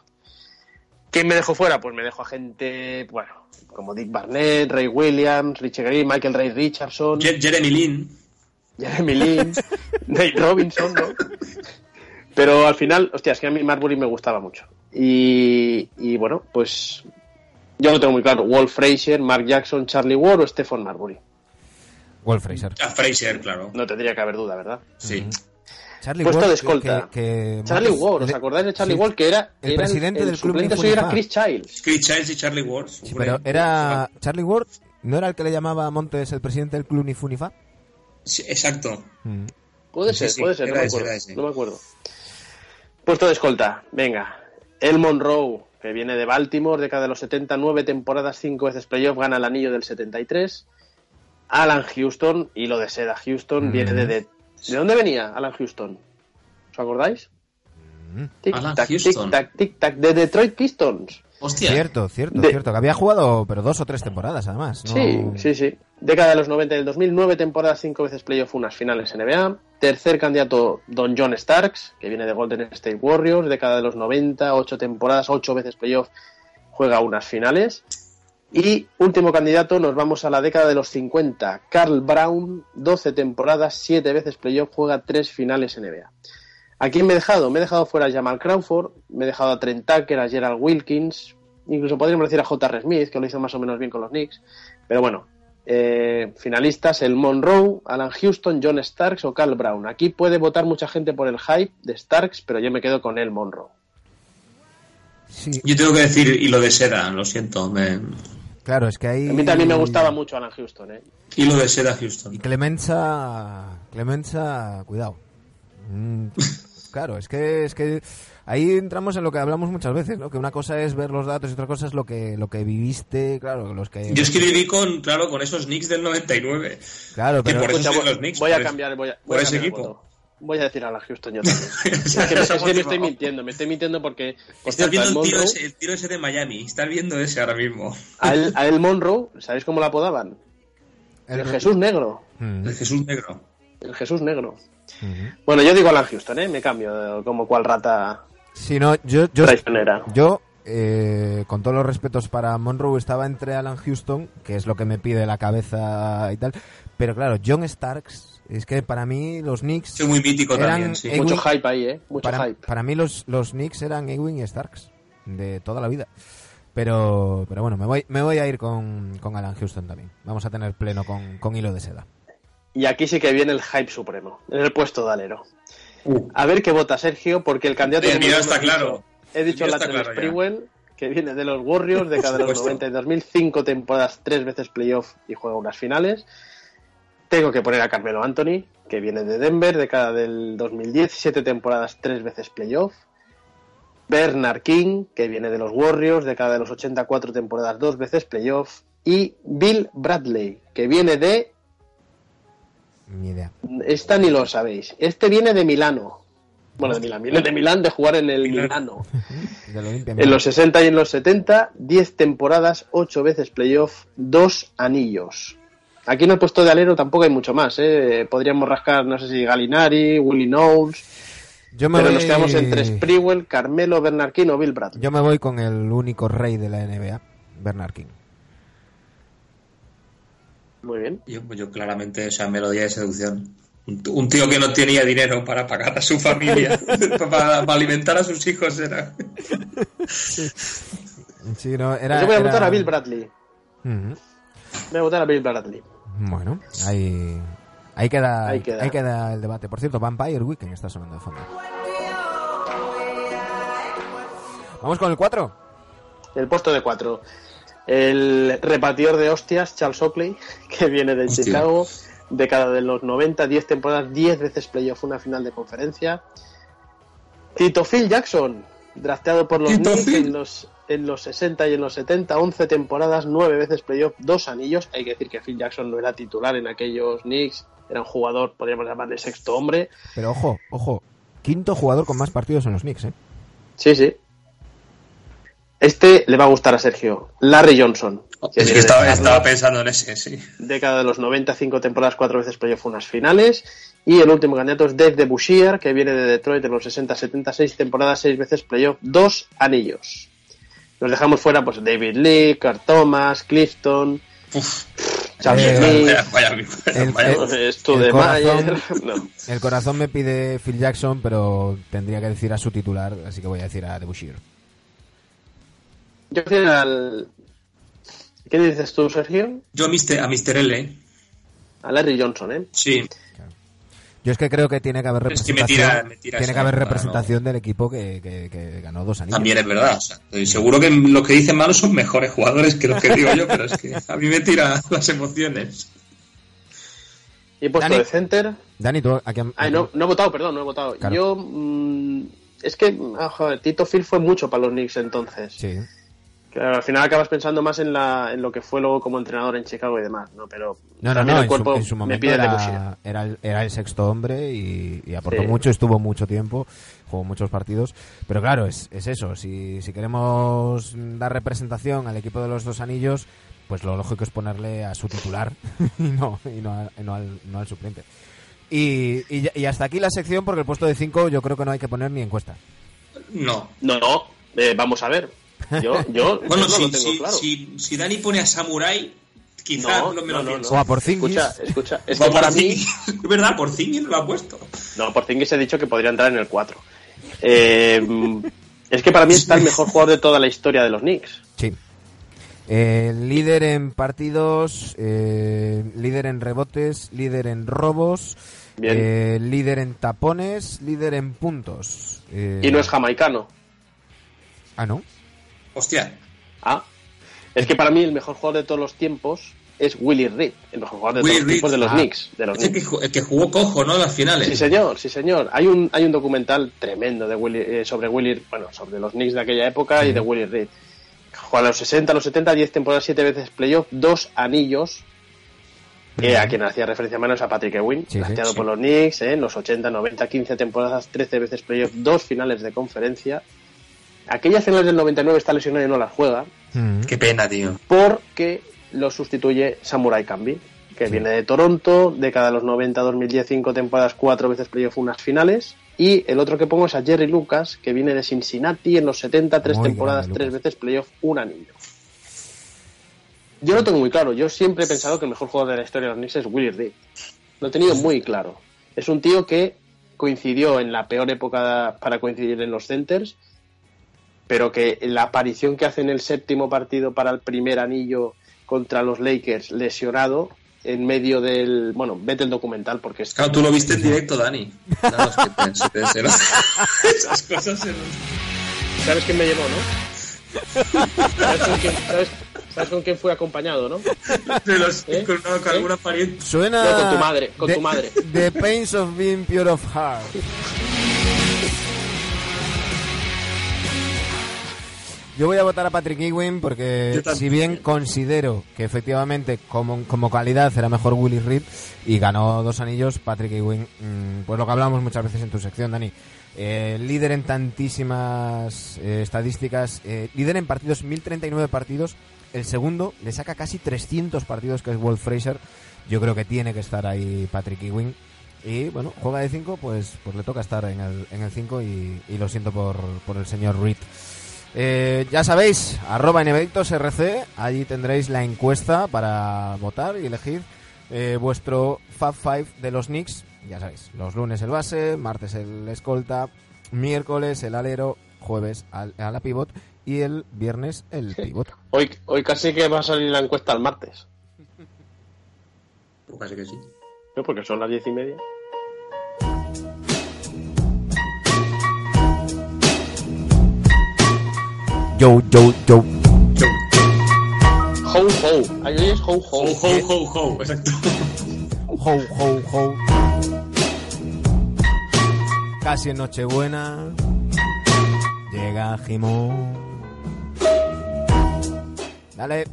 ¿Quién me dejó fuera? Pues me dejó a gente, bueno, como Dick Barnett, Ray Williams, Richie Green, Michael Ray Richardson, Je- Jeremy Lin. Jeremy Lin, Nate Robinson, ¿no? Pero al final, hostia, es que a mí Marbury me gustaba mucho. Y, y bueno, pues yo lo tengo muy claro. Walt Frazier, Mark Jackson, Charlie Ward o Stephen Marbury. Wolf Fraser. A Fraser, claro. No tendría que haber duda, ¿verdad? Sí. Charlie Puesto Ward, de escolta. que- que- Charlie Ward, ¿os acordáis de Charlie sí, Ward? Que era el era presidente del club suplente Ni suyo era Chris Childs. Chris Childs y Charlie Ward. Sí, pero era Charlie Ward, ¿no era el que le llamaba a Montes el presidente del club ni fu ni fa? Sí, exacto. Mm. Puede Sí, ser, sí, puede ser, no me, acuerdo, ese. no me acuerdo. Puesto de escolta, venga. El Monroe, que viene de Baltimore, década de los 79 temporadas, cinco veces playoff, gana el anillo del 73. Alan Houston, hilo de seda Houston, Mm. viene de, de... ¿De dónde venía Alan Houston? ¿Os acordáis? Mm. Tic Alan tac, tic Houston. tac, tic tac, de Detroit Pistons. Hostia. Cierto, cierto, De- cierto. Que había jugado, pero dos o tres temporadas además. ¿no? Sí, sí, sí. Década de los 90 y del 2009, temporada cinco veces playoff, unas finales NBA. Tercer candidato, Don John Starks, que viene de Golden State Warriors. Década de los 90, ocho temporadas, ocho veces playoff, juega unas finales. Y último candidato, nos vamos a la década de los 50. Carl Brown, 12 temporadas, siete veces playoff, juega tres finales NBA. ¿A quién me he dejado? Me he dejado fuera a Jamal Crawford, me he dejado a Trent Tucker, a Gerald Wilkins, incluso podríamos decir a J.R. Smith, que lo hizo más o menos bien con los Knicks. Pero bueno, eh, finalistas, el Monroe, Alan Houston, John Starks o Carl Brown. Aquí puede votar mucha gente por el hype de Starks, pero yo me quedo con el Monroe. Sí, Yo tengo que decir hilo de seda, lo siento. me- claro, es que ahí... A mí también me gustaba mucho Alan Houston, ¿eh? Hilo de seda Houston. Y Clemenza... Clemenza, cuidado. Mm, claro, es que, es que ahí entramos en lo que hablamos muchas veces, ¿no? Que una cosa es ver los datos y otra cosa es lo que, lo que viviste, claro, los que... Yo es que viví con, claro, con esos Knicks del 99. Claro, que pero... por eso voy, los Knicks, voy a cambiar, voy a, por voy a ese cambiar el equipo. voto. Voy a decir Alan Houston yo también. es que, me, es que me estoy mintiendo, me estoy mintiendo porque, por Estás cierto, viendo el tiro, ese, el tiro ese de Miami. Estás viendo ese ahora mismo. a él, a él Monroe, ¿sabéis cómo lo apodaban? El, Jesús Negro. Mm, El Jesús Negro. El Jesús Negro. Bueno, yo digo Alan Houston, ¿eh? Me cambio, como cual rata Sí, no, yo... yo traicionera. Yo, eh, con todos los respetos para Monroe, estaba entre Alan Houston, que es lo que me pide la cabeza y tal. Pero claro, John Starks, es que para mí los Knicks. Soy muy mítico Eran- también, sí. Ewing- Mucho hype ahí, ¿eh? Mucho para, hype. para mí los, los Knicks eran Ewing y Starks, de toda la vida. Pero, pero bueno, me voy, me voy a ir con, con Alan Houston también. Vamos a tener pleno con, con hilo de seda. Y aquí sí que viene el hype supremo, en el puesto de alero. Uh. A ver qué vota Sergio, porque el candidato... El mío está dicho, claro. He dicho Latrell claro. Sprewell, que viene de los Warriors, de cada de los supuesto. 90 y 2005 temporadas, tres veces playoff y juega unas finales. Tengo que poner a Carmelo Anthony, que viene de Denver, de cada del 2010, siete temporadas, tres veces playoff. Bernard King, que viene de los Warriors, de cada de los 84 temporadas, dos veces playoff. Y Bill Bradley, que viene de... Ni idea. Esta ni lo sabéis. Este viene de Milano. Bueno, de Milán, viene de Milán, de jugar en el Milán. Milano. En los 60 y en los 70, 10 temporadas, 8 veces playoff, 2 anillos. Aquí en el puesto de alero tampoco hay mucho más, ¿eh? Podríamos rascar, no sé si Galinari, Willie Knowles, Yo me pero voy- nos quedamos entre Sprewell, Carmelo, Bernard King o Bill Bradley. Yo me voy con el único rey de la NBA, Bernard King. Muy bien. Yo, yo claramente, o sea, melodía de seducción. Un, tío que no tenía dinero para pagar a su familia, para, para alimentar a sus hijos era. Sí, no, era, Yo voy a era- votar a Bill Bradley. Ujú. Voy a votar a Bill Bradley. Bueno, ahí, ahí, queda, Ahí queda. ahí queda el debate. Por cierto, Vampire Weekend está sonando de fondo. Vamos con el 4. El puesto de 4. El repartidor de hostias, Charles Oakley, que viene de Hostia. Chicago, década de los 90, 10 temporadas, 10 veces playoff, una final de conferencia. Tito Phil Jackson, drafteado por los Knicks en los, en los 60 y en los 70, 11 temporadas, 9 veces playoff, 2 anillos. Hay que decir que Phil Jackson no era titular en aquellos Knicks, era un jugador, podríamos llamarle sexto hombre. Pero ojo, ojo, quinto jugador con más partidos en los Knicks, ¿eh? Sí, sí. Este le va a gustar a Sergio. Larry Johnson. Es que estaba, estaba pensando en ese, sí. Década de los 90, cinco temporadas, cuatro veces playoff, unas finales. Y el último candidato es Dave de Bouchier, que viene de Detroit en los 60, 76 temporadas, seis veces playoff, dos anillos. Nos dejamos fuera pues David Lee, Carl Thomas, Clifton, Uf, Charles Smith, el- corazón- Mayer. No. El corazón me pide Phil Jackson, pero tendría que decir a su titular, así que voy a decir a Debussy. Yo creo al... ¿Qué dices tú, Sergio? Yo a Mr. a Mr. L, A Larry Johnson, ¿eh? sí. Yo es que creo que tiene que haber Es que me representación, tira- me tira tiene que haber representación del equipo que, que- que ganó dos anillos. También es verdad. O sea, seguro que lo que dicen Manu son mejores jugadores que los que digo yo, pero es que a mí me tira las emociones. Y he puesto Dani. de center. Dani, tú Ay, no, no he votado, perdón, no he votado. Claro. Yo. mm, es que, ah, joder, Tito Phil fue mucho para los Knicks entonces. Sí. Claro, al final acabas pensando más en, la, en lo que fue luego como entrenador en Chicago y demás, ¿no? Pero No, no, el en cuerpo su, en su me momento pide era, era, el, era el sexto hombre y, y aportó Sí. mucho, estuvo mucho tiempo, jugó muchos partidos. Pero claro, es, es eso, si, si queremos dar representación al equipo de los dos anillos, pues lo lógico es ponerle a su titular y no, y no, a- y no al, no al suplente. Y, y, y hasta aquí la sección porque el puesto de 5 yo creo que no hay que poner ni encuesta. No. No, no, eh, vamos a ver. Yo, yo Bueno, no si, lo tengo si, claro. si, si Dani pone a Samurai, quizás No, lo me no, lo no, pienso. O a Porzingis. Escucha, escucha. Es que para mí. Porzingis. Es verdad, por lo ha puesto. No, por Zingis he dicho que podría entrar en el 4. Eh, es que para mí está el mejor jugador de toda la historia de los Knicks. Sí. Eh, líder en partidos, eh, líder en rebotes, líder en robos, eh, líder en tapones, líder en puntos. Eh, Y no es jamaicano. Ah, ¿no? Hostia. Ah. Es que para mí el mejor jugador de todos los tiempos es Willie Reed, el mejor jugador de Willie todos los tiempos de los Reed. Knicks. De los Es el que, Knicks. el que jugó cojo, ¿no? Las finales. Sí, señor, sí, señor. Hay un, hay un documental tremendo de Willie, eh, sobre Willie, bueno, sobre los Knicks de aquella época y de Willie Reed. Jugó a los 60, a los 70, 10 temporadas, 7 veces playoff, dos anillos. eh, a quien hacía referencia menos a Patrick Ewing, Sí, sí. por los Knicks, eh, en los 80, 90, 15 temporadas, 13 veces playoff, dos finales de conferencia. Aquellas finales del 99 está lesionado y no las juega, Mm. Qué pena, tío. porque lo sustituye Samurai Kambi, que viene de Toronto, década de los 90, 2010, 5 temporadas, 4 veces playoff, unas finales. Y el otro que pongo es a Jerry Lucas, que viene de Cincinnati en los 70, 3 Muy temporadas, grande, 3 Lucas. veces playoff, un anillo. Yo lo tengo muy claro, yo siempre he pensado que el mejor jugador de la historia de los Knicks es Willie Reed. Lo he tenido muy claro. Es un tío que coincidió en la peor época para coincidir en los centers, pero que la aparición que hace en el séptimo partido para el primer anillo contra los Lakers lesionado en medio del bueno vete el documental porque es Claro, tú lo viste en directo, Dani. Es que Esas cosas sabes quién me llevó no sabes con quién, sabes- sabes con quién fui acompañado no de los- ¿Eh? con, una- con ¿Eh? alguna pariente. Suena. No, con tu madre, con the- tu madre. The Pains of Being Pure of Heart. Yo voy a votar a Patrick Ewing porque si bien considero que efectivamente como, como calidad era mejor Willie Reed y ganó dos anillos, Patrick Ewing, mm, pues lo que hablamos muchas veces en tu sección, Dani, eh, líder en tantísimas eh, estadísticas, eh, líder en partidos, 1039 partidos, el segundo le saca casi 300 partidos que es Wolf Fraser, yo creo que tiene que estar ahí Patrick Ewing. Y bueno, juega de 5, pues, pues le toca estar en el 5 en el cinco y, y lo siento por, por el señor Reed. Eh, ya sabéis, arroba RC, allí tendréis la encuesta para votar y elegir eh, vuestro Fab Five de los Knicks. Ya sabéis, los lunes el base, martes el escolta, miércoles el alero, jueves al- a la pivot y el viernes el pivot. hoy hoy casi que va a salir la encuesta el martes Pues casi que sí. ¿no? porque son las diez y media Yo, yo, yo. ho ho ahí es ho ho Ho, ho, ho, ho. Exacto. Ho, ho, ho. Casi en Nochebuena. Llega Jimón. Dale.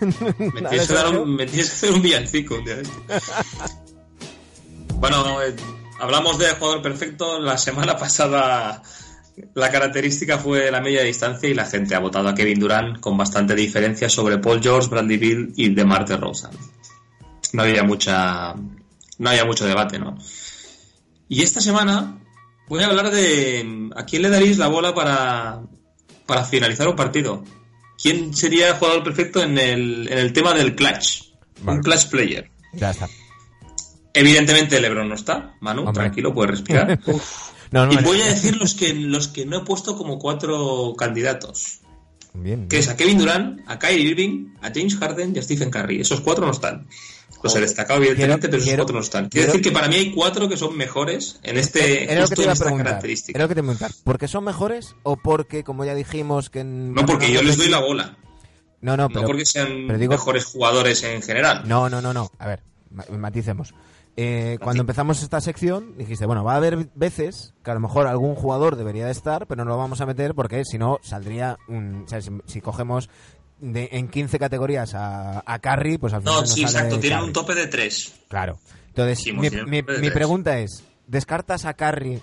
Me Dale, tienes, que dar un, me tienes que hacer un villancico un día. Bueno, eh, hablamos de jugador perfecto. La semana pasada La característica fue la media distancia y la gente ha votado a Kevin Durant con bastante diferencia sobre Paul George, Brandy Bill y DeMar DeRozan. No había mucha, no había mucho debate, ¿no? Y esta semana voy a hablar de a quién le daréis la bola para, para finalizar un partido. ¿Quién sería el jugador perfecto en el, en el tema del clutch? Vale. Un clutch player. Ya está. Evidentemente LeBron no está. Manu, Hombre. tranquilo, puedes respirar. No, no, y voy a decir los que, los que no he puesto como cuatro candidatos. Bien, Que bien. es a Kevin Durant, a Kyrie Irving, a James Harden y a Stephen Curry. Esos cuatro no están. Los he destacado evidentemente, Quiero- pero esos quiero- cuatro no están. quiero- Quiero decir que para mí hay cuatro que son mejores en este Era lo que justo te iba esta preguntar. característica. Era lo que te iba a preguntar. ¿Porque son mejores o porque, como ya dijimos, que... en- No porque yo les doy la bola, No, no, no pero... porque sean digo- mejores jugadores en general. No, no, no, no. A ver, ma- maticemos. Eh, cuando empezamos esta sección dijiste, bueno, va a haber veces que a lo mejor algún jugador debería de estar, pero no lo vamos a meter porque si no saldría un... o sea, si, si cogemos de- en 15 categorías a, a Carry, pues al final No, nos sí, sale exacto, tienen un tope de tres. Claro. Entonces, Sí, mi, mi- pregunta es, ¿descartas a Carry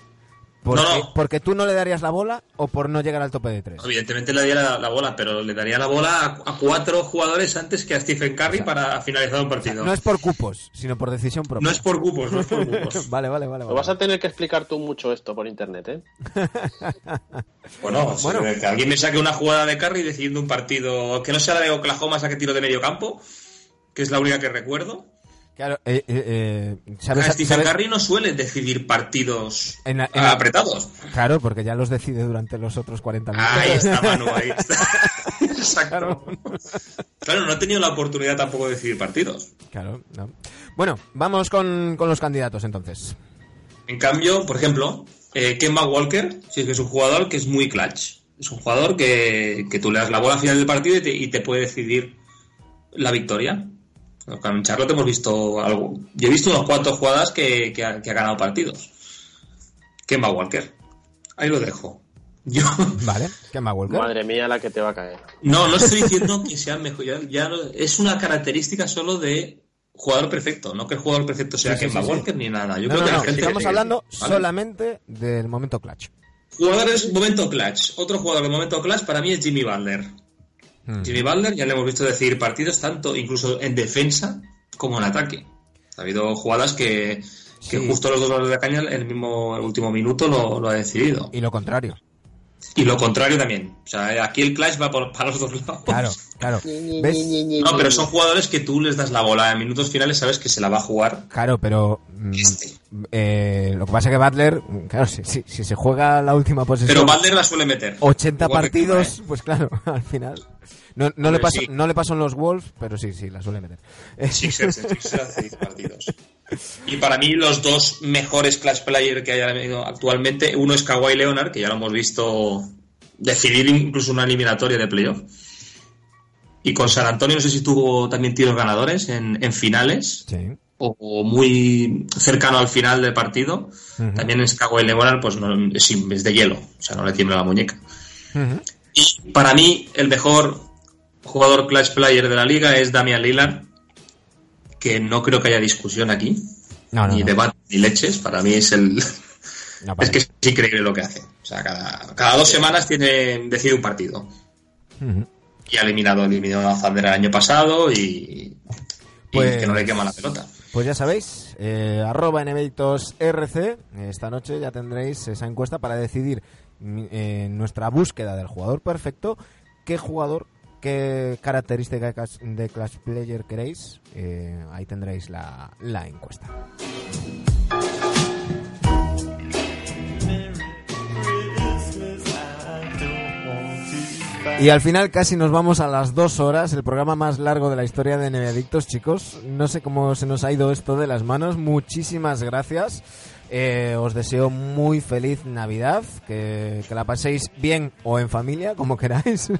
porque, No, no. porque tú no le darías la bola o por no llegar al tope de tres? Evidentemente le daría la, la bola, pero le daría la bola a, a cuatro jugadores antes que a Stephen Curry para finalizar un partido. No es por cupos, sino por decisión propia. No es por cupos, no es por cupos. Vale, vale, vale. Lo vale. vas a tener que explicar tú mucho esto por internet, ¿eh? Bueno, Bueno. si- que alguien me saque una jugada de Curry decidiendo un partido que no sea la de Oklahoma, saque tiro de medio campo, que es la única que recuerdo. Claro, eh, eh, eh, ¿sabes, Stephen sabes- Curry no suele decidir partidos En la- en la- apretados. Claro, porque ya los decide durante los otros 40 minutos. Ahí está, Manu, ahí está. Exacto. Claro, no ha tenido la oportunidad tampoco de decidir partidos. Claro, no. Bueno, vamos con, con los candidatos entonces. En cambio, por ejemplo, eh, Kemba Walker, sí que es un jugador que es muy clutch. Es un jugador que, que tú le das la bola al final del partido y te, y te puede decidir la victoria. Con Charlotte hemos visto algo. Yo he visto unos cuantos jugadas que, que ha, que ha ganado partidos. Kemba Walker. Ahí lo dejo. Yo Vale, Kemba Walker. Madre mía, la que te va a caer. no, no estoy diciendo que sea mejor. Ya, es una característica solo de jugador perfecto. No que el jugador perfecto sea Sí, Kemba sí, sí. Walker ni nada. Yo No, creo no, que la no, gente estamos que- hablando ¿vale? solamente del momento clutch. Jugadores momento clutch. Otro jugador de momento clutch para mí es Jimmy Butler. Mm. Jimmy Butler ya le hemos visto decir partidos tanto incluso en defensa como en ataque. Ha habido jugadas que, que Sí. justo los dos goles de caña en el mismo el último minuto lo, lo ha decidido. Y lo contrario. Y lo contrario también. O sea, aquí el clutch va por- para los dos lados. Claro, claro. ¿Ves? No, pero son jugadores que tú les das la bola en minutos finales, sabes que se la va a jugar. Claro, pero mm, Este. eh, lo que pasa es que Butler, claro, si, si- si se juega la última posesión, Pero Butler la suele meter. 80 Igual que partidos, ¿eh? pues claro, al final. No, no, le sí. no le pasó en los Wolves, pero sí, sí, la suele meter. Sixers, Sixers 10 partidos. Y para mí los dos mejores clash player que hay actualmente, uno es Kawhi Leonard, que ya lo hemos visto decidir incluso una eliminatoria de playoff. Y con San Antonio no sé si tuvo también tiros ganadores en, en finales Sí. o, o muy cercano al final del partido. También es Kawhi Leonard, pues no, es, es de hielo, o sea, no le tiembla la muñeca. Y para mí, el mejor jugador clutch player de la liga es Damian Lillard, que no creo que haya discusión aquí, No, no, ni no. debate ni leches. Para mí es el. Es que es increíble lo que hace. O sea, cada, cada dos semanas tiene decide un partido. Y ha eliminado, eliminó a Thunder el año pasado y, y Pues- que no le quema la pelota. Pues ya sabéis, eh, arroba RC, esta noche ya tendréis esa encuesta para decidir eh, nuestra búsqueda del jugador perfecto, qué jugador, qué característica de Clash Player queréis, eh, ahí tendréis la, la encuesta. Y al final casi nos vamos a las dos horas, el programa más largo de la historia de Nevedictos, chicos. No sé cómo se nos ha ido esto de las manos. Muchísimas gracias. Eh, os deseo muy feliz Navidad, que, que la paséis bien o en familia, como queráis.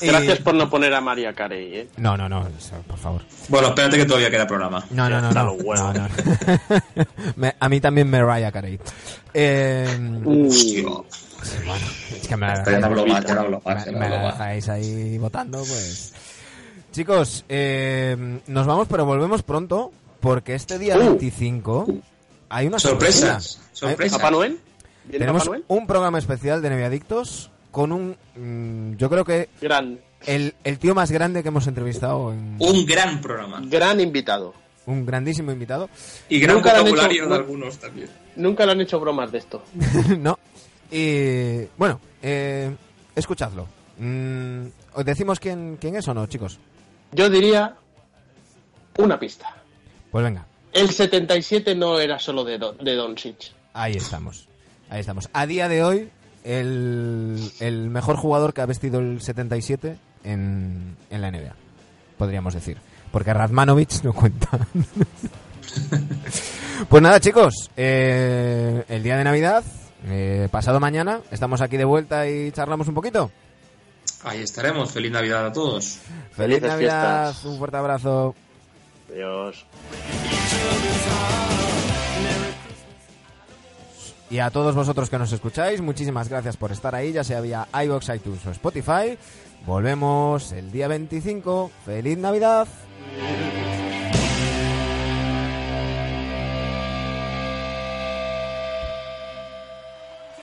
Y- Gracias por no poner a María Carey, ¿eh? No, no, no, por favor. Bueno, espérate que todavía queda programa. No, no, no, no. no, no. Me- a mí también Mariah Carey. Eh, Hostia, bueno, es que me la me, me dejáis ahí votando, pues. Chicos, eh, nos vamos, pero volvemos pronto, porque este día Uh. 25 hay una sorpresa. Sorpresas, sorpresas. ¿Papá Noel? ¿Viene Tenemos Papá Noel? un programa especial de Neviadictos con un... mm, yo creo que Gran, el, el tío más grande que hemos entrevistado en Un gran programa. gran invitado. un grandísimo invitado. Y gran Nunca lo han vocabulario hecho- de algunos también. Nunca le han hecho bromas de esto. no. Y bueno, eh, escuchadlo. Mm, ¿Os decimos quién, quién es o no, chicos? Yo diría una pista. Pues venga, El 77 no era solo de, Don, de Doncic. ahí estamos. Ahí estamos. A día de hoy, el, el mejor jugador que ha vestido el 77 en, en la NBA, podríamos decir. Porque Radmanovic no cuenta. pues nada, chicos, eh, el día de Navidad, eh, pasado mañana, estamos aquí de vuelta y charlamos un poquito. Ahí estaremos. Feliz Navidad a todos. Feliz Felices Navidad, fiestas. un fuerte abrazo. Adiós. Y a todos vosotros que nos escucháis, muchísimas gracias por estar ahí, ya sea vía iVoox, iTunes o Spotify. Volvemos el día 25. ¡Feliz Navidad!